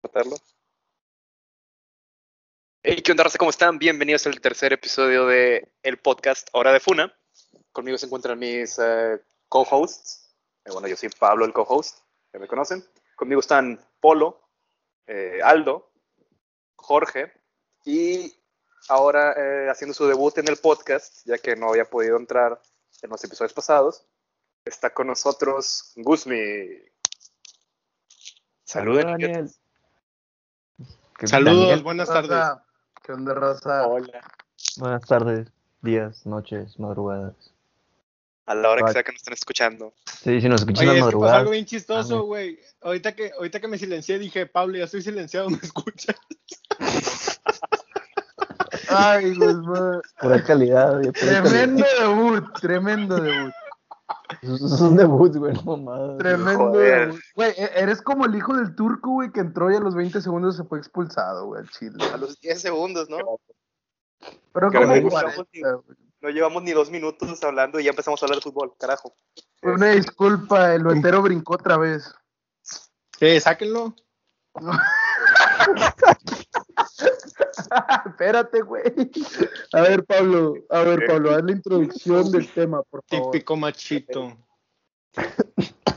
Cortarlo. Hey, ¿qué onda, raza? ¿Cómo están? Bienvenidos al tercer episodio de el podcast Hora de Funa. Conmigo se encuentran mis eh, co-hosts. Eh, bueno, yo soy Pablo, el co-host, que me conocen. Conmigo están Polo, eh, Aldo, Jorge y ahora haciendo su debut en el podcast, ya que no había podido entrar en los episodios pasados, está con nosotros Guzmi. Saludos, Daniel. Saludos, Daniel. buenas tardes. ¿Qué onda, raza? Hola. Buenas tardes, días, noches, madrugadas. A la hora que Hola. sea que nos estén escuchando. Sí, si nos escuchan Oye, las es que pasó madrugadas. algo bien chistoso, güey. Ahorita que, ahorita que me silencié dije, Pablo, ya estoy silenciado, ¿me escuchas? Ay, güey. Pura calidad. Tremendo debut, tremendo debut. Son debuts, güey, no mamadas. Tremendo. Güey, e- eres como el hijo del turco, güey, que entró y a los 20 segundos se fue expulsado, güey, al chile. A los 10 segundos, ¿no? Pero Que como me 40, gustó, güey. No llevamos ni dos minutos hablando y ya empezamos a hablar de fútbol, carajo. Una disculpa, el entero brincó otra vez. Eh, sáquenlo. Espérate, güey. A ver, Pablo, a ver, Pablo, haz la introducción del tema, por favor. Típico machito.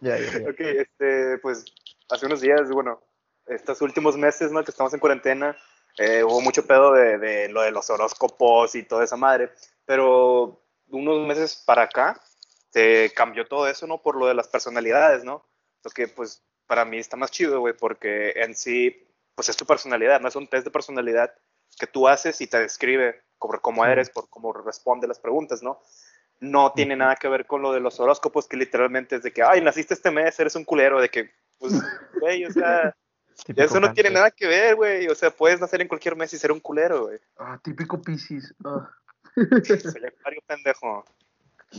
Ya, ya, ya. Ok, este, pues hace unos días, bueno, estos últimos meses, ¿no? Que estamos en cuarentena, eh, hubo mucho pedo de, de lo de los horóscopos y toda esa madre, pero unos meses para acá se cambió todo eso, ¿no? Por lo de las personalidades, ¿no? Lo que, pues, para mí está más chido, güey, porque en sí, pues es tu personalidad, no es un test de personalidad que tú haces y te describe por cómo eres, por cómo responde las preguntas, ¿no? No tiene nada que ver con lo de los horóscopos, que literalmente es de que, ay, naciste este mes, eres un culero, de que, pues, güey, o sea, Típico eso no tiene cáncer. nada que ver, güey, o sea, puedes nacer en cualquier mes y ser un culero, güey. Ah, típico Piscis. Ah. Soy acuario pendejo.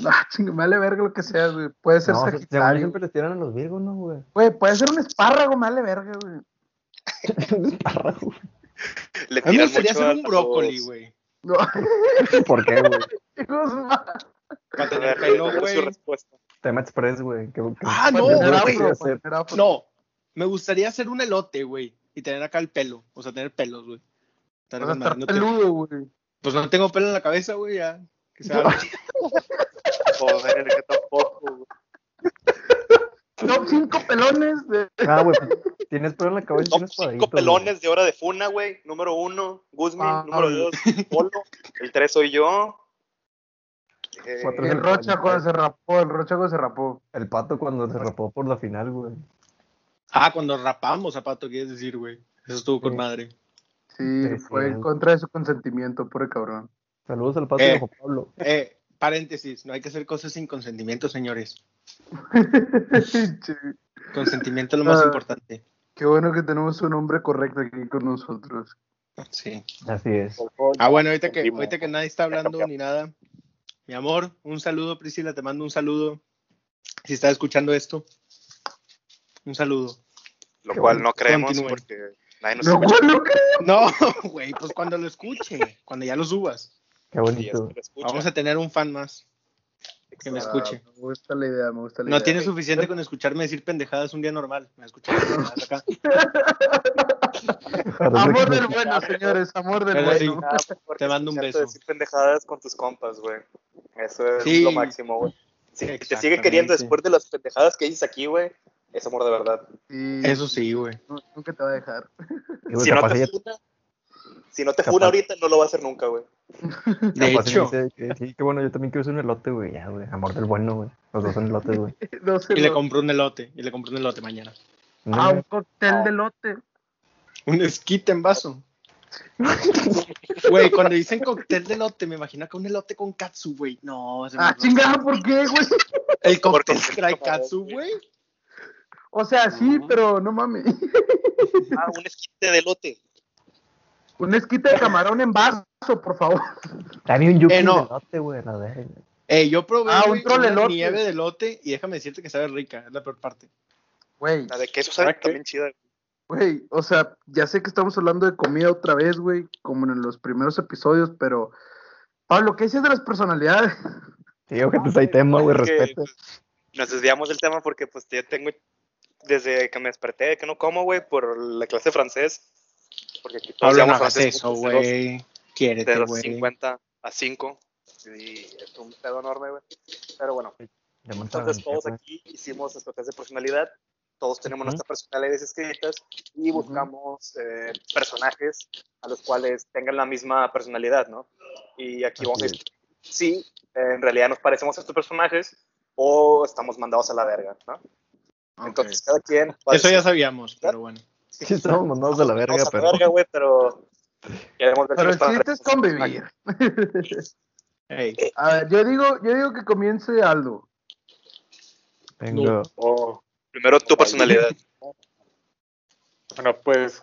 Ah, chinga, me vale verga lo que sea, güey. Puede ser No, Sagitario. siempre les tiran a los virgos, ¿no, güey? Güey, puede ser un espárrago, me vale verga, güey. Espárrago. Le A mí me gustaría mucho hacer un brócoli, güey. No, ¿Por qué, güey? Para tener pelo, ¿cuál es güey. Tema Express, güey. Ah, no, güey. No, me gustaría hacer un elote, güey. Y tener acá el pelo. O sea, tener pelos, güey. No peludo, güey. Pues no tengo pelo en la cabeza, güey, ya. Que sea Joder, que tampoco, güey. Top 5 pelones de. Ah, güey, pues, tienes pelo en la cabeza Top tienes 5 cuadritos, pelones de hora de funa, güey. Número 1, Guzmin. Ah, número güey. 2, Polo. El 3 soy yo. Eh. El Rocha cuando se rapó, el Rocha cuando se rapó. El pato cuando se rapó por la final, güey. Ah, cuando rapamos, zapato, quieres decir, güey. Eso estuvo con Sí. madre. Sí, Sí, fue sí. en contra de su consentimiento, pobre cabrón. Saludos al pato Eh. y a Juan Pablo. Eh, paréntesis, no hay que hacer cosas sin consentimiento, señores. Consentimiento es lo más Ah. importante. Qué bueno que tenemos un hombre correcto aquí con nosotros. Sí. Así es. Ah, bueno, ahorita que, ahorita que nadie está hablando ni nada. Mi amor, un saludo, Priscila, te mando un saludo. Si estás escuchando esto, un saludo. Lo Qué cual bueno. no creemos Continúen. porque nadie nos Lo escucha. cual no creo. No, güey, pues cuando lo escuche, cuando ya lo subas. Qué bonito. Vamos a tener un fan más que me escuche. Me gusta la idea, me gusta la No idea. tiene suficiente con escucharme decir pendejadas un día normal. Me escucha pendejadas acá. Amor del bueno, señores, amor del Pero sí. bueno. Nada mejor Te mando un beso. decir pendejadas con tus compas, güey. Eso es Sí. lo máximo, güey. Si te sigue queriendo después de las pendejadas que dices aquí, güey, es amor de verdad. Sí, Eso sí, güey. nu- Nunca te va a dejar. Si no, te si no te funa ahorita, no lo va a hacer nunca, güey. De hecho, dice que sí, que bueno, yo también quiero ser un elote, güey. Ya, güey. Amor del bueno, güey. Los dos son elotes, güey. Y le compré un elote. Y le compré un elote mañana. Ah, un cóctel de lote. Un esquite en vaso. Güey, cuando dicen cóctel de elote, me imagino que un elote con katsu, güey. No, se me Ah, chingada, ¿por qué, güey? El cóctel trae katsu, güey. O sea, sí, No. pero no mames. Ah, un esquite de lote. Un esquite de camarón en vaso, por favor. Dame un yuki Eh, no. de elote, güey. Eh, yo probé Ah, un una nieve de elote y déjame decirte que sabe rica, es la peor parte. Güey, La de queso sabe también chida. güey, o sea, ya sé que estamos hablando de comida otra vez, güey, como en los primeros episodios, pero Pablo, ¿qué dices de las personalidades? Sí, ojete, hay tema, güey. Es que, Respeto. pues, Nos desviamos del tema porque pues ya tengo desde que me desperté, que no como, güey, por la clase de francés. Porque aquí todos Pablo, no llevamos hagas francés güey. Quiérete, De los güey. 50 a 5. Y es un pedo enorme, güey. Pero bueno, entonces todos aquí hicimos nuestro test de personalidad. Todos tenemos Ujú. nuestras personalidades escritas y buscamos eh, personajes a los cuales tengan la misma personalidad, ¿no? Y aquí vamos a decir si en realidad nos parecemos a estos personajes o estamos mandados a la verga, ¿no? Entonces cada quien Eso ya sabíamos, pero bueno. Sí, estamos mandados a la verga, "Vamos a pero. verga, güey, pero queremos ver Pero el chiste es convivir. Ey, A ver, yo digo, yo digo que comience Aldo. Tengo. Oh, Primero tu personalidad. bueno, pues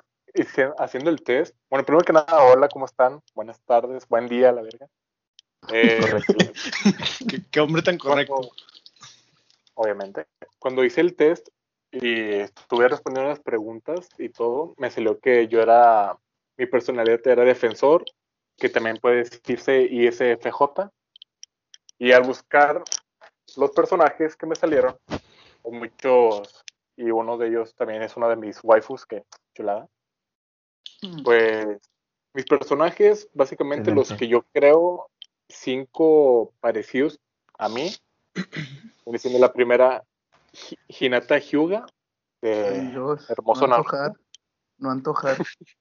haciendo el test. Bueno, primero que nada, hola, ¿cómo están? Buenas tardes, buen día, la verga. Eh, Correcto. qué, qué hombre tan correcto. cuando- obviamente. Cuando hice el test y estuve respondiendo las preguntas y todo, me salió que yo era, mi personalidad era defensor, que también puede decirse ISFJ. Y al buscar los personajes que me salieron, o muchos, y uno de ellos también es uno de mis waifus, que chulada. Pues mis personajes, básicamente los Excelente. que yo creo, cinco parecidos a mí. Viene siendo la primera Hinata Hyuga, de Ay, Dios, hermoso no antojar. No antojar.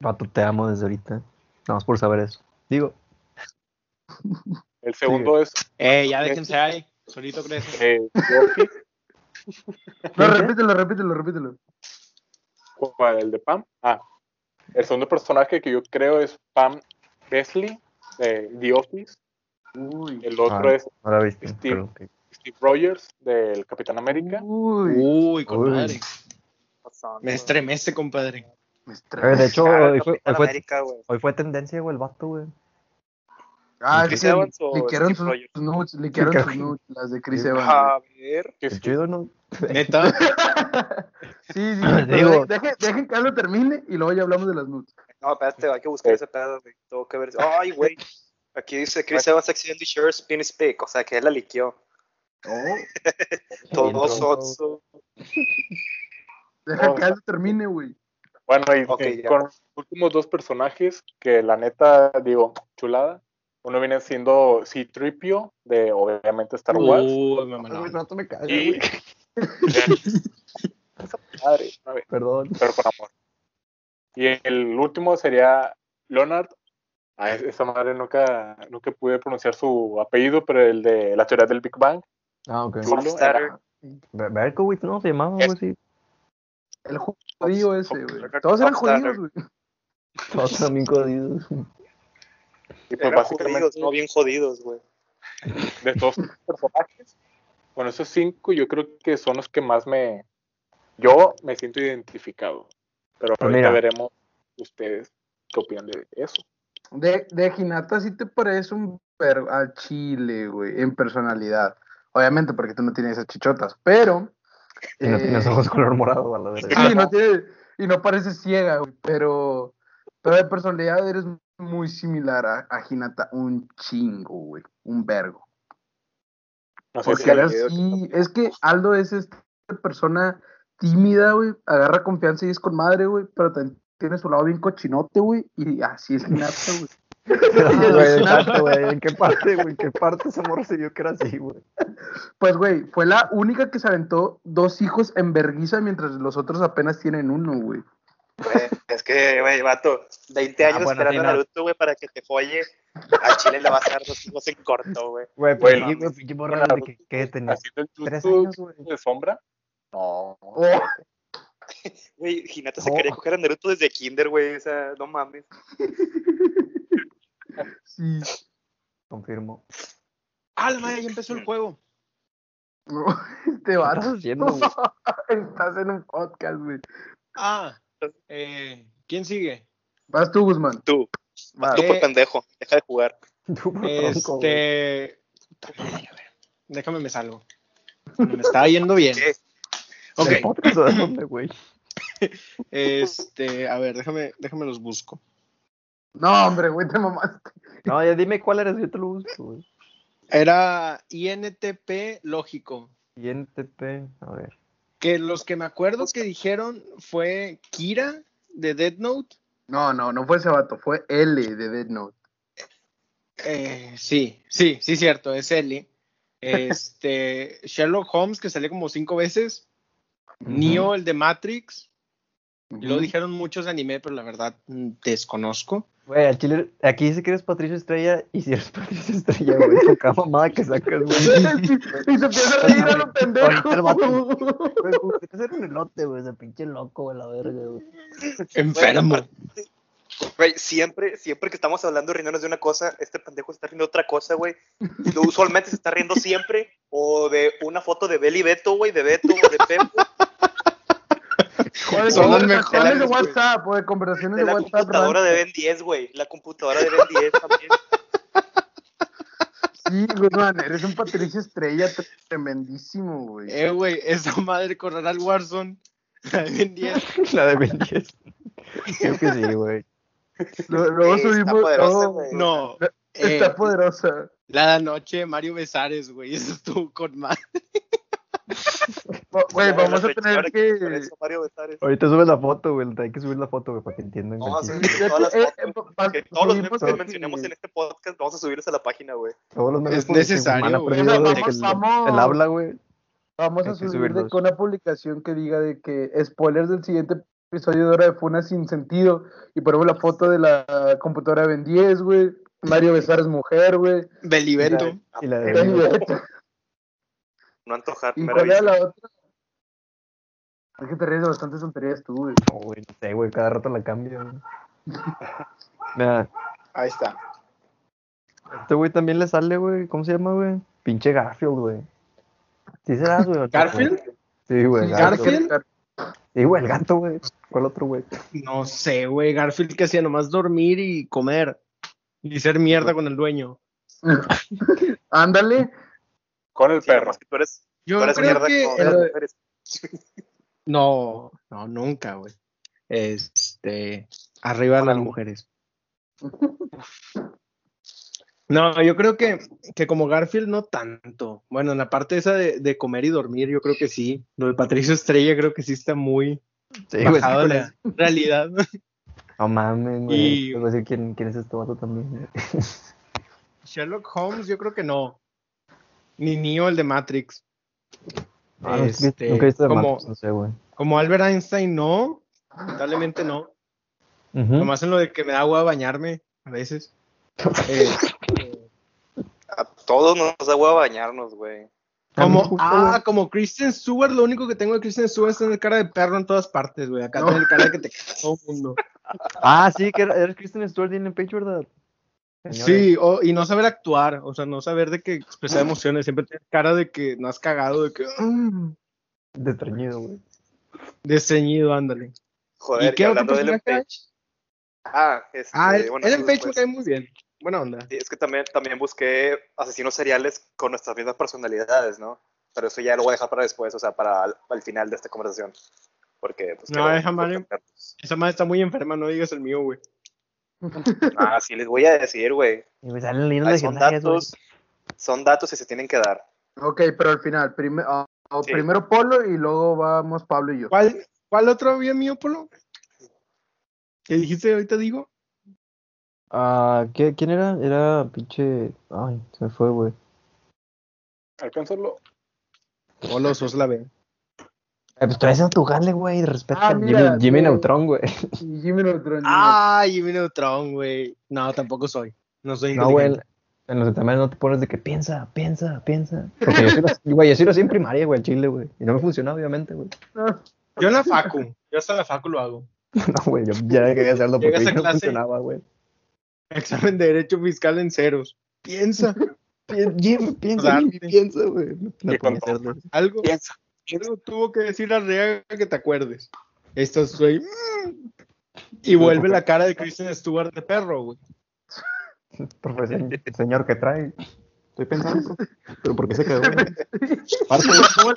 Vato, te amo desde ahorita. Nada más por saber eso. Digo, El segundo es Eh, ya déjense ahí. Solito crece. eh, No, repítelo, repítelo, repítelo. ¿cuál? el de Pam. Ah, el segundo personaje que yo creo es Pam Besley, de The Office. Uy. El otro Ah. es no la viste. Steve. pero. Steve Rogers, del Capitán América. Uy. Uy, Uy. compadre. Me estremece, compadre. Me Eh, estremece. de hecho, Ah, hoy fue, hoy, fue, América, hoy fue tendencia, güey, el vato, güey. Ah, Chris Evans o liquearon sus Rogers? nudes, liquearon sus nudes, las de Chris. Evans. A ver. que Qué chido, ¿no? Neta. Sí, sí, Digo- pero de- dejen, dejen que algo termine y luego ya hablamos de las nudes. No, espérate, hay que buscar ese pedo, güey. Tengo que ver. Ay, güey. Aquí dice Chris Evans accidentally shares penis pic, o sea que él la liqueó. Todo Bien, sotso. Deja No. que algo termine, güey. Bueno, y eh, con los últimos dos personajes que la neta, digo, chulada. Uno viene siendo C-Tripio, de obviamente Star Wars. Uy, mamá, no. Me cagas, y. madre, Perdón. pero con amor. Y el último sería Leonard. Ah, es- esa madre nunca, nunca pude pronunciar su apellido, pero el de la teoría del Big Bang. Ah, ok. Berkowitz, ¿no? Se llamaba, güey, sí. El judío ese, güey. Todos eran judíos, güey. Todos también jodidos. Y pues básicamente jodidos, no bien jodidos, güey. de todos los personajes, bueno, esos cinco yo creo que son los que más me, yo me siento identificado. Pero Pues ahorita mira. veremos ustedes qué opinan de eso. De, de Hinata sí te parece un perro al chile, güey, en personalidad. Obviamente porque tú no tienes esas chichotas, pero... Y no eh, tienes ojos color morado, a la no y no pareces ciega, güey, pero, pero de personalidad eres muy similar a, a Hinata, un chingo, güey, un vergo. No sé Porque si es que Aldo es esta persona tímida, güey, agarra confianza y es con madre, güey, pero también tiene su lado bien cochinote, güey, y así es Hinata, güey. Güey, exacto, güey. ¿En qué parte, güey? ¿En qué parte ese morro se vio que era así, güey? Pues, güey, fue la única que se aventó dos hijos en verguiza mientras los otros apenas tienen uno, güey. Güey, es que, güey, vato, 20 años Ah, bueno, esperando sí, a no. Naruto, güey, para que te folle. A Chile le vas a dar dos hijos en corto, güey. Güey, pues, güey, pinche morro ¿qué tenía? haciendo el Tres años, güey. de sombra. No. Oh, Güey, Hinata se Oh. quería coger a Naruto desde kinder, güey, o sea, no mames. sí. Confirmo. Ah, madre, ya empezó el juego. No, este ¿Qué vato. estás haciendo, güey? Estás en un podcast, güey. Ah, eh, ¿quién sigue? Vas tú, Guzmán. Tú, Vas. tú por Eh, pendejo, deja de jugar. Tú por. Este. Madre, Déjame me salgo. Me está yendo bien. ¿Qué? Ok, ¿El podcast o de dónde, güey? este, a ver, déjame, déjame los busco. No, hombre, güey, te mamaste. No, ya dime cuál eres, yo te lo busco, güey. Era INTP lógico. INTP, a ver. Que los que me acuerdo que dijeron fue Kira de Dead Note. No, no, no fue ese vato, fue L de Dead Note. Eh, sí, sí, sí, cierto, es Ellie. Este, Sherlock Holmes, que salió como cinco veces. Neo, el de Matrix. Luego dijeron muchos de anime, pero la verdad mm, desconozco. Güey, al chile, aquí dice que eres Patricio Estrella y si eres Patricio Estrella, güey, con cada mamada que sacas, güey. y se empieza a reír a lo pendejo. Ahorita el vato, Güey, ¿por qué te hacer un elote, güey? Ese pinche loco, güey, la verga, güey. Enfermo. Güey, siempre, siempre que estamos hablando riéndonos de una cosa, este pendejo está riendo de otra cosa, güey. Usualmente se está riendo siempre o de una foto de Beli Beto, güey, de Beto o de Pepe, De Son los conversaciones mejores, de güey. WhatsApp, o de conversaciones de de la WhatsApp. computadora de. Ben 10, güey. La computadora de Ben 10 también. Sí, güey, man, eres un Patricio Estrella tre- tremendísimo, güey. Eh, güey, esa madre correrá al Warzone. La de Ben 10. La de Ben 10. Creo que sí, güey. Luego Sí, está subimos. poderosa, luego- güey. No. Está eh, poderosa. la de anoche, Mario Besares, güey. Eso estuvo con más. Güey, vamos a tener que. con Besares. Ahorita subes la foto, güey. Hay que subir la foto, güey, para que entiendan. Vamos a cualquier- subir todas las Eh, fotos, eh, que todos los memes que mencionemos en este podcast, vamos a subirlos a la página, güey. Todos los memes Es necesario, güey. Vamos, de vamos. el habla, güey. Vamos a subir de subirlos. que una publicación que diga de que spoilers del siguiente episodio de Hora de Funa sin sentido. Y ponemos la foto de la computadora de Ben 10, güey. Mario Besares mujer, güey. Belibeto. Y la de Ben 10. No antojar, ¿Y cuál era la otra? Es que te ríes de bastantes tonterías tú, güey. No, güey, no sé, güey. Cada rato la cambio, güey. Mira, Ahí está. este güey también le sale, güey. ¿Cómo se llama, güey? Pinche Garfield, güey. ¿Sí será, güey? ¿Garfield? Sí, güey. ¿Garfield? Sí, güey, el gato, güey. ¿Cuál otro, güey? No sé, güey. Garfield que hacía nomás dormir y comer. Y ser mierda con el dueño. Ándale. Con el Sí, perro. que tú eres, Yo tú eres creo mierda que. con el- las mujeres. No, no, nunca, güey. Este. Arriba las mujeres. No, yo creo que, que como Garfield no tanto. Bueno, en la parte esa de, de comer y dormir, yo creo que sí. Lo de Patricio Estrella creo que sí está muy Sí, güey. bajado de la realidad. No mames, güey. Y- decir quién, quién es este vato también. Sherlock Holmes, yo creo que no. Ni Neo, el de Matrix. Ah, Este, nunca he visto de como- Matrix, no sé, güey. Como Albert Einstein, no. Lamentablemente no. Ujú. Nomás en lo de que me da agua bañarme a veces. Eh, A todos nos da huevo bañarnos, güey. como, ah, como Kristen Stewart, lo único que tengo de Kristen Stewart es tener cara de perro en todas partes, güey. Acá No. tener cara de que te caga todo el mundo. Ah, sí, que eres Kristen Stewart en Page, ¿verdad? Señores. Sí, o- y no saber actuar, o sea, no saber de que expresar emociones, siempre tener cara de que no has cagado, de que mm, Destreñido, güey. desceñido, ándale. Joder, ¿Y qué otro hablando de Ellen personaje? Page. Ah, este, Ah, el, bueno, Ellen eso Page me cae muy bien. Buena onda. Sí, es que también, también busqué asesinos seriales con nuestras mismas personalidades, ¿no? Pero eso ya lo voy a dejar para después, o sea, para el, para el final de esta conversación. Porque, pues, No, deja, Mario. Esa madre está muy enferma, no digas el mío, güey. Ah, sí les voy a decir, güey. Y me salen líneas Ay, Son datos, son datos y se tienen que dar. Ok, pero al final, prime- ah, Sí. primero Polo y luego vamos Pablo y yo. ¿Cuál, cuál otro había mío, Polo? ¿Qué dijiste ahorita, digo? Ah, ¿qué- ¿quién era? Era pinche. Ay, se me fue, güey. Alcánzalo. Polo, sos la B. Eh, pues traes a tu jale, güey, respeta. Ah, mira, Jimmy, Jimmy güey. Neutron, güey. Jimmy Neutron. Ah, Jimmy Neutron, güey. No, tampoco soy. No soy No, güey. En los exámenes no te pones de que piensa, piensa, piensa. Porque yo sí lo, güey, yo sí lo hacía en primaria, güey, al chile, güey. Y no me funcionó, obviamente, güey. No. Yo en la facu. Yo hasta en la facu lo hago. No, güey, yo ya quería hacerlo porque no clase. funcionaba, güey. Examen de Derecho Fiscal en ceros. Piensa. Pi- Jimmy, piensa. Jimmy, piensa, güey. No, hacerlo. Algo, Piensa. Algo tuvo que decir a Reaga que te acuerdes. Esto soy. mm, Y vuelve la cara de Kristen Stewart de perro, güey. Profesor, señor, ¿qué trae? Estoy pensando. ¿Pero por qué se quedó? güey? Parte de eso,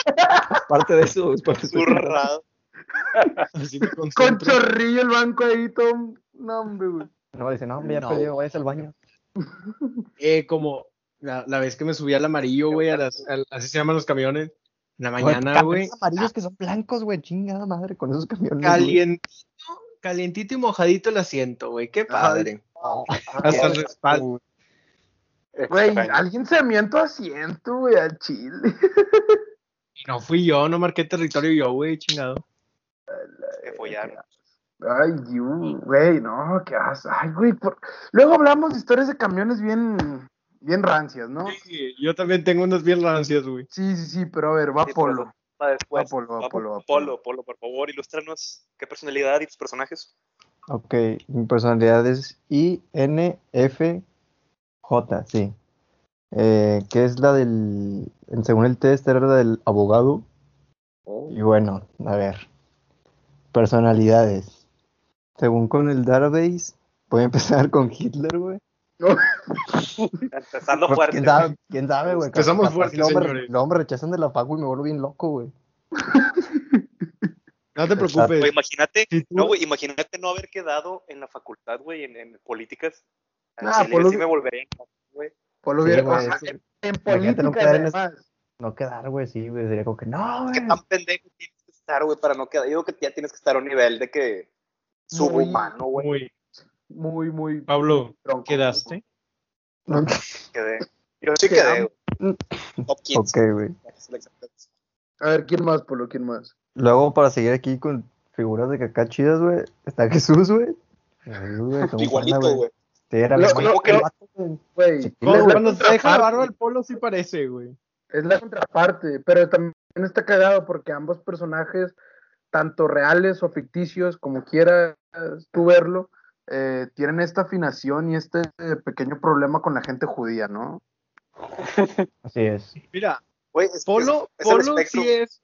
parte de eso. es parte de eso. Zurrado. Así me Con chorrillo el banco ahí, todo. No, hombre, güey. No, dice, no, hombre, ya No. perdió, vayas al baño. Eh, como la, la vez que me subí al amarillo, güey, a las, así se llaman los camiones. En la Güey, mañana, güey. camiones amarillos que son blancos, güey. Chingada madre con esos camiones. Calientito, calientito y mojadito el asiento, güey. Qué padre. Hasta el respaldo. Güey, alguien se miento asiento, güey, al chile. No fui yo, no marqué territorio yo, güey, chingado. Que follaron. Ay, you, güey, no, qué asco. Ay, güey, por... luego hablamos de historias de camiones bien, bien rancias, ¿no? Sí, yo también tengo unos bien rancias, güey. Sí, sí, sí, pero a ver, va Sí, Polo. Para después. Va Polo, va Va Polo, va Polo, Polo, por favor, ilústranos qué personalidad y tus personajes. Ok, mi personalidad es INFJ, sí. Eh, que es la del, en- según el test, era la del abogado. Y bueno, a ver, personalidades. Según con el database, voy a empezar con Hitler, güey. Empezando Pues, fuerte. ¿Quién sabe, quién sabe, güey? Empezamos fuerte, luego me- señores. luego me rechazan de la facu y me vuelvo bien loco, güey. No te preocupes. Imagínate, no, güey, imagínate no haber quedado en la facultad, güey, en, en políticas. Ah, chile, Polo- sí me volvería güey. Polo Sí, hubiera- güey, o sea, eso- en, en imagínate no política, quedar en. No quedar, güey, sí, güey. Sería como que no, ¿Qué güey. tan pendejo tienes que estar, güey, para no quedar? Yo digo que ya tienes que estar a un nivel de que subhumano, güey. Muy. Muy. Pablo, tronco. ¿quedaste? No. Quedé. Yo sí quedé, güey. Top 15. Ok, güey. A ver, ¿quién más, Polo? ¿Quién más? Luego, para seguir aquí con figuras de acá chidas, güey, está Jesús, güey. Igualito, güey. Era Lo- güey. Cuando, se deja barba el polo sí parece, güey. Es la contraparte, pero también está cagado porque ambos personajes, tanto reales o ficticios, como quieras tú verlo, eh, tienen esta afinación y este pequeño problema con la gente judía, ¿no? Así es. Mira, Güey, es, Polo, es- es el Polo sí es.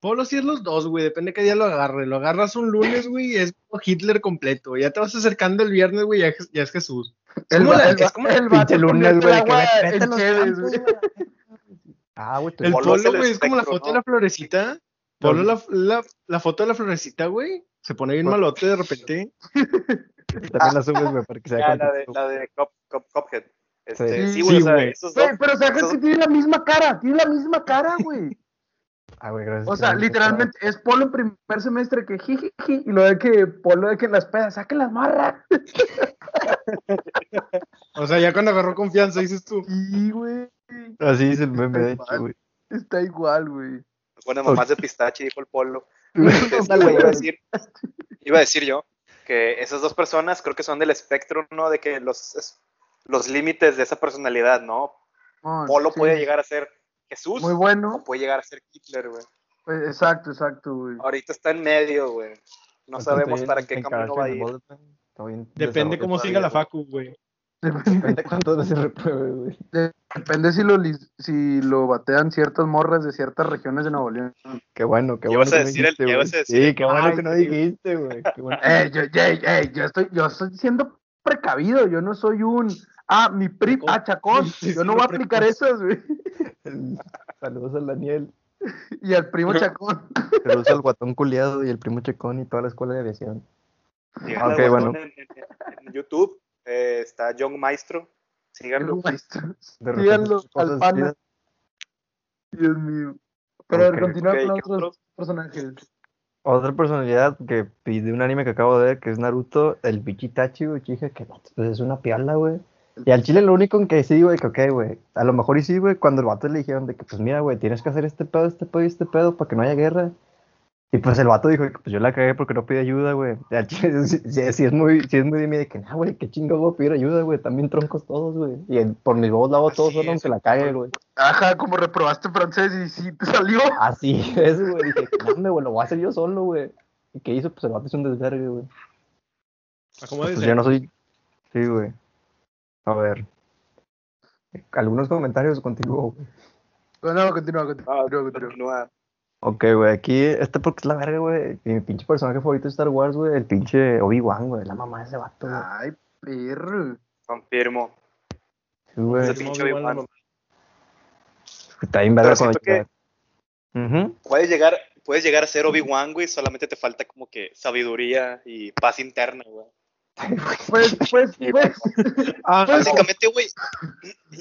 Polo sí es los dos, güey. Depende qué día lo agarre. Lo agarras un lunes, güey, y es como Hitler completo. Ya te vas acercando el viernes, güey, ya, es- ya es Jesús. Es como el, es como el Pinche vato lunes, güey, el que vete. Ah, güey, El Polo el güey, es como la foto de la florecita. Polo, la, la, la foto de la florecita, güey. Se pone bien malote de repente. también la subes, güey, para que sea Ah, la de, la de Cop, Cop- Cuphead. Este, Sí. sí, güey, Sí, o sea, güey. esos dos. Güey, pero o sea, que tiene la misma cara, tiene la misma cara, güey. Ah, güey, gracias. O sea, literalmente es Polo en primer semestre que jijiji y lo de que Polo de que en las pedas saquen las marras. O sea, ya cuando agarró confianza, dices tú. Sí, güey. Así es el meme, de hecho, güey. Está igual, güey. Bueno, mamás de pistache, dijo el Polo. Este, güey, iba, a decir, iba a decir yo que esas dos personas creo que son del espectro, ¿no? De que los, es- los límites de esa personalidad, ¿no? No, Polo sí. puede llegar a ser Jesús Muy o bueno. puede llegar a ser Hitler, güey. Pues, exacto, exacto, güey. Ahorita está en medio, güey. No sabemos para qué camino va a ir. Depende cómo siga la facu, güey. Depende cuántas veces repruebe, güey. Depende si lo, si lo batean ciertas morras de ciertas regiones de Nuevo León. Qué bueno, qué bueno. vas que decir dijiste, vas a decir Sí, qué bueno Ay, que no sí. dijiste, güey. Qué bueno. Ey, yo, estoy, yo estoy siendo precavido, yo no soy un ah, mi primo, ah, chacón, Sí, yo sí, no voy a aplicar esas, güey. Saludos al Daniel. Y al primo chacón. Saludos al guatón culiado y el primo checón y toda la escuela de aviación. Síganlo, Ok, bueno. En, en- en YouTube eh, está John Maestro. Síganlo. Maestro. De repente Síganlo al pana. Dios mío. Pero ok, con ¿qué otros otros? personajes. Otra personalidad que pide un anime que acabo de ver, que es Naruto, el Bichitachi, güey, que dije que pues, es una piala, güey. Y al chile lo único en que sí, güey, que ok, güey, a lo mejor y sí, güey, cuando el vato le dijeron de que, pues mira, güey, tienes que hacer este pedo, este pedo y este pedo para que no haya guerra. Y pues el vato dijo pues yo la cagué porque no pide ayuda, güey. Sí es muy, sí es muy de mí de que, nah, güey, qué chingo voy a pedir ayuda, güey, también troncos todos, güey. Y por mis huevos lavo todo Así solo aunque la cague, güey. Ajá, como reprobaste francés y sí te salió. Así es, güey, dije, no, güey, lo voy a hacer yo solo, güey. ¿Y qué hizo? Pues el vato es un desvergue, güey. ¿A cómo Pues dice? yo no soy. Sí, güey. A ver. Algunos comentarios contigo, güey. No, continúa, continúa, Ah, continúa. continúa. Ok, güey. Aquí, este porque es la verga, güey. Mi pinche personaje favorito de Star Wars, güey. El pinche Obi-Wan, güey. La mamá de ese vato, güey. Ay, perro. Confirmo. Sí, güey. Ese pinche Obi-Wan. Está bien verga cuando llega. Ujú. Puedes llegar, puedes llegar a ser Obi-Wan, güey, solamente te falta como que sabiduría y paz interna, güey. Pues, pues, pues. Ah, Básicamente, güey,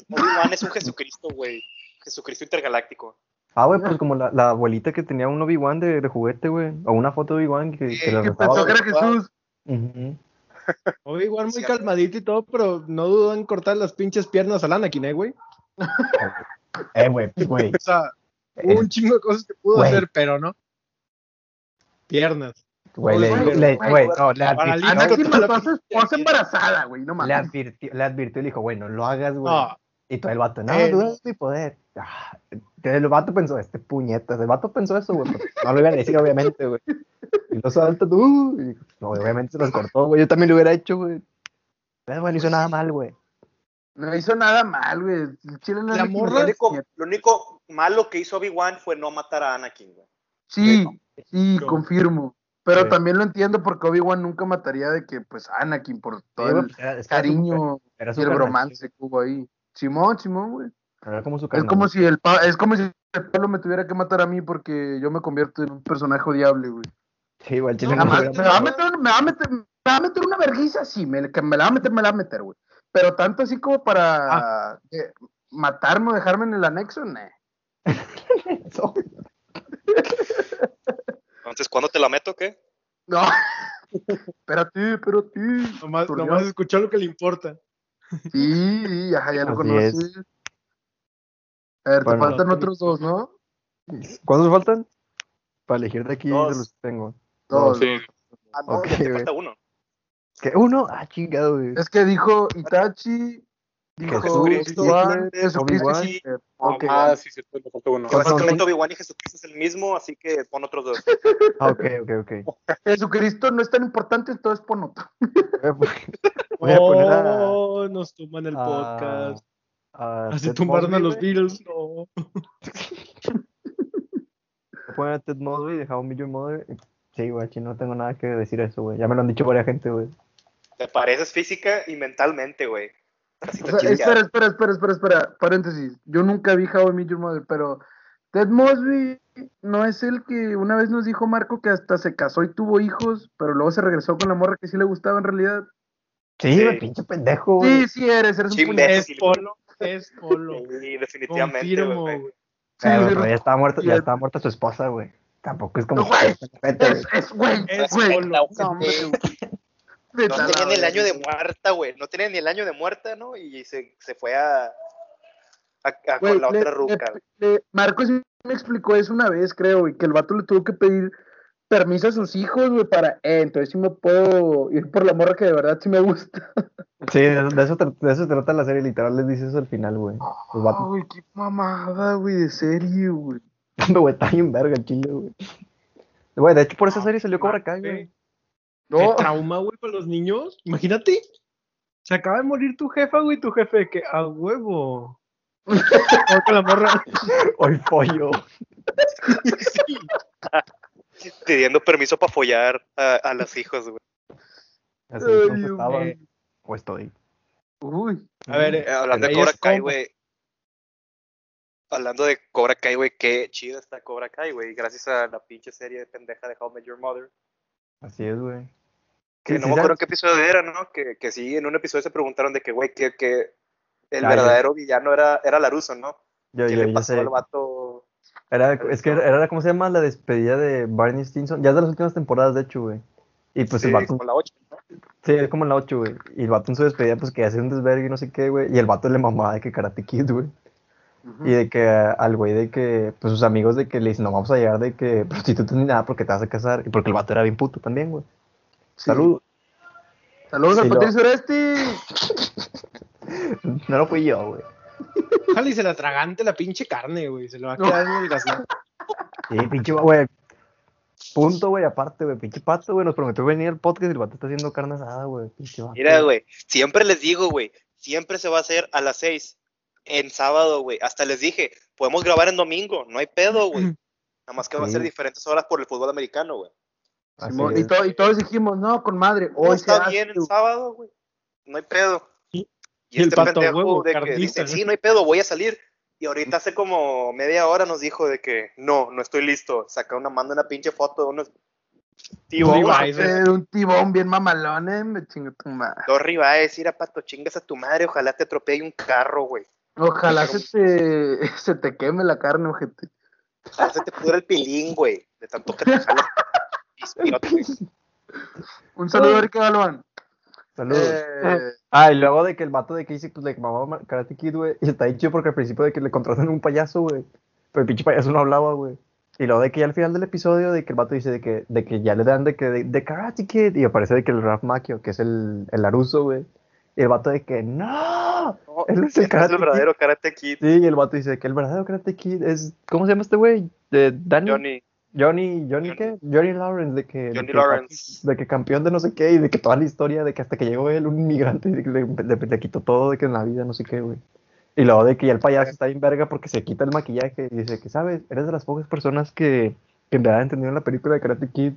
Obi-Wan es un Jesucristo, güey. Jesucristo intergaláctico. Ah, güey, pues como la, la abuelita que tenía un Obi-Wan de, de juguete, güey. O una foto de Obi-Wan que, que le Que pensó que güey. era Jesús. Obi-Wan muy Sí, calmadito y todo, pero no dudó en cortar las pinches piernas al Anakin, ¿eh, güey? Eh, güey, güey. O sea, hubo un chingo de cosas que pudo hacer, pero no. Piernas. Güey, le, Güey, le- güey, no, le advirtió, a su esposa embarazada, güey, no le mames. advirtió, le advirtió y le dijo, güey, no lo hagas, güey. No, Y todo el vato, no, Eh, dudas de mi poder. Ah, el vato pensó, este puñetas, el vato pensó eso, güey. No lo iba a decir, obviamente, güey. Y lo salta tú. y- no, obviamente se los cortó, güey. Yo también lo hubiera hecho, güey. Pero, güey, no hizo nada mal, güey. No hizo nada mal, güey. El Chile no La morra- Lo único, lo único malo que hizo Obi-Wan fue no matar a Anakin, güey. Sí, sí, No. confirmo. Pero Sí. también lo entiendo porque Obi-Wan nunca mataría de que, pues, Anakin, por todo Sí, el pues, era- era cariño y el bromance que hubo ahí. Simón, Simón, güey. Era como su Es como si el pa- es como si el Pablo me tuviera que matar a mí porque yo me convierto en un personaje odiable, güey. Sí, güey, chile No, no, me va a meter, me va a meter, me va a meter una vergüenza, sí, me, que me la va a meter, me la va a meter, güey. Pero tanto así como para eh, matarme o dejarme en el anexo, pasado. Entonces, ¿cuándo te la meto o qué? No. espérate, espérate. nomás, nomás escuchó lo que le importa. Sí, sí, ajá, ya lo conoces. A ver, Bueno. te faltan otros dos, ¿no? ¿Cuántos faltan? Para elegir de aquí Dos. de los que tengo. Dos. Sí. Ah, no, Ok, ya te falta uno. ¿Qué? ¿Uno? Ah, chingado, güey. Es que dijo Itachi, dijo Jesucristo, Jesucristo. Sí, Ok. Ah, sí, cierto, me faltó uno. Que básicamente son- Obi-Wan y Jesucristo es el mismo, así que pon otros dos. Ah, ok, ok, ok. Jesucristo no es tan importante, entonces pon otro. Voy a poner- a Oh, nos tumban el a- podcast. A Así Ted tumbaron a los. Beatles. No. Voy a poner a Ted Mosby de How I Met Your Mother. Sí, güey, no tengo nada que decir eso, güey. Ya me lo han dicho varias gente, güey. Te pareces física y mentalmente, güey. O sea, espera, espera, espera, espera, espera, paréntesis. Yo nunca vi How I Met Your Mother, pero Ted Mosby no es el que una vez nos dijo Marco que hasta se casó y tuvo hijos, pero luego se regresó con la morra que sí le gustaba en realidad. Sí, Sí. pinche pendejo, güey. Sí, sí eres, eres un Sí. Es polo, es polo. Sí, definitivamente, Confirmo, güey. Pero, ya estaba muerta, ya estaba muerta su esposa, güey. Tampoco es como. No, güey. Es, es, güey, Es güey. No, hombre, güey. No tenía ni el año de muerta, güey. No tenía ni el año de muerta, ¿no? Y se, se fue a, a, a Güey, con la le- otra ruca. güey. le- Marcos me explicó eso una vez, creo, güey, que el vato le tuvo que pedir permiso a sus hijos, güey, para, eh, entonces sí me puedo ir por la morra que de verdad sí me gusta. Sí, de, eso, de eso se trata la serie, literal, les dice eso al final, güey. Ay, qué mamada, güey, de serio, güey. Güey, está bien verga el chile, güey. Güey, de hecho, por esa serie salió Cobra Kai, güey. Qué No, trauma, güey, para los niños. Imagínate. Se acaba de morir tu jefa, güey, tu jefe, que a huevo. O con la morra. Hoy pollo. Sí. Pidiendo permiso para follar a, a los hijos, güey. Así Ay, estaba. O estoy. uy. A ver, Eh, hablando de Cobra Kai, güey. Hablando de Cobra Kai, güey, qué chido está Cobra Kai, güey. Gracias a la pinche serie de pendeja de How I Met Your Mother. Así es, güey. Que Sí, no sí, me acuerdo sabes. qué episodio era, ¿no? Que, que sí, en un episodio se preguntaron de que, güey, que, que el ya. verdadero villano era, era Laruso, ¿no? Yo, ¿Qué yo, le pasó al vato? Era, es que era, era, ¿cómo se llama? La despedida de Barney Stinson. Ya es de las últimas temporadas, de hecho, güey. Y pues Sí, el vato. con la 8, ¿no? Sí, es como la 8, güey. Y el vato en su despedida, pues que hace un desvergue y no sé qué, güey. Y el vato le mamaba de que Karate Kid, güey. Y de que al güey de que, pues sus amigos de que le dicen, no vamos a llegar de que prostitutas ni nada porque te vas a casar. Y porque el vato era bien puto también, güey. Sí. Saludos. Saludos Sí, al lo- Patricio Oresti. No lo fui yo, güey. Ojalá y se la tragante la pinche carne, güey. Se le va a quedar en el gaznate. Sí, pinche, güey. Punto, güey, aparte, güey. Pinche pato, güey. Nos prometió venir al podcast y el vato está haciendo carne asada, güey. Pinche vato. Mira, güey, siempre les digo, güey, siempre se va a hacer a las 6 en sábado, güey. Hasta les dije, podemos grabar en domingo, no hay pedo, güey. Nada más que van a ser Sí. diferentes horas por el fútbol americano, güey. Y, es. to- y todos dijimos, no, con madre. No, Hoy se está hace, bien el sábado, güey. No hay pedo. Y- Y, y el este pato pendejo huevo, de que dice, sí, no hay pedo, voy a salir. Y ahorita hace como media hora nos dijo de que no, no estoy listo. Saca una, manda una pinche foto de unos tíos, Un. Eh, un tibón bien mamalón, eh, me chingo tu madre. dos ribeyes, ir a pato, chingas a tu madre, ojalá te atropelle un carro, güey. Ojalá se te, se te queme la carne, ojete. Ya se te pudre el pilín, güey. De tanto que te jala. Un saludo a Galván. Saludos. Eh, Ah, y luego de que el vato de Casey, pues le mamaba Karate Kid, güey. Y está ahí chido porque al principio de que le contratan un payaso, güey. Pero el pinche payaso no hablaba, güey. Y luego de que ya al final del episodio, de que el vato dice de que, de que ya le dan de que de, de Karate Kid. Y aparece de que el Ralph Macchio, que es el, el Laruso, güey. Y el vato de que, ¡No! No, Él es el ese es Karate el verdadero Karate Kid. Sí, y el vato dice que el verdadero Karate Kid es. ¿Cómo se llama este güey? De Danny. Johnny. Johnny, Johnny, ¿qué? Johnny Lawrence, de que, de Johnny que- Lawrence. de que campeón de no sé qué, y de que toda la historia, de que hasta que llegó él, un inmigrante, de le, le- le quitó todo, de que en la vida, no sé qué, güey. Y luego de que ya el payaso está bien verga porque se quita el maquillaje y dice que, ¿sabes? Eres de las pocas personas que, que en verdad entendieron la película de Karate Kid.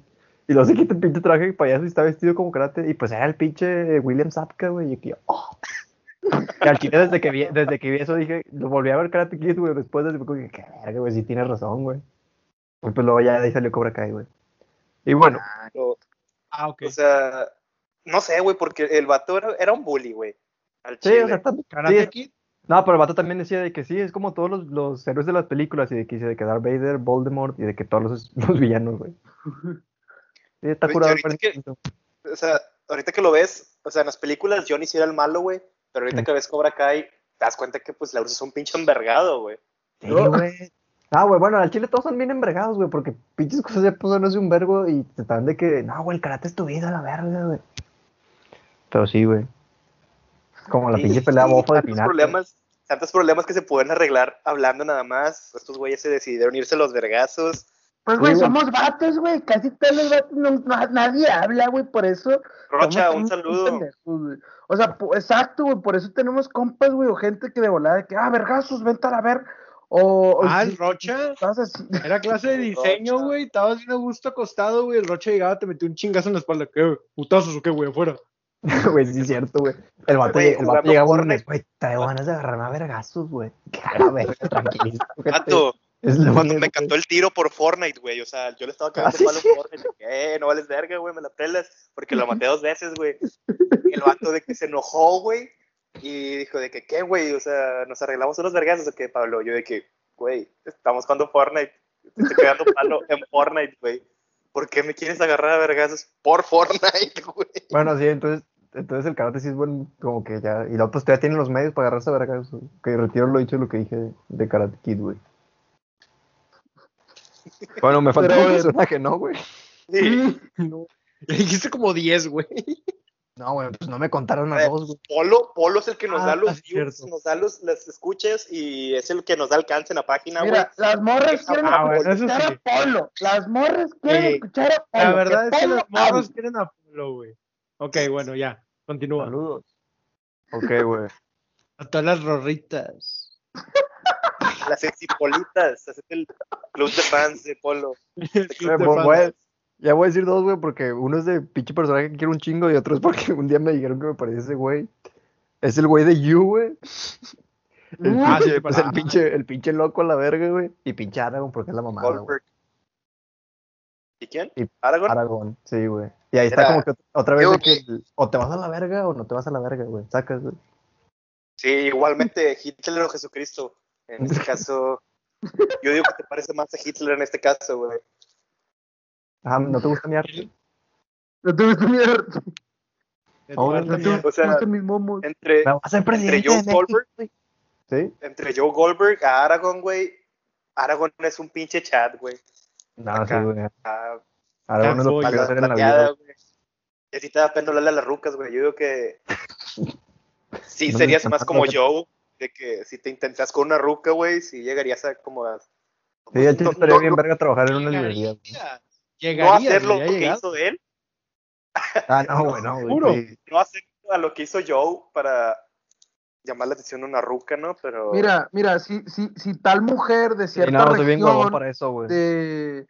Y luego se quita el pinche traje de payaso y está vestido como karate, y pues era el pinche William Zapka, güey, y que ¡oh! Y al chile desde que vi, desde que vi eso dije, lo volví a ver Karate Kid, güey, después de que, qué verga, güey, sí tienes razón, güey. Y pues luego ya de ahí salió Cobra Kai, güey. Y bueno, O, Ah, ok. o sea, no sé, güey, porque el vato era, era un bully, güey. Al sí, chile. o sea, tam- Karate sí, no, pero el vato también decía de que sí, es como todos los, los héroes de las películas, y de que dice de que Darth Vader, Voldemort, y de que todos los, los villanos, güey. Sí, está curado ahorita que- o sea, ahorita que lo ves, o sea, en las películas Johnny sí era el malo, güey, pero ahorita Sí. que ves Cobra Kai, te das cuenta que pues Laurus es un pinche envergado, güey. Sí, güey. Ah, güey, bueno, al chile todos son bien embregados, güey, porque pinches cosas ya pues no es un vergo y te están de que, no, güey, el karate es tu vida, la verga, güey. Pero sí, güey. Como la Y- pinche pelea y bofa de tantos final. problemas, tantos problemas que se pueden arreglar hablando nada más. Estos güeyes se decidieron irse a los vergazos. Pues, güey, Sí, somos vatos, güey. Casi todos los vatos, no, no- nadie habla, güey, por eso. Rocha, un saludo. pendejos. O sea, po- exacto, güey, por eso tenemos compas, güey, o gente que de volada, de que, ah, vergazos, vente a la ver. O, Ah, el Rocha. Era clase de diseño, güey. Estabas bien a gusto acostado, güey. El Rocha llegaba, te metió un chingazo en la espalda. ¿Qué? ¿Putazos o qué, güey? Afuera. Güey, sí es cierto, güey. El vato, el vato llegaba un güey, traigo ganas de agarrarme a vergazos, güey. Que a la verga, tranquilito. Vato, Es lo cuando me cantó el tiro por Fortnite, güey. O sea, yo le estaba cagando Ah, sí, palo sí. Fortnite. Eh, no vales verga, güey, me la pelas. Porque lo maté dos veces, güey. El vato de que se enojó, güey. Y dijo de que, ¿qué, güey? O sea, nos arreglamos unos vergazos o qué, Pablo. Yo de que, güey, estamos jugando Fortnite. Te estoy cagando palo en Fortnite, güey. ¿Por qué me quieres agarrar a vergazos por Fortnite, güey? Bueno, sí, entonces, entonces el karate sí es bueno, como que ya. Y los otros todavía tienen los medios para agarrarse a vergazos. Que retiro lo dicho lo que dije de, de Karate Kid, güey. Bueno, me falta Pero, un personaje, ¿no, güey? Sí. No. Le dijiste como 10, güey. No, güey, pues no me contaron Eh, a dos, güey. Polo, Polo es el que nos Ah, da los views, nos da los, las escuchas y es el que nos da alcance en la página, güey. Mira, las morras quieren Ah, bueno, escuchar sí. a Polo. Las morras quieren Sí. escuchar a Polo. La verdad es que morros hable. quieren a Polo, güey. Ok, bueno, ya. Continúa. Saludos. Ok, güey. A todas las rorritas. Las exipolitas, es el club de fans de Polo. El club Eh, de voy- fans. Ya voy a decir dos, güey, porque uno es de pinche personaje que quiero un chingo y otro es porque un día me dijeron que me parecía ese güey. Es el güey de You, güey. El, Ah, pinche, sí, pues, el, pinche, el pinche loco a la verga, güey. Y pinche Aragón, porque es la. Goldberg. ¿Y quién? Y- Aragorn. Aragón, sí, güey. Y ahí está como que otra vez de que o te vas a la verga o no te vas a la verga, güey. Sacas, güey. Sí, igualmente Hitler o Jesucristo. En este caso, yo digo que te parece más a Hitler en este caso, güey. Ah, ¿no te gusta mi arte? No te gusta mi arte. Eduardo No te Mier. O sea, gustan mis momos. Entre, presidente Joe Goldberg. güey. ¿Sí? entre Joe Goldberg a Aragorn, güey. Aragorn es un pinche chat, güey. No, sí, Acá. güey. Ah, Aragón es lo que hacer en la vida. güey. Y así te da pena hablarle a las rucas, güey. Yo digo que sí No serías más como Joe, de que si te intentas con una ruca, güey, si llegarías a como a... Sí, ya te no- estaría no- bien no- verga trabajar en una librería. No hacer lo que llegado. hizo él, Ah, no, güey, no, güey. Seguro. sí. no hacer a lo que hizo Joe para llamar la atención a una ruca, ¿no? Pero Mira, mira, si, si, si tal mujer de Sí, cierta no, bien huevón región, para eso, güey. de,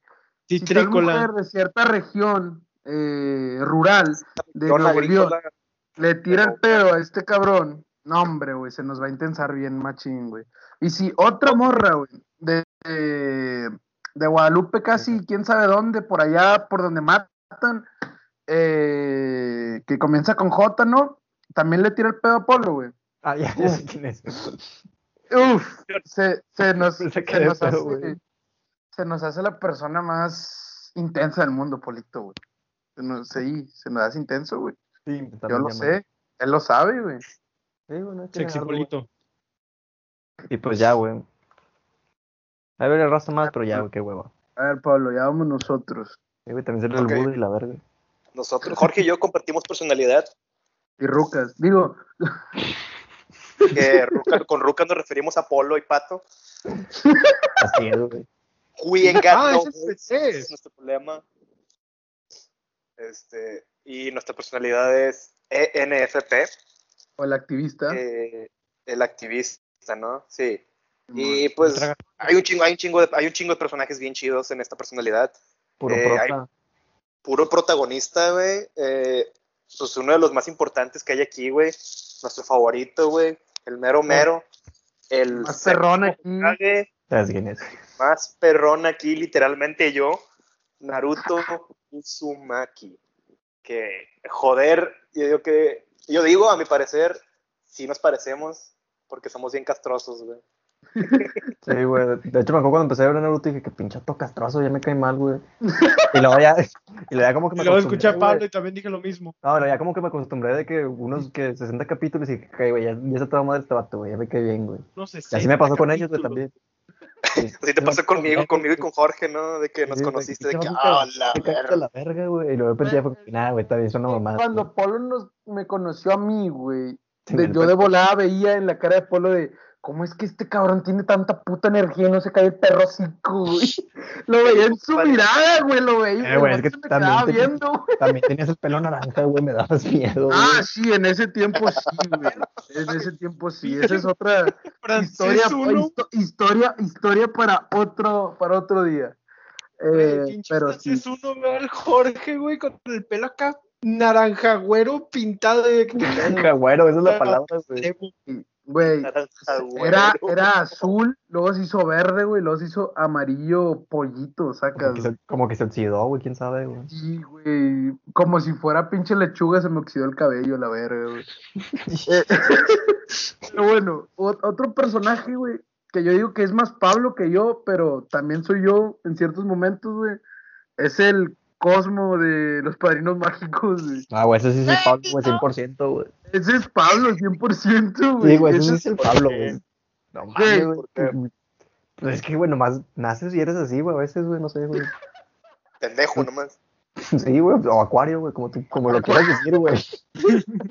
si tal mujer de cierta región eh, rural de Nuevo León le tira el pedo a este cabrón, no hombre, güey, se nos va a intensar bien machín, güey. Y si otra morra, güey, de, de, de Guadalupe casi, quién sabe dónde, por allá, por donde matan, eh, que comienza con J, ¿no? También le tira el pedo a Polo, güey. Ah, ya, ya sé quién es. Uf, se, se nos, Se nos pedo, hace, güey. se nos hace la persona más intensa del mundo, Polito, güey. Se nos, sí, se nos hace intenso, güey. Sí, Yo lo sé, él lo sabe, güey. Sí, bueno, Sexy polito. Y pues ya, güey. A ver, el rastro más, pero ya, güey, qué hueva. A ver, Pablo, ya vamos nosotros. Sí, güey, también sale Ok. el Buda y la verga. Nosotros, Jorge y yo compartimos personalidad. Y Rucas, digo, que Ruca- con Ruca nos referimos a Polo y Pato. Así es, güey. Ah, no ese es ese es nuestro problema. Este, y nuestra personalidad es ENFP, o el activista. eh, el activista, ¿no? Sí. Y pues hay un chingo, hay un chingo de, hay un chingo de personajes bien chidos en esta personalidad. Puro Eh, hay- prota. Puro protagonista, güey. Eh, pues uno de los más importantes que hay aquí, güey. Nuestro favorito, güey. El mero mero. El Más perrón aquí. Hokage, ¿Sabes quién es? más perrón aquí, literalmente yo, Naruto Uzumaki. Que, joder, yo digo que, yo digo, a mi parecer, sí nos parecemos, porque somos bien castrosos, güey. Sí, güey. De hecho, me acuerdo cuando empecé a ver Naruto y dije que pinchato castroso, ya me cae mal, güey. Y luego ya, y luego ya como que me Y luego escuché a Pablo y también dije lo mismo. No, pero ya como que me acostumbré de que unos que 60 capítulos y dije, "Ok, güey, ya, ya se toda madre este vato, güey, ya me cae bien, güey. No sé. Y así me pasó con ellos, güey, también. Sí. Así te pasó conmigo, conmigo y con Jorge, ¿no? De que nos Sí, conociste, de ¿qué que, ah, cabrón? la verga. a la verga, güey. Y luego de repente ya fue nah, güey, también son mamada. Cuando Polo nos, me conoció a mí, güey, Sí, yo de volada veía en la cara de Polo de, ¿cómo es que este cabrón tiene tanta puta energía y no se cae el perro hocico, güey? Lo veía en su mirada, güey, lo veía. Eh, güey, es que me también te- viendo, güey. También tenías el pelo naranja, güey, me dabas miedo, güey. Ah, sí, en ese tiempo sí, güey. En ese tiempo sí. Esa es otra historia, histo- historia, historia para otro, para otro día. Eh, Güey, pero sí. francés uno al Jorge, güey, con el pelo acá naranja güero pintado de Naranja, güero, esa es la palabra, güey. Güey, era, era azul, luego se hizo verde, güey, luego se hizo amarillo pollito, sacas. Como que, se, como que se oxidó, güey, quién sabe, güey. Sí, güey. Como si fuera pinche lechuga, se me oxidó el cabello, la verga, güey. Eh, pero bueno, otro personaje, güey, que yo digo que es más Pablo que yo, pero también soy yo en ciertos momentos, güey. Es el Cosmo de los Padrinos Mágicos, güey. Ah, güey, ese sí es el Pablo, güey, 100%, güey. Ese es Pablo, 100%, güey. Sí, güey, ese Ese sí es el Pablo, güey. No mames, güey. Pues es que, güey, nomás naces y eres así, güey, a veces, güey, no sé, güey. Pendejo nomás. Sí, güey, o acuario, güey, como, tú, como lo quieras decir, güey.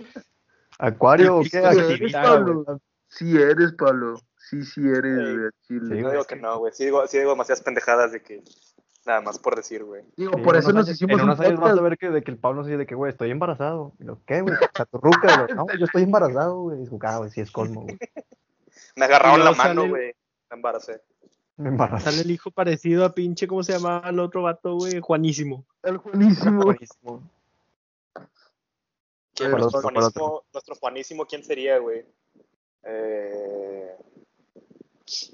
Acuario o qué, Sí, eres, actividad, Pablo. güey. Sí eres, Pablo. Sí, sí eres, Sí. güey. Sí, digo que no, güey. Sí digo, sí digo demasiadas pendejadas de que nada más por decir, güey. Digo, Sí, por eso nos años- hicimos En un unos años vas podcast. a ver que, de que el Pablo se de que, güey, estoy embarazado. Y lo, ¿qué, güey? O sea, tu ruca, güey. No, yo estoy embarazado, güey. Dijo, ah, güey, sí es colmo, güey. Me agarraron la mano, sale- güey. Me embaracé. Me embarazé. Sale el hijo parecido a pinche, ¿cómo se llamaba el otro vato, güey? Juanísimo. El Juanísimo. ¿Quién- ¿Cuál nuestro. Juanísimo, nuestro Juanísimo, ¿quién sería, güey? Eh,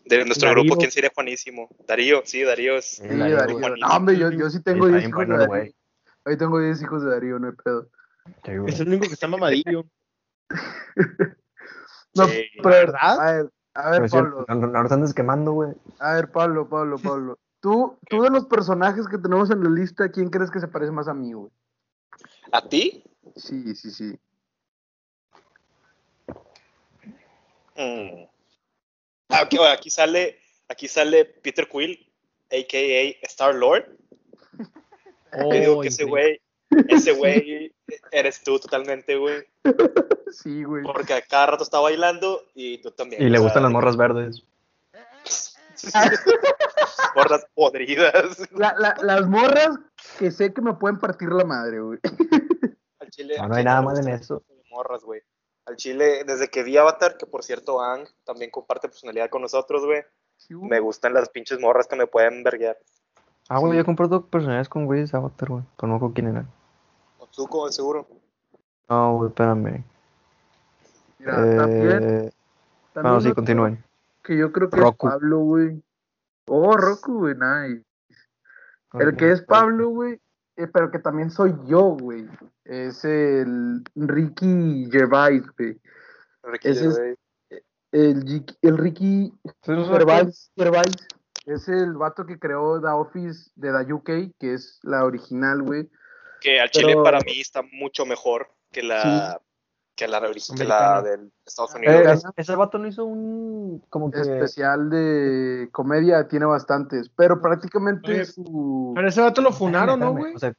de nuestro Darío. grupo, ¿quién sería Juanísimo? Darío, sí, Darío es. Sí, Darío. No, hombre, yo, yo sí tengo Está 10 bien hijos bueno de. Darío. Hoy tengo 10 hijos de Darío, no hay pedo. Sí. Es el único que está mamadillo. No, Sí. pero, ¿Verdad? a ver, a Pablo. No, no, no nos quemando, güey. A ver, Pablo, Pablo, Pablo. Tú, tú de los personajes que tenemos en la lista, ¿quién crees que se parece más a mí, güey? ¿A ti? Sí, sí, sí. Mm. Bueno, aquí sale, aquí sale Peter Quill, a.k.a. Star Lord. Yo digo Oh, que ese güey, ese güey eres tú totalmente, güey. Sí, güey. Porque a cada rato está bailando y tú también. Y le sea, gustan las morras verdes. Morras podridas. La- la- las morras que sé que me pueden partir la madre, güey. Al chile, No, no hay nada mal en eso. Morras, güey. Al chile, desde que vi Avatar, que por cierto, Ang también comparte personalidad con nosotros, güey. Sí. Me gustan las pinches morras que me pueden verguear. Ah, güey, yo compré dos personajes con güeyes de Avatar, güey. Pero no acuerdo quién era. Otsuko, seguro. No, güey, espérame. Mira, también, Eh, también bueno, sí, continúen. Que yo creo que Roku. es Pablo, güey. Oh, Roku, güey, nice. El que es Pablo, güey, eh, pero que también soy yo, güey. Es el Ricky Gervais, güey. Ricky Ese es- Gervais. El, G- el Ricky Gervais, Gervais. Es el vato que creó The Office de The UK, que es la original, güey. Que al Pero- Chile para mí está mucho mejor que la, que la, que la del Estados Unidos. Eh, Ajá. ese- vato no hizo un. Como que. Especial de comedia, tiene bastantes, pero prácticamente Oye, su... Pero ese vato lo funaron, ¿no, güey? o sea,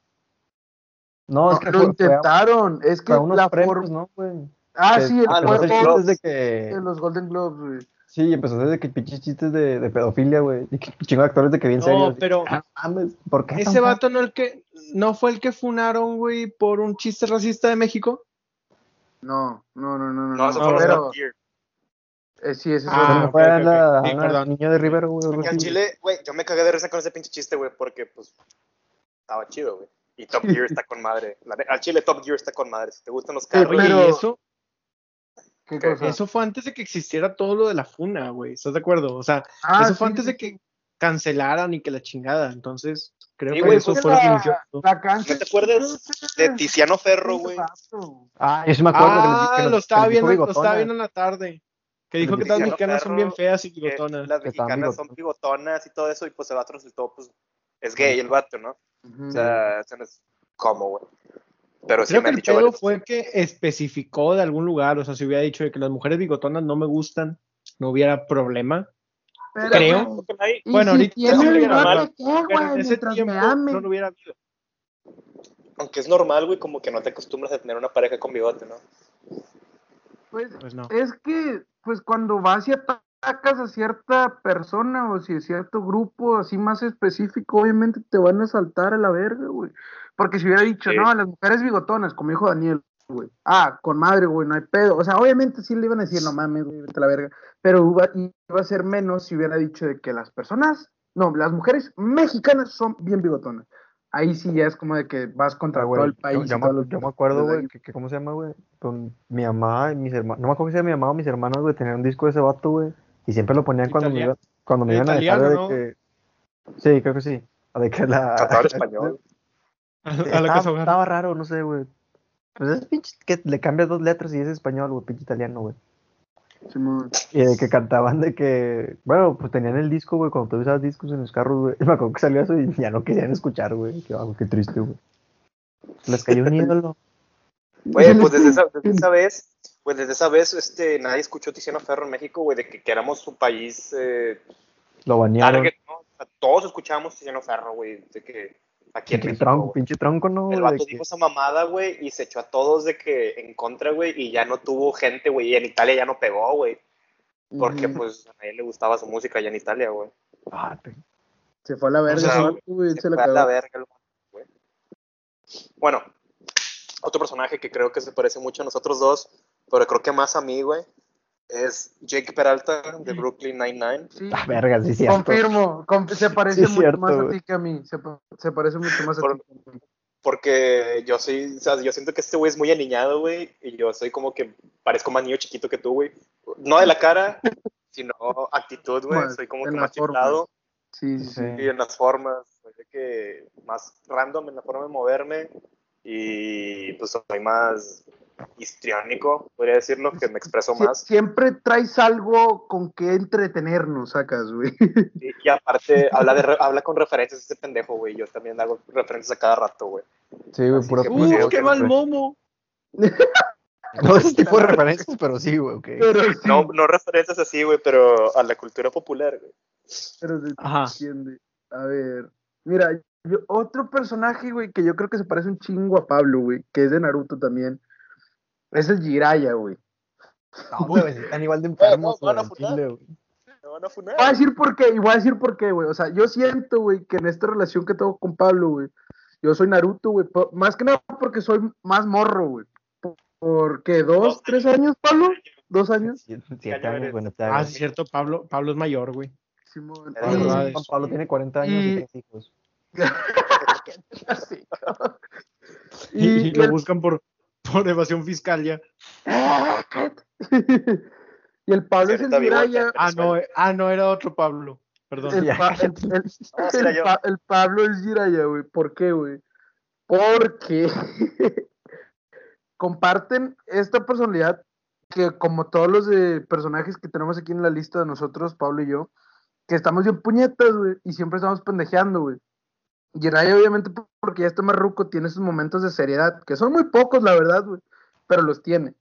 no, es No, que lo fue, fue a- intentaron, es que unos la premios, forma... ¿no, güey? Ah, Que sí, el Ah, empezó a hacer cuerpo chistes de que. de los Golden Globes, güey. Sí, empezó a hacer de que pinches chistes de, de pedofilia, güey. Y que chingo de actores de que bien No, serios. pero Ah, mames, ¿por qué? ese vato no el que no fue el que funaron, güey, por un chiste racista de México. No, no, no, no, no. No, eso no, fue pero, eh, sí, ese es Ah, fue a ok, la. Sí, niña de Rivero, güey. Porque al Chile, güey, yo me cagué de risa con ese pinche chiste, güey, porque pues estaba chido, güey. Y Top Gear está con madre. La al Chile Top Gear está con madre. Si te gustan los carros, pero- y eso, ¿Qué ¿Qué? cosa? eso fue antes de que existiera todo lo de la funa, güey. ¿Estás de acuerdo? O sea, Ah, eso fue sí, antes sí, de que cancelaran y que la chingada. Entonces, creo Sí, que eso fue lo que la- inició. todo. La cancha. ¿No te acuerdas de Tiziano Ferro, güey? Ah, yo sí me acuerdo que Ah, que nos- lo estaba viendo, lo estaba viendo en la tarde. Que dijo que todas las mexicanas son bien feas y bigotonas. las mexicanas son bigotonas. y todo eso, y pues el vato resultó, pues, es gay el vato, ¿no? O sea, eso no es como, güey. Pero sí Creo me que el dicho pedo fue que especificó de algún lugar, o sea, si hubiera dicho de que las mujeres bigotonas no me gustan, no hubiera problema. Pero, creo. Bueno, si ahorita tiene no hubiera bigote, mal, ¿qué, Pero güey? ese tiempo no lo hubiera habido. Aunque es normal, güey, como que no te acostumbras a tener una pareja con bigote, ¿no? Pues, Pues no. es que, pues cuando vas y atacas a cierta persona o si a cierto grupo así más específico, obviamente te van a saltar a la verga, güey. Porque si hubiera dicho, Sí. no, las mujeres bigotonas, como dijo Daniel, güey. Ah, con madre, güey, no hay pedo. O sea, obviamente sí le iban a decir, no mames, güey, vete a la verga. Pero iba, iba a ser menos si hubiera dicho de que las personas, no, las mujeres mexicanas son bien bigotonas. Ahí sí ya es como de que vas contra Ah, güey, todo el yo- país. Yo, y me, los- yo me acuerdo, güey, que, que ¿cómo se llama, güey? Con mi mamá y mis hermanos. No me acuerdo si era mi mamá o mis hermanos, güey, tenían un disco de ese vato, güey. Y siempre lo ponían cuando me, iba, cuando me iban a dejar de ¿no? que. Sí, creo que sí. De que la. Español. A la Estaba, casa hogar. estaba raro, no sé, güey. Pues es pinche que le cambias dos letras y es español, güey, pinche italiano, güey. Simón. Y de que cantaban de que, bueno, pues tenían el disco, güey, cuando tú usabas discos en los carros, güey. Y me acuerdo que salió eso y ya no querían escuchar, güey. Qué, ah, qué triste, güey. Les cayó un ídolo. Oye, pues desde esa, desde esa vez, pues desde esa vez, este, nadie escuchó Tiziano Ferro en México, güey, de que, que éramos un país eh, Lo bañaron. target, ¿no? O sea, todos escuchábamos Tiziano Ferro, güey, de que aquí en Pinche México, tronco, pinche tronco, ¿no? El vato que- dijo esa mamada, güey, y se echó a todos de que en contra, güey, y ya no tuvo gente, güey, y en Italia ya no pegó, güey, porque pues a nadie le gustaba su música allá en Italia, güey. Ah, te- Se fue a la verga, sea, güey, Se se la fue a la verga güey. Bueno, otro personaje que creo que se parece mucho a nosotros dos, pero creo que más a mí, güey, es Jake Peralta de Brooklyn Nine-Nine. Sí, Ah, verga, sí, cierto. confirmo, com- se parece Sí, mucho cierto, más a ti que a mí, se, pa- se parece mucho más a ti que a mí. Porque yo soy, o sea, yo siento que este güey es muy aniñado, güey, y yo soy como que parezco más niño chiquito que tú, güey. No de la cara, sino actitud, güey. Soy como que más chiflado Sí, sí, sí. Sí. y en las formas, soy de que más random en la forma de moverme y pues soy más histriónico, podría decirlo, que me expreso Sie- más. Siempre traes algo con que entretenernos, sacas, güey. Y, y aparte, habla, de re- habla con referencias ese pendejo, güey. Yo también hago referencias a cada rato, güey. Sí, güey, pura pues, ¡Uh, qué mal momo! No ese tipo de referencias, pero sí, güey, ok. Pero sí, No, no referencias así, güey, pero a la cultura popular, güey. pero se Ajá. entiende. A ver, mira, yo- otro personaje, güey, que yo creo que se parece un chingo a Pablo, güey, que es de Naruto también, es el Jiraiya, güey. No, güey, están igual de enfermos, güey, van a funar. Voy a decir por qué, y voy a decir por qué, güey. O sea, yo siento, güey, que en esta relación que tengo con Pablo, güey, yo soy Naruto, güey. Más que nada porque soy más morro, güey. Por- ¿Por qué? ¿Dos, tres años, Pablo? ¿Dos años? Siete, año siete años, güey, neta, Ah, es cierto, Pablo, Pablo es mayor, güey. Sí, Juan Pablo tiene 40 años y, y- tres hijos. Y, y, y lo el- buscan por, por evasión fiscal ya. ¡Ah, y el Pablo es el Jiraiya. Ah, no, eh, ah, no, era otro Pablo. Perdón. El, Pa- el- el- era el. Pa- Pablo es Jiraiya, güey. ¿Por qué, güey? Porque comparten esta personalidad que, como todos los de personajes que tenemos aquí en la lista de nosotros, Pablo y yo, que estamos bien puñetas, güey, y siempre estamos pendejeando, güey. Jiraya, obviamente, por- porque ya está más ruco, tiene sus momentos de seriedad, que son muy pocos, la verdad, güey, pero los tiene.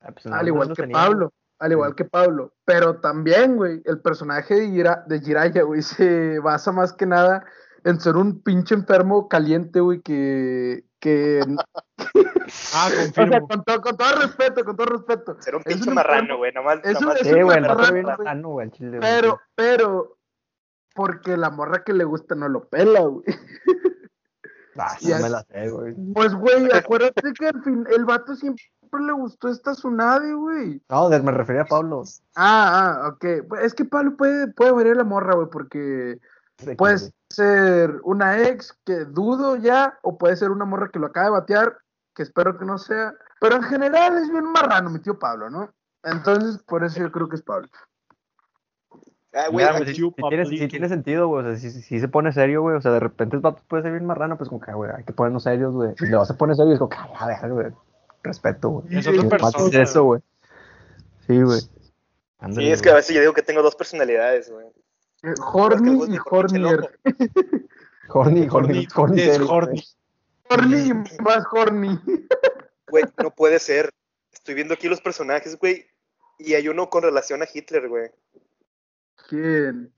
Ah, pues, Al igual que. Pablo, al igual que Pablo. Pero también, güey, el personaje de, Jira- de Jiraya, güey, se basa más que nada en ser un pinche enfermo caliente, güey, que... que Ah, o sea, confirmo. con, todo, con todo respeto, con todo respeto. Ser un pinche marrano, güey. Nomás, es un- marrano, güey. Pero, pero, porque la morra que le gusta no lo pela, güey. Ah, no me la sé, güey. Pues, güey, acuérdate que al fin, el vato siempre le gustó esta Tsunade, güey. No, me refería a Pablo. Ah, ah, ok. Pues Es que Pablo puede, puede variar la morra, güey, porque De puede ser una ex que dudo ya, o puede ser una morra que lo acaba de batear, que espero que no sea. Pero en general es bien marrano, mi tío Pablo, ¿no? Entonces, por eso yo creo que es Pablo. Ah, güey, Mira, güey, aquí- sí, sí tiene, sentido, güey. O sea, si si se pone serio, güey. O sea, de repente el vato puede ser bien marrano, pues como que, güey, hay que ponernos serios, güey. Y luego se pone serio y es como que, "Ay, a ver, güey. Respeto, güey. Es otra persona, eso, güey. Sí, güey. Sí, es que a veces yo digo que tengo dos personalidades, güey. Eh, Horny y Hornier. Horny, horny, horny. es horny. Horny y más horny. Güey, no puede ser. Estoy viendo aquí los personajes, güey. Y hay uno con relación a Hitler, güey. ¿Quién?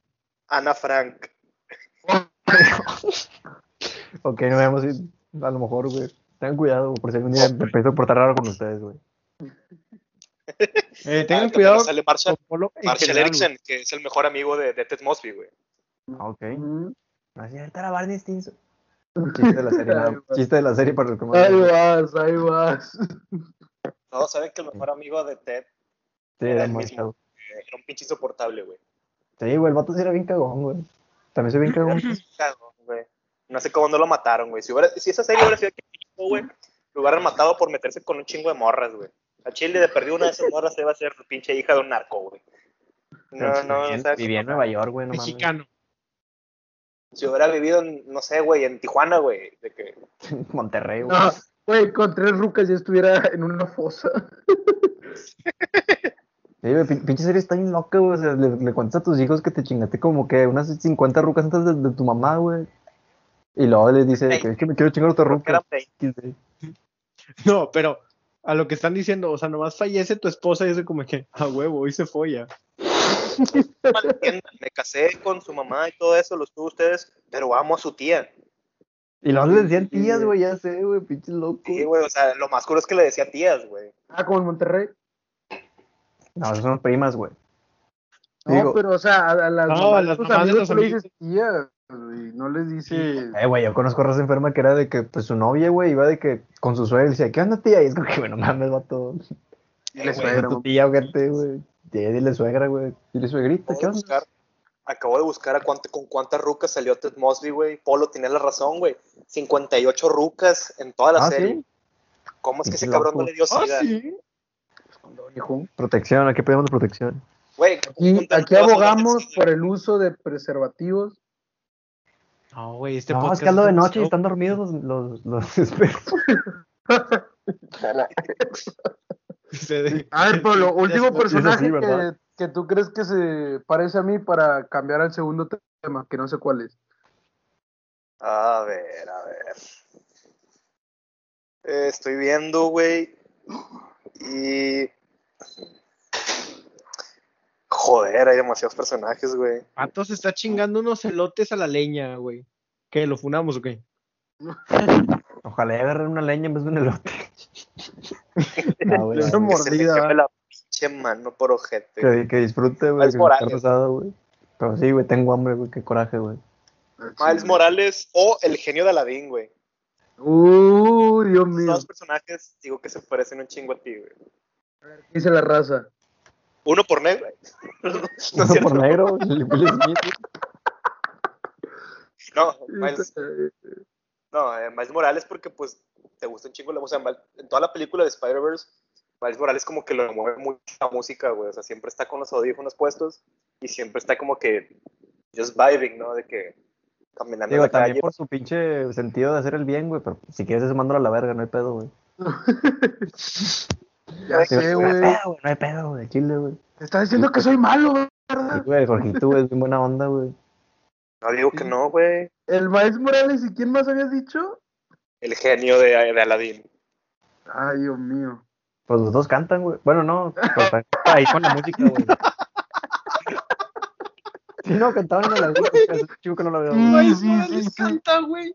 Ana Frank. Ok, no veamos si a lo mejor, güey. Tengan cuidado, por si algún día me empiezo a portar raro con ustedes, güey. Eh, Ah, tengan también cuidado Sale Marshall, Marshall Erickson, que es el mejor amigo de, de Ted Mosby, güey. Ah, ok. Mm. Así, ahorita era Barney Stinson. Chiste de la serie, va. chiste de la serie para los que Ahí vas, ahí vas. Todos saben que el mejor amigo de Ted Sí, era era el mismo. eh, era un pinche insoportable, güey. Sí, güey, el vato sí era bien cagón, güey. También soy bien cagón. Güey. No sé cómo no lo mataron, güey. Si, hubiera- si esa serie hubiera sido aquí en México, güey, lo hubieran matado por meterse con un chingo de morras, güey. A Chile de perdió una de esas morras se iba a ser pinche hija de un narco, güey. No, no, Vivía- o sea, Vivía en Nueva York, güey, no mames. Mexicano. si hubiera vivido, en, no sé, güey, en Tijuana, güey, de que Monterrey, güey. No, güey, con tres rucas ya estuviera en una fosa. Sí, pinche serie está bien loca, güey. O sea, le, le cuentas a tus hijos que te chingaste como que unas 50 rucas antes de, de tu mamá, güey. Y luego les dice que es que me quiero chingar otra ruca. 20. No, pero a lo que están diciendo, o sea, nomás fallece tu esposa y es como que, a huevo, hoy se folla. Me casé con su mamá y todo eso, los tuve ustedes, pero amo a su tía. Y luego les decían tías, güey, ya sé, güey, pinche loco. Sí, güey, o sea, lo más curo es que le decía tías, güey. Ah, como en Monterrey. No, son primas, güey. No, Digo- pero o sea, a, a las No, a las tus mamás de los le amigos. dices tía, güey, no les dices. Eh, güey, yo conozco raza enferma que era de que, pues, su novia, güey, iba de que con su suegra y decía, ¿qué onda, tía? Y es como que, bueno, mames, vato. Eh, Les güey, suegra, tu tía, ojete, güey. Sí, dile suegra, güey. Dile suegrita, acabo ¿qué de onda? buscar, acabo de buscar a cuánto, con cuántas rucas salió Ted Mosby, güey. Polo tenía la razón, güey. 58 rucas en toda la Ah, serie. sí. ¿Cómo es que ese cabrón no le dio Ah, sida? Hijo. Protección, aquí pedimos protección. Güey, Aquí, ¿cuántas aquí rucas abogamos por el uso de preservativos. No, güey, este no, es que de noche y están dormidos los, los, los A ver, Pablo, último personaje que, que tú crees que se parece a mí para cambiar al segundo tema, que no sé cuál es. A ver, a ver. Eh, estoy viendo, güey. Y. Joder, hay demasiados personajes, güey. Pato se está chingando unos elotes a la leña, güey. ¿Qué? ¿Lo funamos o qué? Ojalá agarren una leña en vez de un elote. No, güey, Una. Que mordida, queme la pinche mano por ojete. que, que disfrute, güey. Que rosado, güey. Pero sí, güey, tengo hambre, güey. Qué coraje, güey. Miles Morales o el genio de Aladín, güey. Uh, Dios mío. dos personajes, digo que se parecen un chingo a ti, güey. Dice la raza. Uno por negro. Uno por negro, el Will Smith. no, Miles, no eh, Miles Morales porque pues te gusta un chingo la música. En toda la película de Spider-Verse, Miles Morales como que lo mueve mucho la música, güey. O sea, siempre está con los audífonos puestos y siempre está como que just vibing, ¿no? De que caminando Digo, en la también calle. por su pinche sentido de hacer el bien, güey. Pero si quieres eso, mándalo a la verga, no hay pedo, güey. Ya sé, No hay güey. pedo, güey. No hay pedo, güey. Chile, güey. Te está diciendo que soy malo, güey. Sí, güey, Jorgito, güey, es bien buena onda, güey. No digo que no, güey. El Miles Morales, ¿y quién más habías dicho? El genio de, de Aladdin. Ay, Dios mío. Pues los dos cantan, güey. Bueno, no, pues, ahí con la música, güey. Sí, no, cantaban en la música, ese chico que no lo veo. Sí, güey. Sí, Morales sí, sí. canta, güey.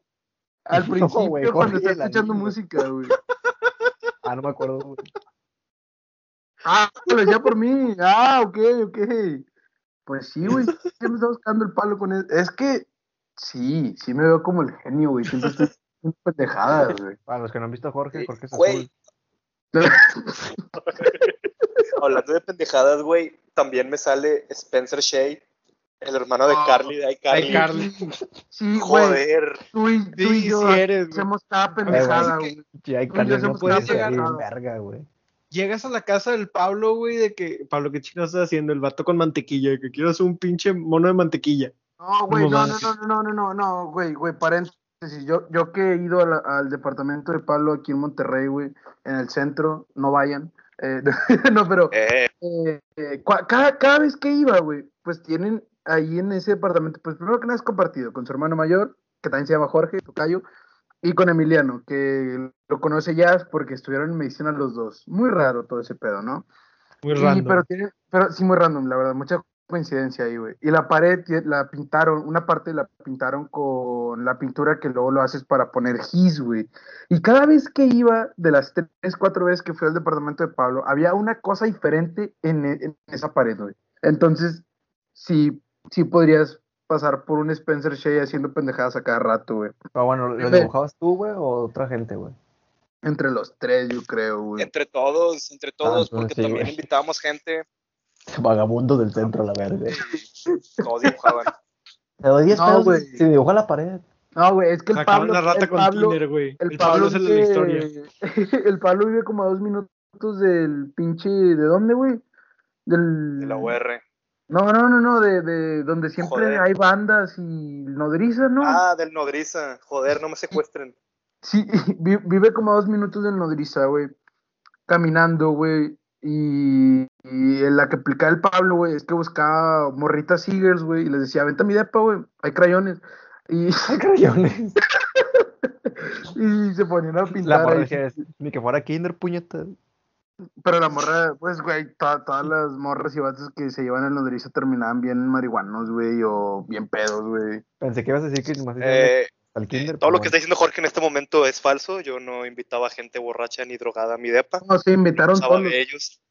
Al No, principio, güey, cuando está escuchando música, güey. Ah, no me acuerdo, güey. Ah, lo decía por mí. Ah, ok, ok. Pues sí, güey. Siempre está buscando el palo con él. Es que sí, sí me veo como el genio, güey. Siempre estoy haciendo pendejadas, güey. Para los que no han visto a Jorge, Jorge es güey. azul. Hablando de pendejadas, güey, también me sale Spencer Shea, el hermano de Ah, Carly de iCarly. Ay, Carly. Sí, güey. Joder. Tú y, tú y Sí, yo sí eres, güey. hacemos cada pendejada, güey. Sí, sé no puede llegar- verga, güey. Llegas a la casa del Pablo, güey, de que, Pablo, ¿qué chingados estás haciendo? El vato con mantequilla, de que quiero hacer un pinche mono de mantequilla. No, güey, no, no, no, no, no, no, no, no, güey, güey, paréntesis. Yo, yo que he ido a la- al departamento de Pablo aquí en Monterrey, güey, en el centro, no vayan. Eh, no, pero Eh, eh, eh, cua- cada, cada vez que iba, güey, pues tienen ahí en ese departamento, pues primero que nada es compartido con su hermano mayor, que también se llama Jorge, Tocayo, y con Emiliano, que lo conoce ya porque estuvieron en medicina los dos. Muy raro todo ese pedo, ¿no? Muy Sí, random. pero tiene, pero sí muy random, la verdad, mucha coincidencia ahí, güey. Y la pared la pintaron, una parte la pintaron con la pintura que luego lo haces para poner gis, güey. Y cada vez que iba, de las tres, cuatro veces que fui al departamento de Pablo, había una cosa diferente en, en esa pared, güey. Entonces, sí, sí podrías pasar por un Spencer Shea haciendo pendejadas a cada rato, güey. Pero bueno, ¿lo dibujabas tú, güey, o otra gente, güey? Entre los tres, yo creo, güey. entre todos, entre todos, entonces porque sí, también invitábamos gente, Vagabundos del centro, la verga. todos dibujaban. Te doy 10 No, pesos si dibuja la pared. No, güey, es que el Sacaban Pablo, la rata el con Pablo, Tinder, güey. El, El, Pablo, Pablo es el de la historia. el Pablo vive como a dos minutos del pinche. ¿De dónde, güey? Del. De la UR. No, no, no, no, de, de donde siempre Joder. hay bandas y nodrizas, ¿no? Ah, del Nodriza. Joder, no me secuestren. Sí, vi- vive como a dos minutos del nodriza, güey. Caminando, güey. Y, y en la que aplicaba el Pablo, güey, es que buscaba morritas Seagers, güey, y les decía, vente a mi depa, güey, hay crayones. Y, Ay, crayones. y se ponían a La pintar. morra ahí. decía, ni que fuera Kinder, puñeta. Pero la morra, pues, güey, to- todas las morras y vatos que se llevan el nodriza terminaban bien marihuanos, güey, o bien pedos, güey. Pensé que ibas a decir que iban Eh, al Kinder. todo lo que está diciendo Jorge en este momento es falso. Yo no invitaba gente borracha ni drogada a mi depa. No, se invitaron todos. de ellos.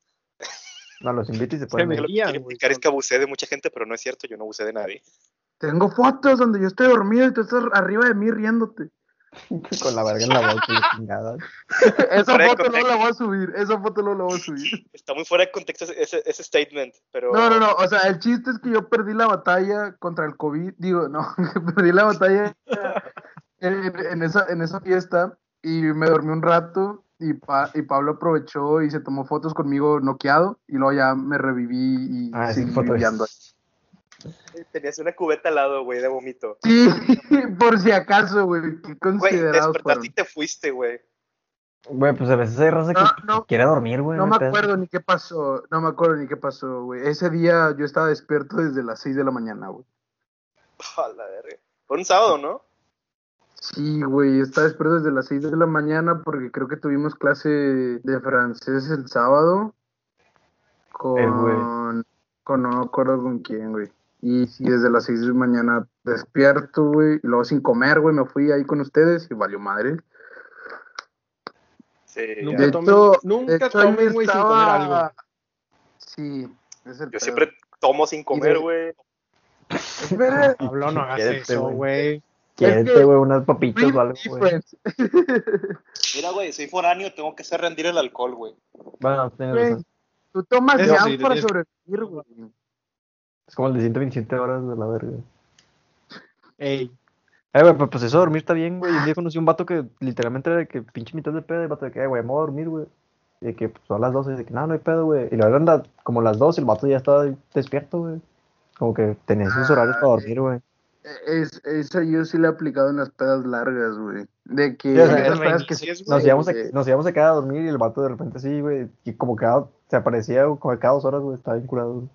No, los invito y se pueden indicar es que abusé de mucha gente, pero no es cierto. Yo no abusé de nadie. Tengo fotos donde yo estoy dormido y tú estás arriba de mí riéndote. con la verga en la boca chingada. Esa foto no la voy a subir, esa foto no la voy a subir. Está muy fuera de contexto ese, ese statement, pero. No, no, no, o sea, el chiste es que yo perdí la batalla contra el COVID, digo, no, perdí la batalla en, en esa, en esa fiesta y me dormí un rato y, Pa- y Pablo aprovechó y se tomó fotos conmigo noqueado y luego ya me reviví y Ah, seguí fotos. Tenías una cubeta al lado, güey, de vómito. Sí, por si acaso, güey, qué Güey, considerados despertaste fueron. y te fuiste, güey. Güey, pues a veces hay raza que No, no. quiere dormir, güey. No me pedo. acuerdo ni qué pasó, no me acuerdo ni qué pasó, güey. Ese día yo estaba despierto desde las 6 de la mañana, güey. A la verga. Fue un sábado, ¿no? Sí, güey, estaba despierto desde las 6 de la mañana porque creo que tuvimos clase de francés el sábado con, El con no me acuerdo con quién, güey. Y sí, desde las 6 de la mañana despierto, güey, y luego sin comer, güey, me fui ahí con ustedes y valió madre. Sí. Nunca De tomen- hecho, nunca tomen, güey, sin comer algo. Sí, es el Yo pedo. siempre tomo sin comer, güey. Espera, Pablo, no hagas eso, güey. que- güey, unas papitas o algo, güey. difference. Mira, güey, soy foráneo, tengo que hacer rendir el alcohol, güey. Bueno, tienes razón. Tú tomas ya sí, para sobrevivir, güey. Es como el de 127 horas de la verga. Ey, Eh, güey, pues, pues eso de dormir está bien, güey. Un día conocí a un vato que literalmente era de que pinche mitad de pedo. Y el vato de que, eh, güey, me voy a dormir, güey. Y de que, pues, son las 12. Y de que, no, no hay pedo, güey. Y la verdad, anda como las 2 y el vato ya estaba despierto, güey. Como que tenía sus horarios para dormir, güey. Es, eso yo sí le he aplicado en las pedas largas, güey. De que Sí, o sea, pedas que Nos íbamos, a, nos íbamos a quedar a dormir y el vato de repente sí, güey. Y como cada, se aparecía como cada dos horas, güey. Estaba bien curado, güey.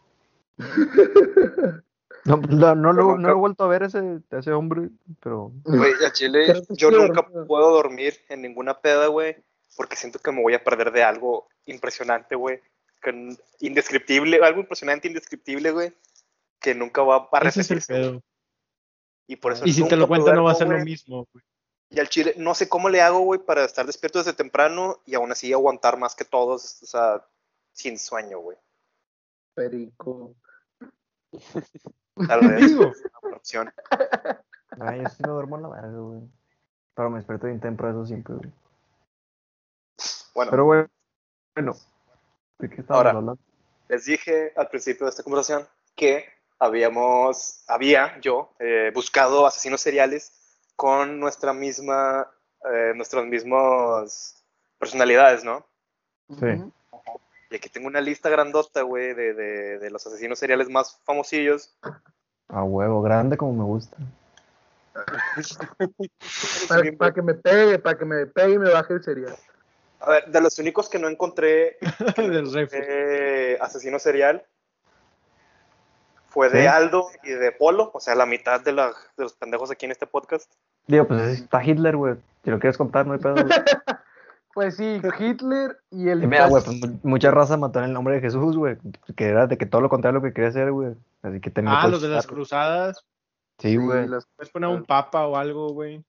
No, no, no, lo, no nunca- lo he vuelto a ver ese, ese hombre, pero Güey, a Chile, Creo que yo nunca puedo dormir en ninguna peda, güey, porque siento que me voy a perder de algo impresionante, güey. Indescriptible, algo impresionante, indescriptible, güey, que nunca va a es repetirse. pedo. Y por eso Y si te lo me cuentan no va a ser lo mismo, güey. Y al chile, no sé cómo le hago, güey, para estar despierto desde temprano y aún así aguantar más que todos, o sea, sin sueño, güey. Perico. Tal vez Digo. es una buena opción. ay, yo sí me duermo en la verga, güey. Pero me despierto bien temprano eso siempre, güey. Bueno, Pero güey, bueno, ¿de qué estábamos Ahora. hablando? les dije al principio de esta conversación que habíamos, había yo eh, buscado asesinos seriales con nuestra misma, eh, nuestras mismas personalidades, ¿no? Sí. Y aquí tengo una lista grandota, güey, de, de, de los asesinos seriales más famosillos. A huevo, grande como me gusta. Para, para que me pegue, para que me pegue y me baje el cereal. A ver, de los únicos que no encontré Del eh, asesino serial fue de ¿Sí? Aldo y de Polo, o sea, la mitad de, la- de los pendejos aquí en este podcast. Digo, pues está Hitler, güey. Si lo quieres contar, no hay pedo. Pues sí, Hitler y el. Y mira, güey, pues mu- mucha raza mató en el nombre de Jesús, güey. Que era de que todo lo contrario a lo que quería hacer, güey. Así que también. Ah, puedes los de las cruzadas. Sí, güey. Puedes poner un papa o algo, güey.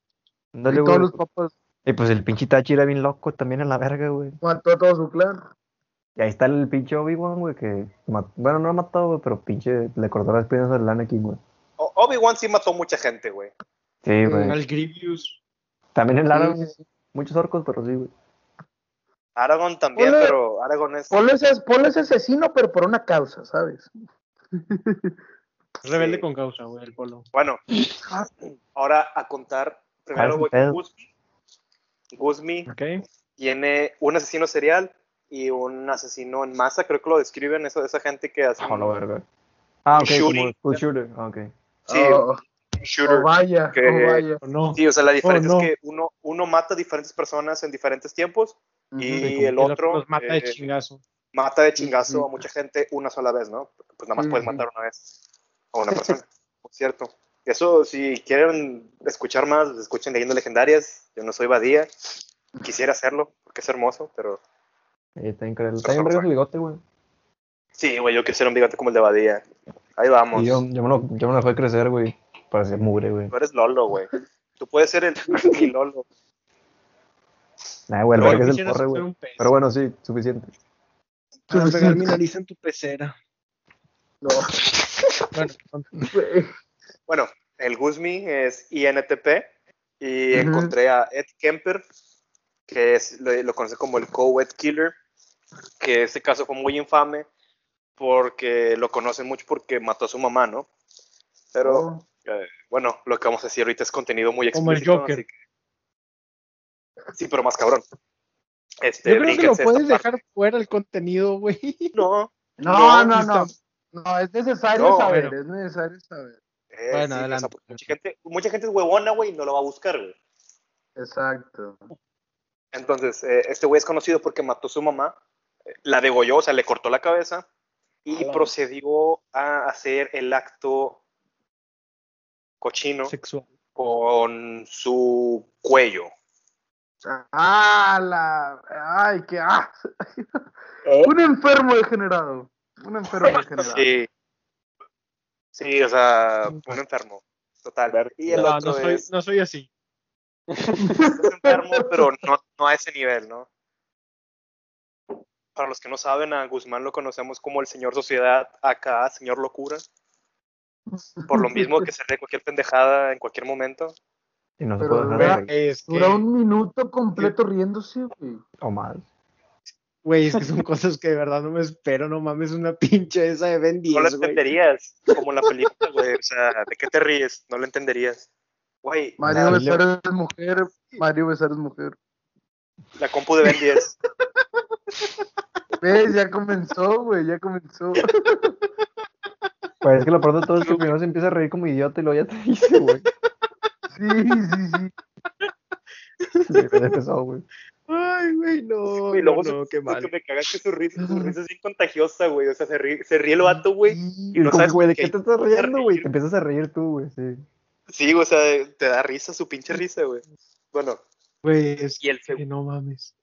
Ándale, y güey. todos los papas Y pues el pinche Tachi era bien loco también en la verga, güey. mató a todo su clan. Y ahí está el pinche Obi-Wan, güey, que... Bueno, no lo mató, güey, pero pinche le cortó las piernas al Anakin, güey. Obi-Wan sí mató mucha gente, güey. Sí, güey. Al Grievous. También el Lara, sí, sí. muchos orcos, pero sí, güey. Aragorn también, Ponle- pero Aragorn es... Ponle ese, ponle ese asesino, pero por una causa, ¿sabes? Rebelde Sí. con causa, güey, el polo. Bueno, ahora a contar. Primero Ah, voy con Guzmi. Guzmi ¿Ok? tiene un asesino serial y un asesino en masa, creo que lo describen, eso, esa gente que hace Oh, un verga. Ah, ok, Shooting. como shooter. Ah, ok. Sí, Oh, shooter. oh, vaya, que- oh, vaya. ¿O no? Sí, o sea, la diferencia no. es que uno, uno mata a diferentes personas en diferentes tiempos y Sí, el otro Los mata eh, de chingazo. mata de chingazo a mucha gente una sola vez, ¿no? Pues nada más puedes matar una vez a una persona, por cierto. Eso, si quieren escuchar más, escuchen Leyendas Legendarias. Yo no soy Badía. Quisiera hacerlo, porque es hermoso, pero... Eh, está increíble. Está bien su bigote, güey. Sí, güey, yo quisiera un bigote como el de Badía. Ahí vamos. Y yo, yo, me lo, yo me lo dejé crecer, güey. Para ser mugre, güey. Tú eres Lolo, güey. Tú puedes ser el mi Lolo. Nah, güey, el verga es el porre, ser güey. Pero bueno, sí, suficiente. Para pegar mi nariz en tu pecera. No, Bueno, el Guzmi es INTP y encontré a Ed Kemper, que es, lo, lo conoce como el Co-Ed Killer, que este caso fue muy infame porque lo conocen mucho porque mató a su mamá, ¿no? Pero Oh, eh, bueno, lo que vamos a decir ahorita es contenido muy Como el explícito. Joker. así que- Sí, pero más cabrón. Este, yo creo que lo puedes parte. dejar fuera el contenido, güey. No, No, No, no, no. No, es necesario No, saber, bueno. es necesario saber. eh, Bueno, sí, o sea, adelante. mucha, gente, mucha gente es huevona, güey, y no lo va a buscar, güey. Exacto. Entonces, eh, este güey es conocido porque mató a su mamá, eh, la degolló, o sea, le cortó la cabeza y Ala. procedió a hacer el acto cochino Sexual. con su cuello. Ah, la. Ay, qué. Ah. Un enfermo degenerado. Un enfermo degenerado. Sí. Sí, o sea, un enfermo. Total. Y el No, otro no soy, es, no soy así. es enfermo, pero no, no a ese nivel, ¿no? Para los que no saben, a Guzmán lo conocemos como el señor Sociedad, acá, señor Locura. Por lo mismo que se ríe cualquier pendejada en cualquier momento. Y no se Pero puede dejar vea- de reír. Es que, Dura un minuto completo riéndose, güey. O más. güey, es que son cosas que de verdad no me espero. No mames, una pinche esa de Ben No lo 10, güey. entenderías, como en la película, güey. O sea, ¿de qué te ríes? No lo entenderías. Güey, Mario Ah, Besares es mujer. Mario Besares es mujer. la compu de Ben 10. ¿Ves? Ya comenzó, güey, ya comenzó. Pues es que lo peor de todo es que primero se empieza a reír como idiota y luego ya te dice, güey. Sí, sí, sí. Sí, empezó, güey. Ay, güey, no. Y luego no, qué lo mal. que me caga es que su risa, su risa es bien contagiosa, güey. O sea, se ríe, se ríe el vato, güey. Y no como sabes güey, ¿de qué- te estás riendo, güey? Te empiezas a reír tú, güey, sí. Sí, o sea, te da risa su pinche risa, güey. Bueno, Güey, es y el que segundo, no mames.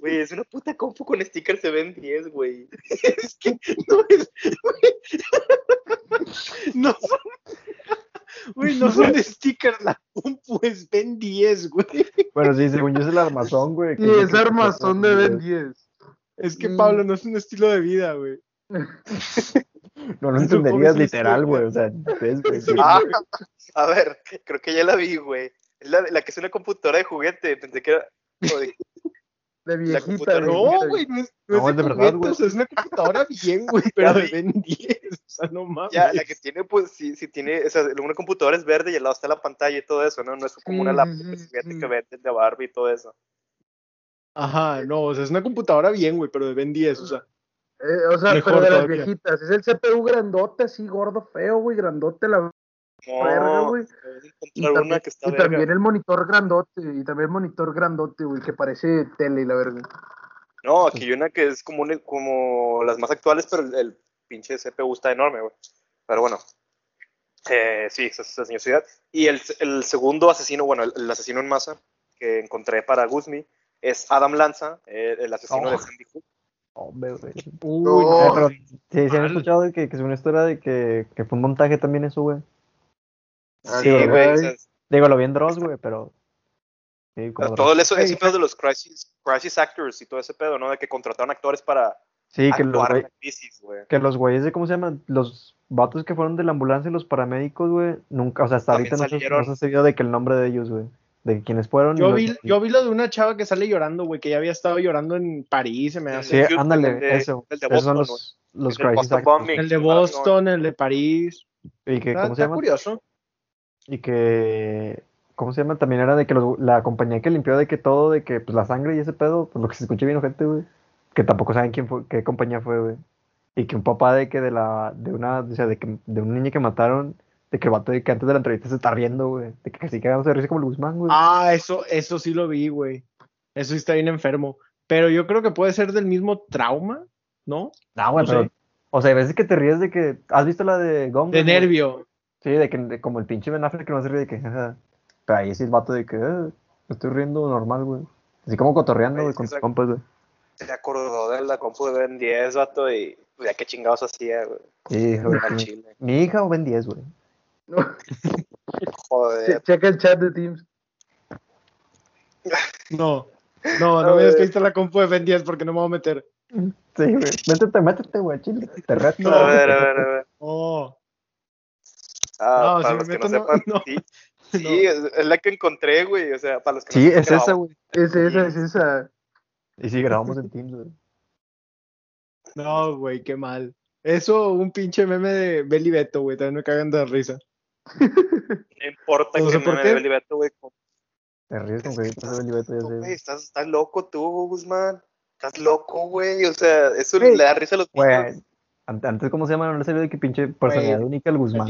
Güey, es una puta compu con stickers se ven 10, güey. Es que no es. güey. No son. Güey, no son stickers, la compu es Ben 10, güey. Bueno, sí, según yo es el armazón, güey. Y es armazón de Ben 10. Es que Mm. Pablo no es un estilo de vida, güey. No lo entenderías literal, güey. O sea, es, güey. sí. Ah, a ver, creo que ya la vi, güey. Es la, la que es una computadora de juguete. Pensé que era. De- De viejita. computadora. de No, güey, no es, no No, es es de, de verdad, juguetes, güey. o sea, es una computadora bien, güey, pero de. Ben 10. O sea, no mames. ya, la que tiene, pues, sí, sí tiene. O sea, una computadora es verde y al lado está la pantalla y todo eso, ¿no? No es como una laptop que venden de Barbie y todo eso. Ajá, no, o sea, es una computadora bien, güey, pero de Ben 10, o sea. Eh, o sea, Mejor pero de las todavía. viejitas. Es el CPU grandote, así gordo, feo, güey, grandote la verga, güey. Y, también, una que está y verga. también el monitor grandote, y también el monitor grandote, güey, que parece tele y la verga. No, aquí hay una que es como, un- como las más actuales, pero el, el pinche CPU está enorme, güey. Pero bueno. Eh, sí, esa es la señosidad. Y el, el segundo asesino, bueno, el, el asesino en masa que encontré para Guzmi es Adam Lanza, eh, el asesino Oh. de Sandy Hook. Hombre, güey. Uy, No. Eh, pero sí, sí han escuchado de que, que según esto era de que, que fue un montaje también eso, güey. Ah, Sí, güey. güey. o sea, Digo, lo vi en Dross, güey, pero. Sí, como Dross. todo eso, ese pedo de los crisis, crisis actors y todo ese pedo, ¿no? De que contrataron actores para Sí, que los, güey- la crisis, güey. que los güeyes de, ¿cómo se llaman? Los vatos que fueron de la ambulancia y los paramédicos, güey, nunca, o sea, hasta También ahorita no se, no se ha sabido de que el nombre de ellos, güey. De quienes fueron. Yo los- vi, yo vi lo de una chava que sale llorando, güey, que ya había estado llorando en París, se me hace. Sí, ándale, el de- eso. el de Esos son Boston, los, los El Boston bombing. El de. Boston, el de París. Y que, Está, ¿cómo se llama? curioso. Y que, ¿cómo se llama? También era de que los- la compañía que limpió de que todo, de que pues la sangre y ese pedo, pues lo que se escuché bien gente, güey, que tampoco saben quién fue, qué compañía fue, güey. Y que un papá de que de la, de una, o sea, de que, de un niño que mataron, de que el vato de que antes de la entrevista se está riendo, güey, de que casi cagamos de risa como el Guzmán, güey. Ah, eso, eso sí lo vi, güey. Eso sí está bien enfermo. Pero yo creo que puede ser del mismo trauma, ¿no? No, güey, no pero, sé. o sea, hay veces que te ríes de que, ¿has visto la de Gong? De nervio. Sí, de que, de- como el pinche Ben Affleck que no se ríe de que, jaja. Pero ahí sí el vato de que, eh, me estoy riendo normal, güey. Así como cotorreando, Güey, con esa- compas, güey. Se acordó de la compu de Ben 10, vato, y pues, ya qué chingados hacía, güey. Sí, güey, chile. Mi hija o Ben 10, güey. Joder. Che- checa el chat de Teams. No. No, no A me digas que la compu de Ben 10 porque no me voy a meter. Sí, güey. Métete, métete, güey, chile. Te reto. No. A ver, a ver, a ver. Oh. Ah, No, para si los me que meto, no- sepan, no. sí, sí, es, es la que encontré, güey. O sea, para los que Sí, no sepan, es esa, güey. Es esa, es esa. Y sí, grabamos en Teams, güey. No, güey, qué mal. Eso, un pinche meme de Beli Beto, güey. También me cagan de risa. No importa No que sé me por me qué. dé el Beto, güey. Te ríes con que estás de Beto, ya sé. Estás, estás loco tú, Guzmán. Estás loco, güey. O sea, eso Güey. le da risa a los niños. Ante- antes, ¿cómo se llama? No le salió de que pinche personalidad Güey, única el Guzmán,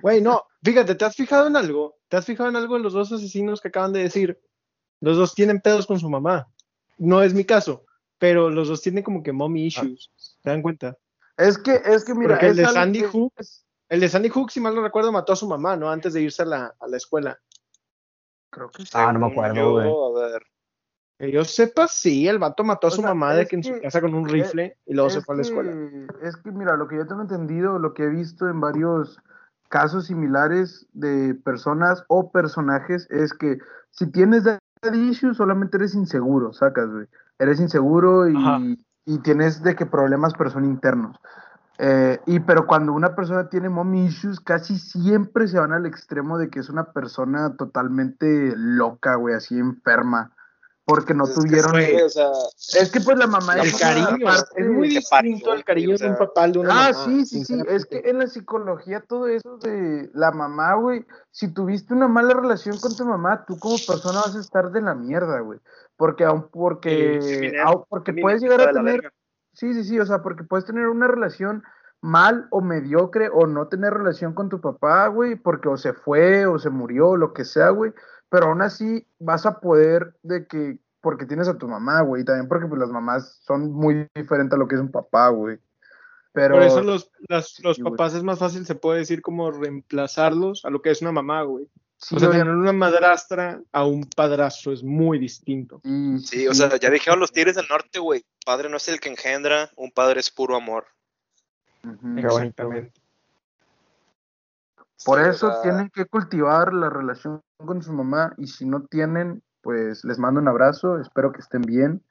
güey. no, fíjate, ¿te has fijado en algo? ¿Te has fijado en algo en los dos asesinos que acaban de decir? Los dos tienen pedos con su mamá. No es mi caso, pero los dos tienen como que mommy issues. ¿Se dan cuenta? Es que, es que mira. Porque el de Sandy que- Hook- El de Sandy Hook, si mal no recuerdo, mató a su mamá, ¿no? Antes de irse a la, a la escuela. Creo que sí. Ah, no me acuerdo, güey. A ver. Que yo sepa, sí, el vato mató a O su sea, mamá de es que en su casa con un rifle y luego se fue a la escuela. que- es que, mira, lo que yo tengo entendido, lo que he visto en varios casos similares de personas o personajes, es que si tienes daddy issues, solamente eres inseguro, sacas, güey. Eres inseguro y, y tienes de que problemas, pero son internos. Eh, y pero cuando una persona tiene mommy issues, casi siempre se van al extremo de que es una persona totalmente loca, güey, así enferma, porque no Es que, tuvieron... güey, o sea, Es que pues la mamá El es cariño, parte- es muy distinto el cariño o de un sea. papá al de una Ah, mamá. sí, sí, sí. Es que en la psicología todo eso de la mamá, güey, si tuviste una mala relación con tu mamá, tú como persona vas a estar de la mierda, güey. Porque aun porque, aun porque puedes llegar a tener, sí, sí, sí, o sea, porque puedes tener una relación mal o mediocre o no tener relación con tu papá, güey, porque o se fue o se murió o lo que sea, güey. Pero aún así vas a poder de que, porque tienes a tu mamá, güey, y también porque pues, las mamás son muy diferentes a lo que es un papá, güey. Pero, Por eso los, las- los Sí, güey. papás es más fácil, se puede decir, como reemplazarlos a lo que es una mamá, güey. sí, o sea, tener una madrastra a un padrastro es muy distinto. Sí, o sea, ya dijeron los Tigres del Norte, güey. Padre no es el que engendra, un padre es puro amor. Exactamente. Por Sí, eso tienen que cultivar la relación con su mamá y si no tienen, pues les mando un abrazo, espero que estén bien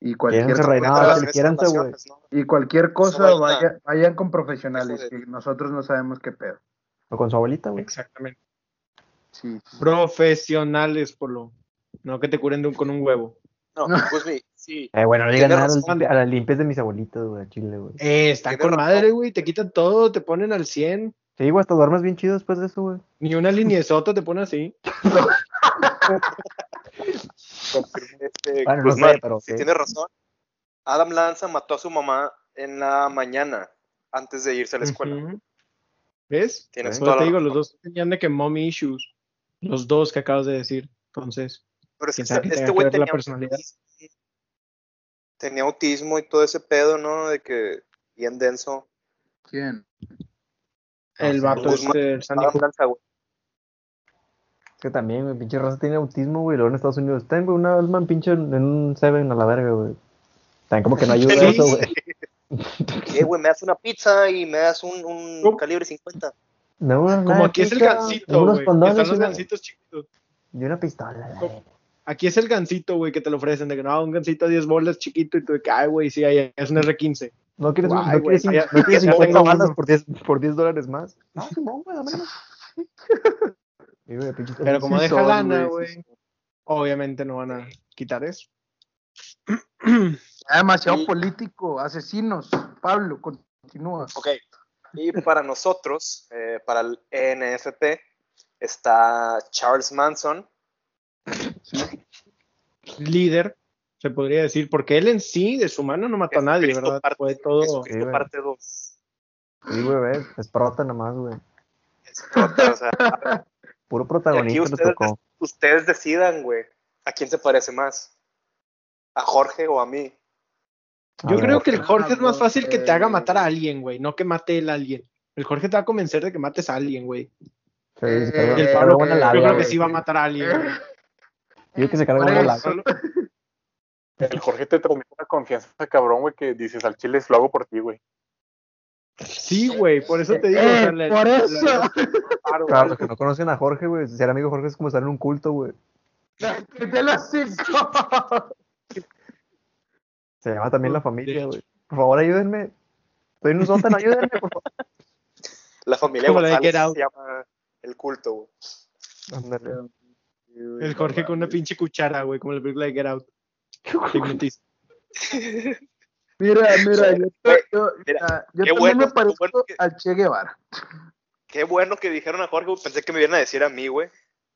y cualquier, cosa- y cualquier cosa vaya- vayan con profesionales, que nosotros no sabemos qué pedo. O con su abuelita, güey. Exactamente. Sí. Profesionales, por lo. No que te curen de un, con un huevo. No, pues mi, sí. Eh, bueno, no digan nada a las razón. limpi- a las limpias de mis abuelitos, güey, Chile, güey. Eh, están con razón. madre, güey. Te quitan todo, te ponen al 100. Sí, güey, hasta duermes bien chido después de eso, güey. Ni una liniezota te pone así. Este, Bueno, no sé, pero sí sí. tiene razón. Adam Lanza mató a su mamá en la mañana antes de irse a la escuela. Ujú. ¿Ves? Tienes. Pues te la digo, razón. los dos tenían de que mommy issues. Los dos que acabas de decir. Entonces, Pero es que este, este güey tenía personalidad. tenía autismo y todo ese pedo, ¿no? De que bien denso. ¿Quién? El vato Guzmán, este, el Sandy güey. Es que también, güey, pinche raza tiene autismo, güey. Luego en Estados Unidos, tengo una alma pinche en un Seven a la verga, güey. También como que no ayuda eso, güey. Eh, güey, me das una pizza y me das un, un ¿Cómo? calibre 50. No, una Como aquí es el gancito, Unos güey. Están y los una, gancitos chiquitos. y una pistola. verga. Aquí es el gancito, güey, que te lo ofrecen. De que no, un gancito a 10 bolas chiquito. Y tú de que, ay, güey, sí, ahí es un R15. No quieres, Guay, no quieres, no quieres allá 50 tengo balas uno. por 10, por 10 dólares más. No, Simón, güey, dame más. Pero como deja lana, güey, obviamente no van a quitar eso. Ah, demasiado Y- político, asesinos. Pablo, continúa. Ok. Y para nosotros, eh, para el ENFP, está Charles Manson. Líder, se podría decir, porque él en sí, de su mano, no mató a nadie, ¿verdad? parte- Fue todo. Sí, güey. parte 2. Sí, güey, ves, es prota nomás, güey. o sea, Puro y aquí protagonista ustedes, tocó. ustedes decidan, güey, ¿a quién se parece más? ¿A Jorge o a mí? A Yo ver, creo que el Jorge es más fácil que te haga matar a alguien, güey, no que mate él a alguien. El Jorge te va a convencer de que mates a alguien, güey. Sí, se Eh, carga- Y el Pablo, eh, yo labia, creo que sí va a matar a alguien. güey. Yo que se carga eso. labia. El Jorge te transmite una confianza cabrón, güey, que dices al chile lo hago por ti, güey. Sí, güey, por eso te digo. o Eh, sea, la- por la- eso. Claro, Para güey. los que no conocen a Jorge, güey, ser amigo de Jorge es como estar en un culto, güey. Te lo cinco. Se llama también la familia, güey. Por favor, ayúdenme. Estoy en un sótano, ayúdenme, por favor. La familia González se llama el culto, güey. Ándale. El Jorge con una pinche cuchara, güey, como la película de Get Out. Hipnotiza. Mira, mira, yo, yo, mira, yo qué también bueno, me parezco bueno que- al Che Guevara. Qué bueno que dijeron a Jorge, güey, pensé que me iban a decir a mí, güey.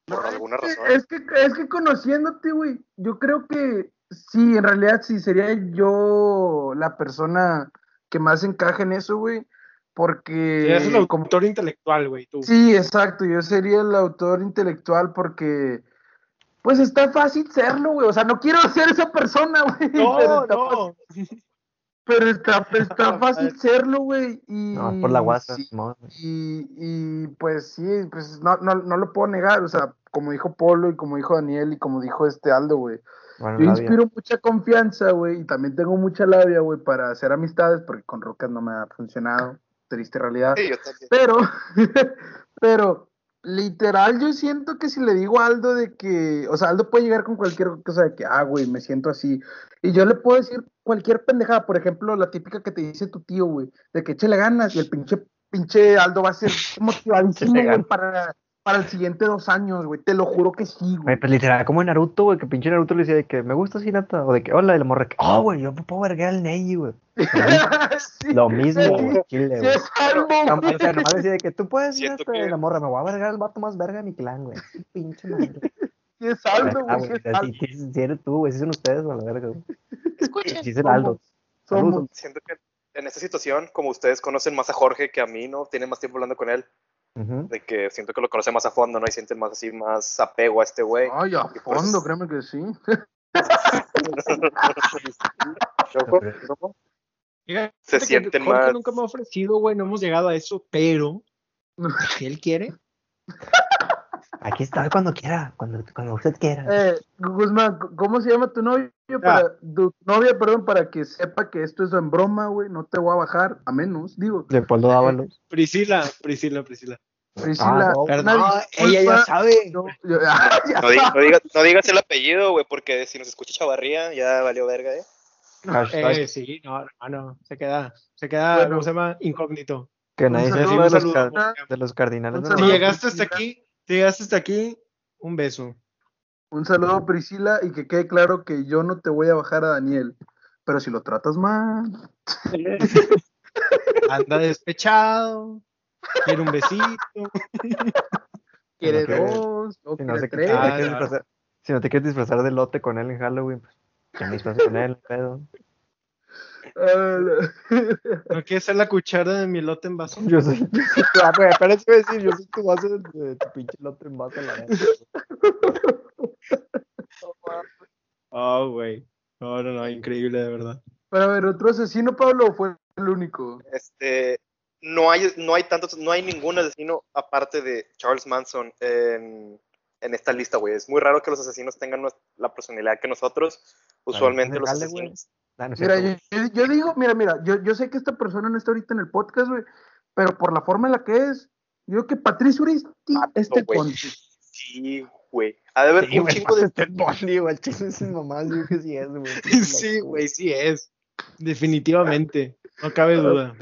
Por alguna Es que- razón. Es que, es que conociéndote, güey, yo creo que sí, en realidad sí sería yo la persona que más encaja en eso, güey, porque... Eres el autor intelectual, güey, tú. Sí, exacto, yo sería el autor intelectual porque, pues está fácil serlo, güey, o sea, no quiero ser esa persona, güey, pero No, está no. Pero está, está fácil serlo, güey. Y, No, por la guasa. sí, y, y, pues sí, pues no, no, no lo puedo negar. O sea, como dijo Polo y como dijo Daniel y como dijo este Aldo, güey. Bueno, Yo labia. inspiro mucha confianza, güey, y también tengo mucha labia, güey, para hacer amistades, porque con Rocas no me ha funcionado. Triste realidad. Sí, yo también. Pero, pero, literal, yo siento que si le digo a Aldo de que, o sea, Aldo puede llegar con cualquier cosa de que, ah, güey, me siento así. Y yo le puedo decir cualquier pendejada, por ejemplo, la típica que te dice tu tío, güey, de que échale ganas y el pinche, pinche Aldo va a ser motivadísimo, güey, para, para el siguiente dos años, güey. Te lo juro que sí, Güey, pues literal, como en Naruto, güey, que pinche Naruto le decía de que me gusta Hinata, o de que, hola, y la morra que, oh, güey, yo puedo vergar al Neji, güey. Sí, Lo mismo, sí, güey, chile, sí güey. es algo, güey. O sea, nomás decía de que tú puedes ir hasta que- la morra, me voy a vergar al vato más verga de mi clan, güey. Pinche madre. Sí es algo, Ah, güey. sí es algo. si, si- si eres tú, güey, si son ustedes, a la verga, güey. Escuchen. Si es el Aldo. Somos-. Siento que en esta situación, como ustedes conocen más a Jorge que a mí, ¿no? Tienen más tiempo hablando con él. De que siento que lo conoce más a fondo, ¿no? Y siente más así, más apego a este güey. Ay, a fondo, es- créeme que sí. Se que sienten Jorge más- nunca me ha ofrecido, güey, no hemos llegado a eso, pero si él quiere, Aquí está cuando quiera, cuando, cuando usted quiera. Eh, Guzmán, ¿cómo se llama tu novio? Para, tu novia, perdón, para que sepa que esto es en broma, güey. No te voy a bajar, a menos, digo. Leopoldo Dávalos. Priscila, Priscila, Priscila. Priscila, Ah, no, Perdón, ella ya sabe. yo- yo- ah, ya No, diga- no digas, no digas el apellido, güey, porque si nos escucha Chavarría, ya valió verga, ¿eh? Hashtag Eh, sí, no, hermano, se queda, se queda, Bueno. ¿cómo se llama? Incógnito. que nadie se de los, de los cardinales. Si llegaste hasta aquí, si llegaste hasta aquí, un beso. Un saludo Priscila y que quede claro que yo no te voy a bajar a Daniel. Pero si lo tratas mal, Anda despechado, quiere un besito. quiere dos, o Si no, quiere se- tres. si no te Ah, quieres no. disfrazar- si no te quieres disfrazar de lote con él en Halloween, pues que me disfrace con él, pedo. Ah, ¿No quieres ser la cuchara de mi lote en vaso? Yo soy, yo soy tu, ah, güey, apenas iba a decir, yo soy tu vaso de, de tu pinche lote en vaso, la neta. Oh, güey. No, no, no, increíble, de verdad. Pero a ver, otro asesino, Pablo, ¿o fue el único. Este, no hay, no hay tantos, no hay ningún asesino aparte de Charles Manson en, en esta lista, güey. Es muy raro que los asesinos tengan la personalidad que nosotros. Usualmente los dale, güey. asesinos. Ah, no es Mira, yo, yo- yo digo, mira, mira, yo, yo sé que esta persona no está ahorita en el podcast, güey, pero por la forma en la que es, yo digo que Patricio Uristi este güey. con Sí, güey. Ha de haber Sí, un güey, chingo de. Ted Bundy, güey, el chile sin mamás, digo que sí es, güey. Sí, güey, sí es. Definitivamente. No cabe duda.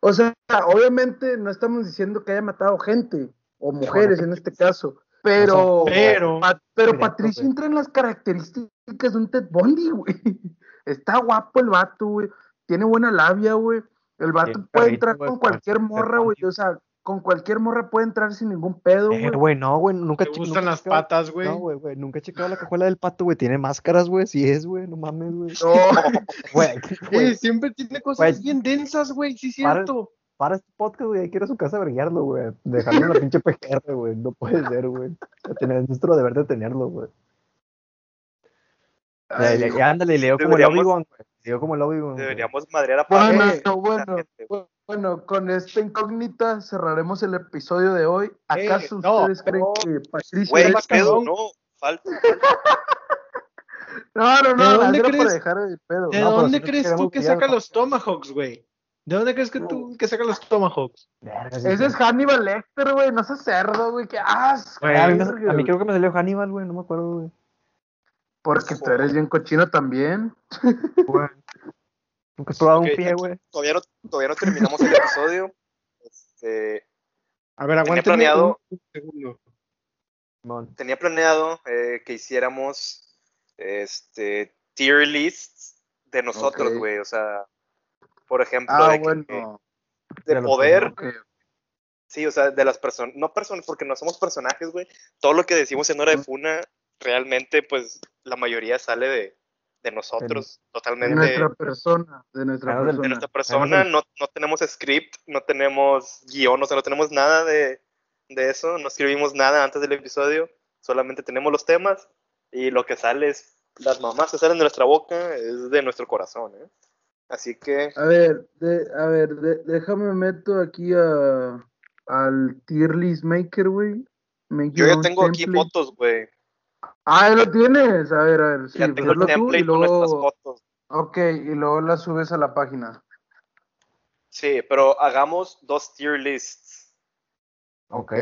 O sea, obviamente no estamos diciendo que haya matado gente, o mujeres en este caso, pero, Pero- Pa- pero Directo, Patricio entra en las características de un Ted Bundy, güey. Está guapo el vato, güey. Tiene buena labia, güey. El vato puede entrar con cualquier morra, güey. O sea, con cualquier morra puede entrar sin ningún pedo, Eh, güey. güey, no, güey, nunca ¿Te gustan nunca las he checado- patas, güey? No, güey, güey, nunca he checado la cajuela del pato, güey. Tiene máscaras, güey, sí es, güey, no mames, güey. No, Güey, siempre tiene cosas Güey. bien densas, güey, sí, Para- cierto. Para este podcast, güey, hay que ir a su casa a verguiarlo, güey. Dejarlo en la pinche PGR, güey. No puede ser, güey. Tener- Es nuestro deber de tenerlo, güey. Ay, Le- le- Ándale, leo como el Obi-Wan, güey. Leo como el Obi-Wan. Deberíamos madrear a Bueno, bueno, gente, güey. bueno, con esta incógnita cerraremos el episodio de hoy. ¿Acaso Eh, no, ustedes creen no. que Patricio Güey, pedo, no. Falta. No, no, ¿De no, dónde era crees- para dejar el pedo. ¿De No, dónde crees tú que saca los Tomahawks, güey? ¿De dónde crees que tú que saca los Tomahawks? Ese es Hannibal Lecter, güey, no seas cerdo, güey, qué asco. Güey, a, mí me- verga, a mí güey. creo que me salió Hannibal, güey, no me acuerdo, güey. Porque tú eres bien cochino también. Güey. Nunca probado un pie, güey. Todavía no, todavía no terminamos el episodio. Este, A ver, aguántame planeado- un segundo. Tenía planeado eh, que hiciéramos este tier lists de nosotros, güey. O sea, por ejemplo, Ah, de, que- bueno. de De los poder, sí, o sea, de las personas, no personas, porque no somos personajes, güey. Todo lo que decimos en hora de funa, realmente, pues, la mayoría sale de, de nosotros, De totalmente. nuestra persona, de nuestra Claro, del- de persona. nuestra persona, no, no tenemos script, no tenemos guion, o sea, no tenemos nada de, de eso, no escribimos nada antes del episodio, solamente tenemos los temas y lo que sale es, las mamás que salen de nuestra boca es de nuestro corazón, ¿eh? Así que, A ver, de, a ver, de- déjame meto aquí a, al tier list maker, güey. Yo ya tengo aquí fotos, güey, Ah, ¿ya lo tienes. A ver, a ver, sí, ya pues tengo el template y con nuestras luego. fotos. Ok, y luego la subes a la página. Sí, pero hagamos dos tier lists. Ok.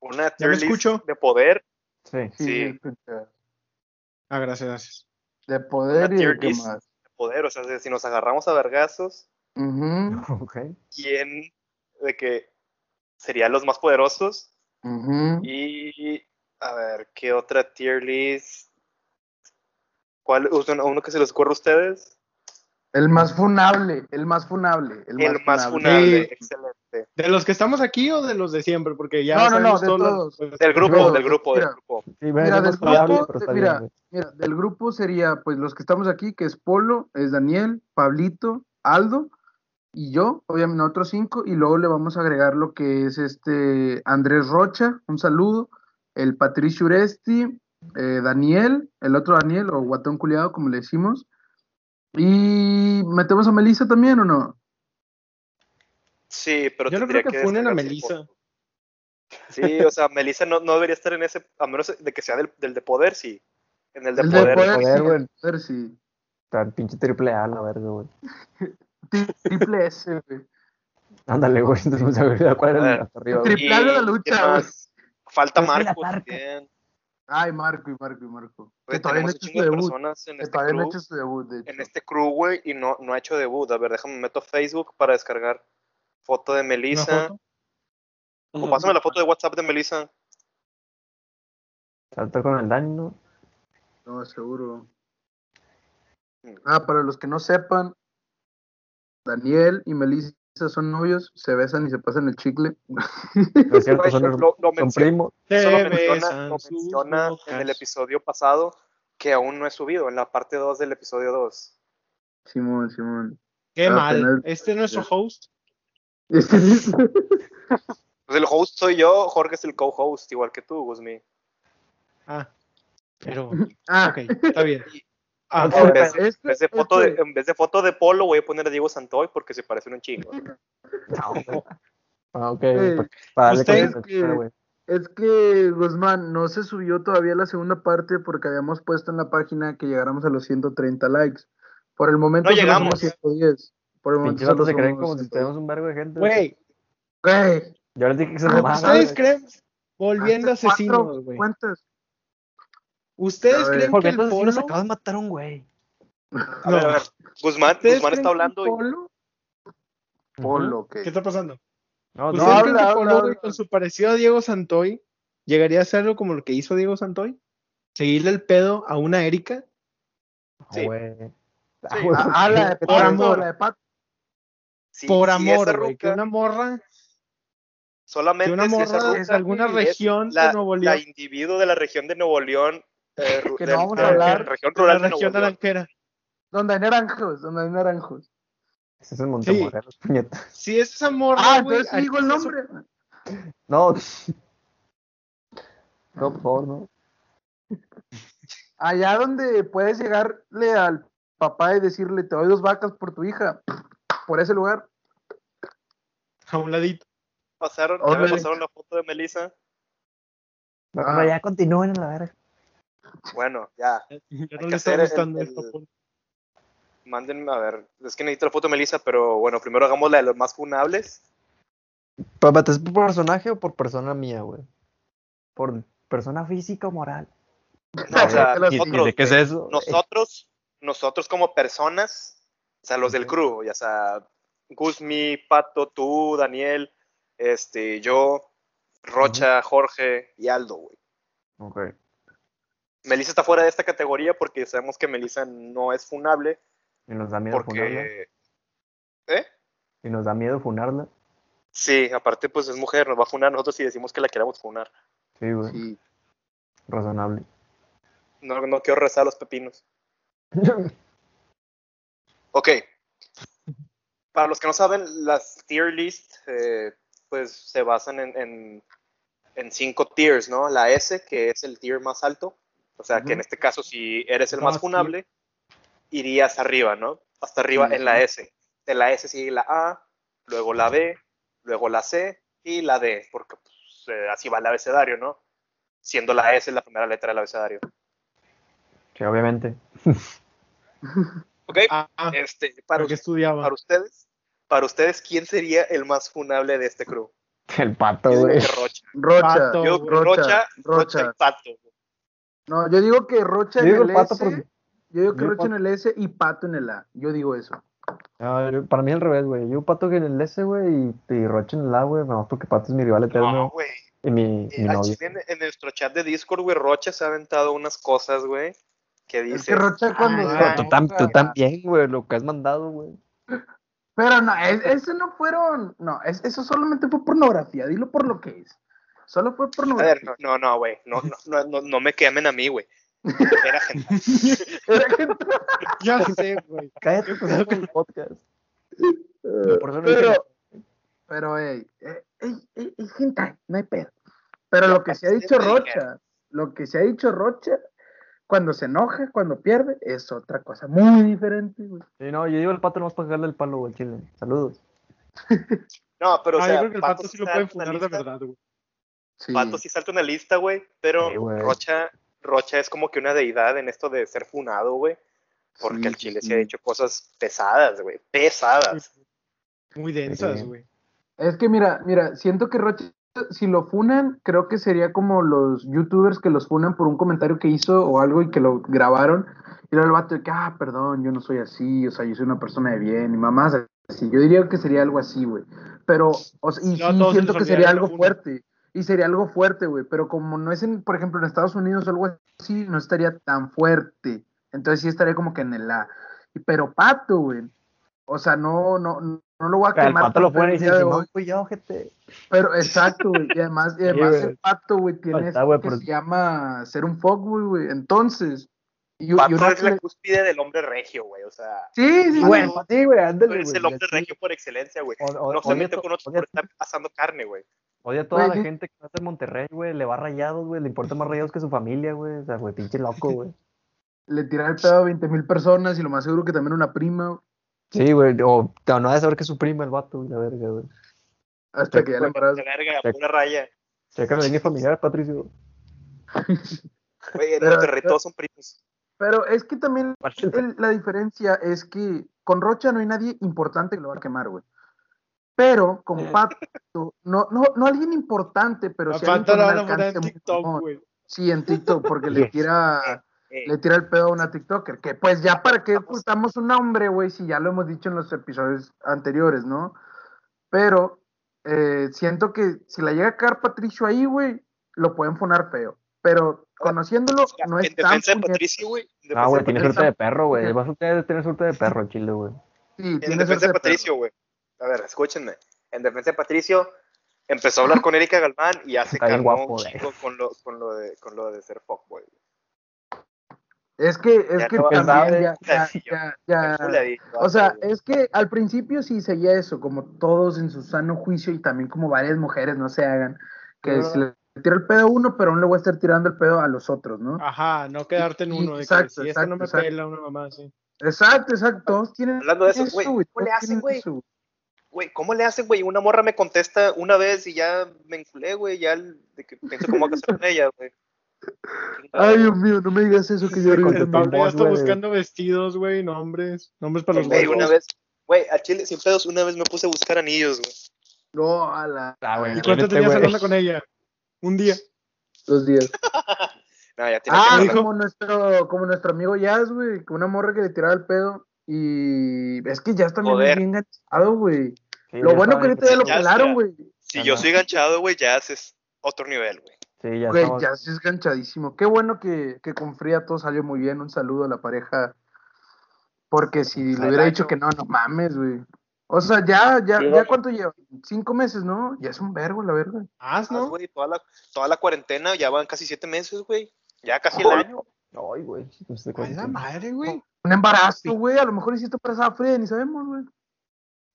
Una tier list escucho? de poder, Sí. Sí. Ah, gracias, gracias. De poder Una y de qué más. De poder, o sea, si nos agarramos a vergazos. ¿quién de que serían los más poderosos? Y a ver, ¿qué otra tier list? ¿Cuál uno, uno que se les ocurre a ustedes? El más funable, el más funable. El, El más funable. funable, Sí. excelente. ¿De los que estamos aquí o de los de siempre? Porque ya No, no, no, de todos los- Del grupo, del grupo, del grupo. Sí, Mira, del grupo, mira, mira, del grupo sería, pues, los que estamos aquí, que es Polo, es Daniel, Pablito, Aldo, y yo, obviamente otros cinco, y luego le vamos a agregar lo que es este Andrés Rocha, un saludo, el Patricio Uresti, eh, Daniel, el otro Daniel, o Guatón Culiado, como le decimos, y metemos a Melissa también, ¿o no? Sí, pero Yo no creo que funen a Melissa. Sí, o sea, Melissa no, no debería estar en ese, a menos de que sea del, del de poder, sí. En el de El poder. de poder, poder, sí, güey. el de poder, sí. Tan pinche triple A, la verga, güey. Tri- Triple S, güey. Ándale, güey. Entonces me olvidó cuál era el hasta arriba, güey. Triple A de la ¿quién lucha, más? Falta Pues Marco también. Ay, Marco y Marco y Marco. Güey, Que todavía no ha hecho su debut. en Que este todavía no ha crew, hecho su debut, de hecho. en este crew, güey, y no, no ha hecho debut. A ver, déjame meto a Facebook para descargar foto de ¿Una Melissa. foto? O pásame la foto de WhatsApp de Melissa. Salta con el Dani, ¿no? No, seguro. Mm. Ah, para los que no sepan, Daniel y Melissa son novios, se besan y se pasan el chicle. No es cierto, Güey, son, lo- lo son menciono. primos. Eso lo Se menciona, lo en el episodio pasado, que aún no he subido, en la parte 2 del episodio 2. Simón, Simón. Qué Ah, mal. Este es nuestro host. Es- Pues el host soy yo, Jorge es el co-host, igual que tú, Guzmi. Ah, pero. ah, Ok, está bien. Ah, En vez, este- en vez de foto de, en vez de foto de Polo, voy a poner a Diego Santoy porque se parecen un chingo. Ah, ok. Eh, para que- es que, Guzmán, no se subió todavía la segunda parte porque habíamos puesto en la página que llegáramos a los 130 likes. Por el momento No llegamos. somos 110. Por el momento solo se creen como si 110. tenemos un vergo de gente. Güey, Güey, Yo les dije que se Ah, mamaban. ¿ustedes creen? Volviendo asesinos, güey. cuentas. ¿Ustedes creen que el polo? nos acabas de matar a un güey. A ver, a ver. Guzmán, ¿Ustedes Guzmán está hablando polo? Polo, ok. ¿Qué está pasando? No, ¿Ustedes no, habla, polo, con su parecido a Diego Santoy, llegaría a ser algo como lo que hizo Diego Santoy? ¿Seguirle el pedo a una Erika? Sí. güey. Ah, Ah, ¿por ah, qué? la de Por amor. la de Pato. Si- Por si amor, esa güey. Que ruca- una morra, solamente que una si esa morra ruca es alguna es región la, de Nuevo la León. individuo de la región de Nuevo León, eh, Que no vamos de a la hablar región de la rural de región Nuevo León. naranjera. Donde hay naranjos, donde hay naranjos. Ese es el Montemorelos, puñeta. Si es esa morra, Ah, güey, entonces sí digo el nombre. No. No, por favor, no. Allá donde puedes llegarle al papá y decirle, te doy dos vacas por tu hija. Por ese lugar. A un ladito. Pasaron, ya me pasaron la foto de Melissa. No, Ah. pero ya continúen a la verga. Bueno, ya, Ya que no le está hacer el- gustando el- mándenme a ver. Es que necesito la foto de Melissa, pero bueno, primero hagamos la de los más funables. Papá, ¿es por personaje o por persona mía, güey? Por persona física o moral. No, o sea, Que los- ¿Y- y nosotros, de qué es eso? nosotros, nosotros como personas, o sea, los del crew, ya sea Guzmi, Pato, tú, Daniel, este, yo, Rocha, Jorge y Aldo, güey. Ok. Melissa está fuera de esta categoría porque sabemos que Melissa no es funable, Y nos da miedo funarla. porque... ¿Eh? Y nos da miedo funarla. Sí, aparte pues es mujer, nos va a funar nosotros si decimos que la queremos funar. Sí, güey. Sí. Razonable. No, no quiero rezar a los pepinos. Ok. Para los que no saben, las tier list eh, pues se basan en, en, en cinco tiers, ¿no? La S, que es el tier más alto. O sea, que en este caso, si eres el más funable, irías arriba, ¿no? Hasta arriba en la. S. De la S sigue la A, luego la B, luego la C y la D, porque pues, eh, así va el abecedario, ¿no? Siendo la S la primera letra del abecedario. Sí, obviamente. ¿Ok? Ah, ah, Este, para, ¿para qué estudiaba? para ustedes, para ustedes, ¿quién sería el más funable de este crew? El pato, güey. Rocha. Rocha. Pato, Yo. Rocha, Rocha, Rocha, y Pato. No, yo digo que Rocha Yo en digo el pato S. porque- Yo digo que yo Rocha pato. en el S y Pato en el A. Yo digo eso. No, yo- para mí al revés, güey. Yo pato en el S, güey, y, y Rocha en el A, güey. Más porque pato es mi rival eterno. No, güey. y mi, Eh, mi al novio. en, en nuestro chat de Discord, güey, Rocha se ha aventado unas cosas, güey, que Es dice... que Rocha cuando Ah, Pero tú, tam- tú enoja- también, güey, lo que has mandado, güey. Pero no, es- ese no fueron. No, es- eso solamente fue pornografía. Dilo por lo que es. Solo fue A ver, pornografía. no, no, güey, no, no, no, no, no me quemen a mí, güey. Era gente. Era gente- Ya sé, güey. Cállate, pues, con el podcast. Por eso no pero, pero, ey, eh, ey, ey, ey, hentai, no hay pedo. Pero lo que se ha dicho Rocha, lo que se ha dicho Rocha, cuando se enoja, cuando pierde, es otra cosa muy diferente, güey. Sí, no, yo digo el pato nomás para cagarle el palo, güey, chile. Saludos. No, pero o Ah, sea, yo creo que el pato Pato sí lo pueden una funar de verdad, güey. Sí. Pato sí salta en una lista, güey, pero Sí, güey. Rocha, Rocha es como que una deidad en esto de ser funado, güey. Porque Sí, el Chile sí, se ha hecho cosas pesadas, güey. Pesadas. Muy densas, Sí. güey. Es que mira, mira, siento que Rocha, si lo funan, creo que sería como los youtubers que los funan por un comentario que hizo o algo y que lo grabaron. Y luego el vato de que, ah, perdón, yo no soy así, o sea, yo soy una persona de bien, y mamás así. Yo diría que sería algo así, güey. Pero, o sea, y No, sí siento que sería algo fuerte. Y sería algo fuerte, güey. Pero como no es en, por ejemplo, en Estados Unidos o algo así, no estaría tan fuerte. Entonces sí estaría como que en el A. Pero Pato, güey. O sea, no, no, no lo voy a quemar. pato lo no, fui yo, gente. Pero exacto, güey. Y además, y además güey. el pato, güey, tiene Está, güey, que pero- se llama ser un fuckboy, güey. Entonces, y, y Pato una es la cúspide del hombre regio, güey. O sea, Sí, sí, Güey, sí. sí, güey, ándale, güey. el hombre regio por excelencia, güey. No se mete con otro por estar asando carne, güey. Odia a toda Güey, la sí. gente que no hace Monterrey, güey. Le va rayados, güey. Le importa más rayados que su familia, güey. O sea, güey, pinche loco, güey. Le tira el pedo a 20 mil personas y lo más seguro que también una prima, güey, Sí, güey. O no, no ha de saber que es su prima el vato, güey, la verga, güey. hasta que ya le embaraza. La verga, Checa. pura raya. Checa la línea familiar, Patricio. Güey, en Pero- Monterrey todos son primos. Pero es que también el- la diferencia es que con Rocha no hay nadie importante que lo va a quemar, güey. Pero con. Pato, no, no, no alguien importante, pero A sí alguien Pato lo van a poner en TikTok, güey. Sí, en TikTok, porque le tira, Eh, le tira el pedo a una TikToker. Que pues ya para qué ocultamos un nombre, güey, si ya lo hemos dicho en los episodios anteriores, ¿no? Pero eh, siento que si la llega a caer Patricio ahí, güey, lo pueden fonar feo. Pero conociéndolo, no es en tan defensa de Patricio, güey. en Ah, güey, tiene suerte de perro, güey. Vato debe tener suerte de perro, el chile, güey. Sí, En tiene defensa de de Patricio, güey. A ver, escúchenme. En defensa de Patricio, empezó a hablar con Erika Galván y ya se guapo, un chico con lo, con, lo de, con lo de ser fuckboy. Es que, es Ya que no también ya, ya, ya, ya- O sea, es que al principio sí seguía eso, como todos en su sano juicio y también como varias mujeres no se hagan, que Pero- se le tira el pedo a uno, pero aún le voy a estar tirando el pedo a los otros, ¿no? Ajá, no quedarte en uno. De exacto, que si esta no me exacto, pela, una mamá así. Exacto, exacto, todos tienen Hablando de eso, güey, ¿cómo le hacen, güey? Güey, ¿cómo le hacen, güey? Una morra me contesta una vez y ya me enculé, güey. Ya el- de que pienso cómo casar con ella, güey. Ay, Dios mío, no me digas eso que yo con ahorita tu El Pablo ya está buscando vestidos, güey, nombres. Nombres para los Güey, una vez, güey, a Chile sin pedos, una vez me puse a buscar anillos, güey. No, a la Ah, güey. ¿Y cuánto Este, tenías hablando con ella? Un día. dos días. No, ya tiene Ah, que como nuestro, como nuestro amigo Jazz, güey, que una morra que le tiraba el pedo y es que ya está Joder. bien enganchado, güey. Sí, Lo bueno que ahorita ya lo pelaron, güey. Si yo soy ganchado, güey, ya haces otro nivel, güey. Sí, ya Güey, estamos- ya sí es ganchadísimo. Qué bueno que, que con Fría todo salió muy bien. Un saludo a la pareja. Porque si le hubiera dicho que no, no mames, güey. O sea, ya, ya, ya cuánto lleva? Cinco meses, ¿no? Ya es un vergo, la verga. Ah, ¿no? güey, toda la, toda la cuarentena, ya van casi siete meses, güey. Ya casi el año. Ay, güey. Ay, la madre, güey. Un embarazo, güey. A lo mejor hiciste embarazada Frida, ni sabemos, güey.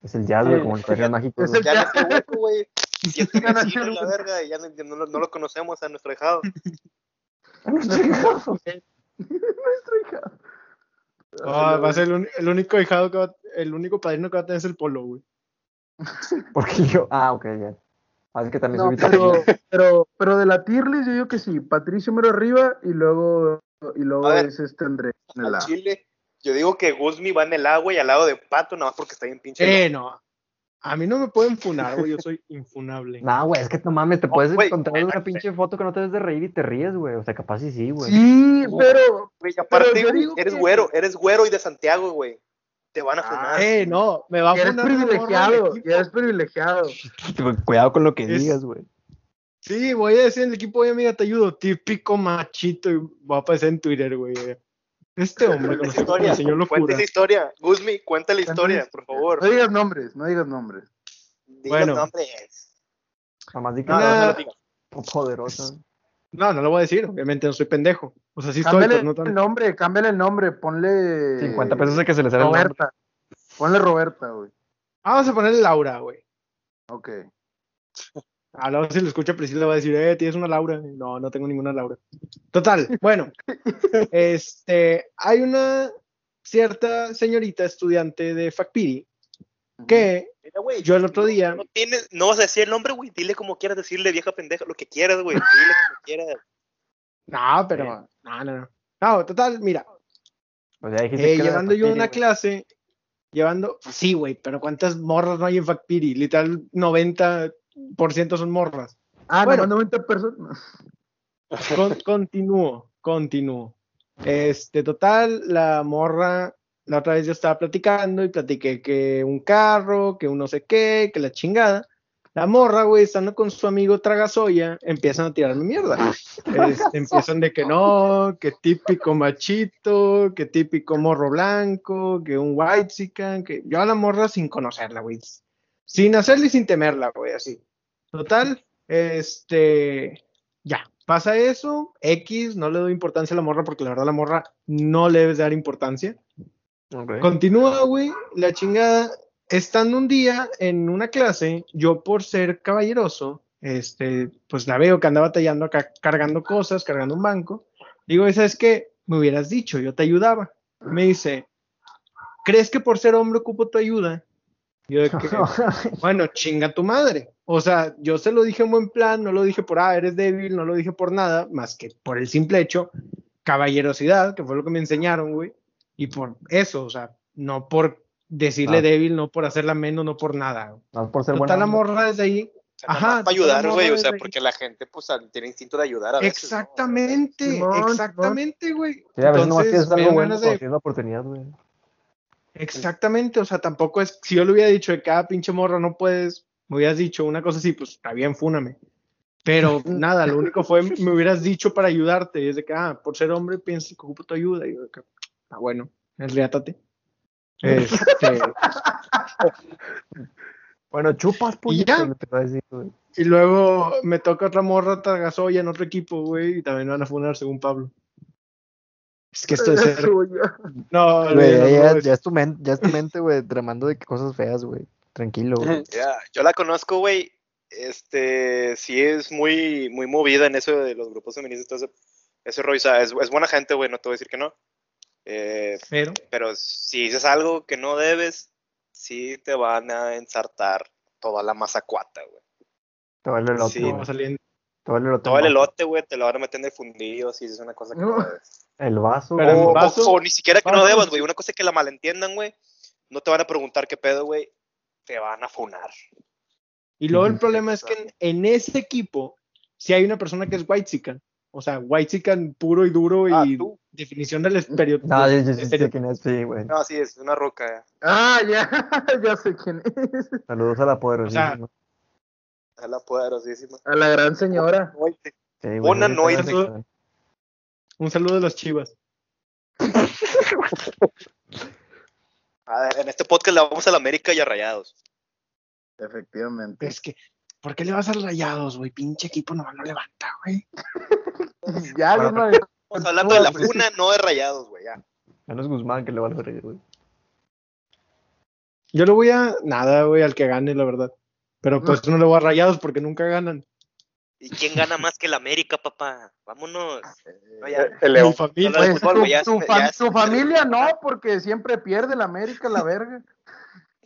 Es el jazz, güey, como el perro mágico. Es el- hueco, güey. Ya nació vecinos, la verga, y ya no, no lo- no lo conocemos a nuestro dejado. Nuestra hija. Ah, va a ser el, el único hijado que va, el único padrino que va a tener es el polo, güey. Porque yo. Ah, ok, ya. Es que también No, soy pero, pero, pero de la tier list yo digo que sí. Patricio mero arriba y luego, y luego A ver. es este Andrés en el A. Chile, yo digo que Guzmi va en el agua y al lado de Pato, nada más porque está bien pinche. Eh, no. A mí no me pueden funar, güey. Yo soy infunable. No, güey, es que no mames, te puedes encontrar una pinche foto que no te des de reír y te ríes, güey. O sea, capaz sí sí, güey. Sí, pero Güey, aparte, Pero eres que- güero, eres güero y de Santiago, güey. Te van a funar. Eh, no. Me va a eres funar del privilegiado, ya eres privilegiado. Cuidado con lo que Es- digas, güey. Sí, voy a decir en el equipo, oye, amiga, te ayudo. Típico machito. Y va a aparecer en Twitter, güey. Este hombre con historia, enseñó cuenta locura. esa historia. Guzmi, cuenta la historia, por favor. No digas nombres, no digas nombres. Diga Bueno. nombres. Nomás di que No, no, no, no lo digas. poderosa. No, no lo voy a decir. Obviamente no soy pendejo. O sea, sí estoy, Cámbiale pero no el nombre, cámbiale el nombre, ponle 50 pesos de que se le sale el. Roberta. Ponle Roberta, güey. Vamos a ponerle Laura, güey. Ok. A luego si lo escucha Priscila va a decir, eh, tienes una Laura. No, no tengo ninguna Laura. Total, bueno. este, hay una cierta señorita estudiante de FACPIRI que Mira, yo el otro día, No, tienes, no vas a decir el nombre, güey. Dile como quieras decirle, vieja pendeja, lo que quieras, güey. Dile como quieras. no, pero, no, no, no. No, total, mira, eh, llevando yo una clase, llevando, sí, güey, pero ¿cuántas morras no hay en FACPIRI? Literal, 90% son morras. Ah, Bueno. no, 90 personas. Con- continúo, continúo. Este, total, la morra, la otra vez yo estaba platicando y platiqué que un carro, que un no sé qué, que la chingada. La morra, güey, estando con su amigo Tragasoya, empiezan a tirarme mierda. Este, empiezan de que no, que típico machito, que típico morro blanco, que un white que yo a la morra sin conocerla, güey. Sin hacerle y sin temerla, güey, así. Total, este, ya, pasa eso, X, no le doy importancia a la morra porque la verdad la morra no le debes dar importancia. Ok. Continúa, güey, la chingada. Estando un día en una clase, yo por ser caballeroso, este, pues la veo que anda batallando acá, cargando cosas, cargando un banco. Digo, ¿sabes qué? Me hubieras dicho, yo te ayudaba. Me dice, ¿crees que por ser hombre ocupo tu ayuda? Yo de que, bueno, chinga tu madre. O sea, yo se lo dije en buen plan, no lo dije por, ah, eres débil, no lo dije por nada, más que por el simple hecho, caballerosidad, que fue lo que me enseñaron, güey. Y por eso, o sea, no por decirle Ah. débil, no por hacerla menos, no por nada. No por ser buena la morra desde ahí. O sea, Ajá, para ayudar, güey. O sea, ahí. porque la gente, pues, tiene instinto de ayudar a veces. ¿no? Exactamente, Simón. exactamente, güey. Sí, a veces quieres me algo bueno de- tienes oportunidad, güey. Exactamente, o sea, tampoco es, si yo le hubiera dicho de cada pinche morra no puedes, me hubieras dicho una cosa así, pues está bien, fúname. Pero nada, lo único fue, me hubieras dicho para ayudarte, y es de que, ah, por ser hombre piensas que ocupo tu ayuda, y yo de que, ah, bueno, enriátate. Este, Bueno, chupas, Y güey. y luego me toca otra morra Tagasoya en otro equipo, güey, y también van a funar según Pablo. Es que esto es ser... No, Güey, no, ya, no, ya es tu mente, ya es tu mente, güey, tramando de cosas feas, güey. Tranquilo, güey. Yo la conozco, güey. Este, sí es muy, muy movida en eso de los grupos feministas. Ese, ese rollo. O sea, es, es buena gente, güey, no te voy a decir que no. Eh, pero... pero si dices algo que no debes, sí te van a ensartar toda la mazacuata, güey. Te vale el elote, Sí. Vale el elote. Todo el elote, güey, te lo van a meter en el fundido si es una cosa que no, No. debes. El vaso, Pero. O, vaso- o- o ni siquiera que no vaso- debas, güey. Una cosa que la malentiendan, güey. No te van a preguntar qué pedo, güey. Te van a funar. Y luego el problema es que en, en ese equipo, si hay una persona que es white o sea, white puro y duro Ah, y tú. definición del estereotipo. No, yo, yo sí sé quién es, sí, güey. No, sí, es una roca. Ah, ya, ya sé quién es. Saludos a la poderosísima. Es la poderosísima. A la gran señora. Güey, Bona sí, sí. Un saludo de los chivas. A ver, en este podcast le vamos a la América y a Rayados. Efectivamente. Es que, ¿por qué le vas a los rayados, güey? Pinche equipo no, no levanta, güey. Ya, una vez. Estamos hablando de la funa, no de Rayados, güey. Ya. Menos Guzmán que le vale verga, güey. Yo le voy a nada, güey, al que gane, la verdad. Pero pues no le voy a rayados porque nunca ganan. ¿Y quién gana más que el América, papá? Vámonos. No, ya. El Mi León. familia. No, no, Pues, fútbol, tu, güey, ya tu se- fa- ya se- tu familia no, porque siempre pierde la América, la verga.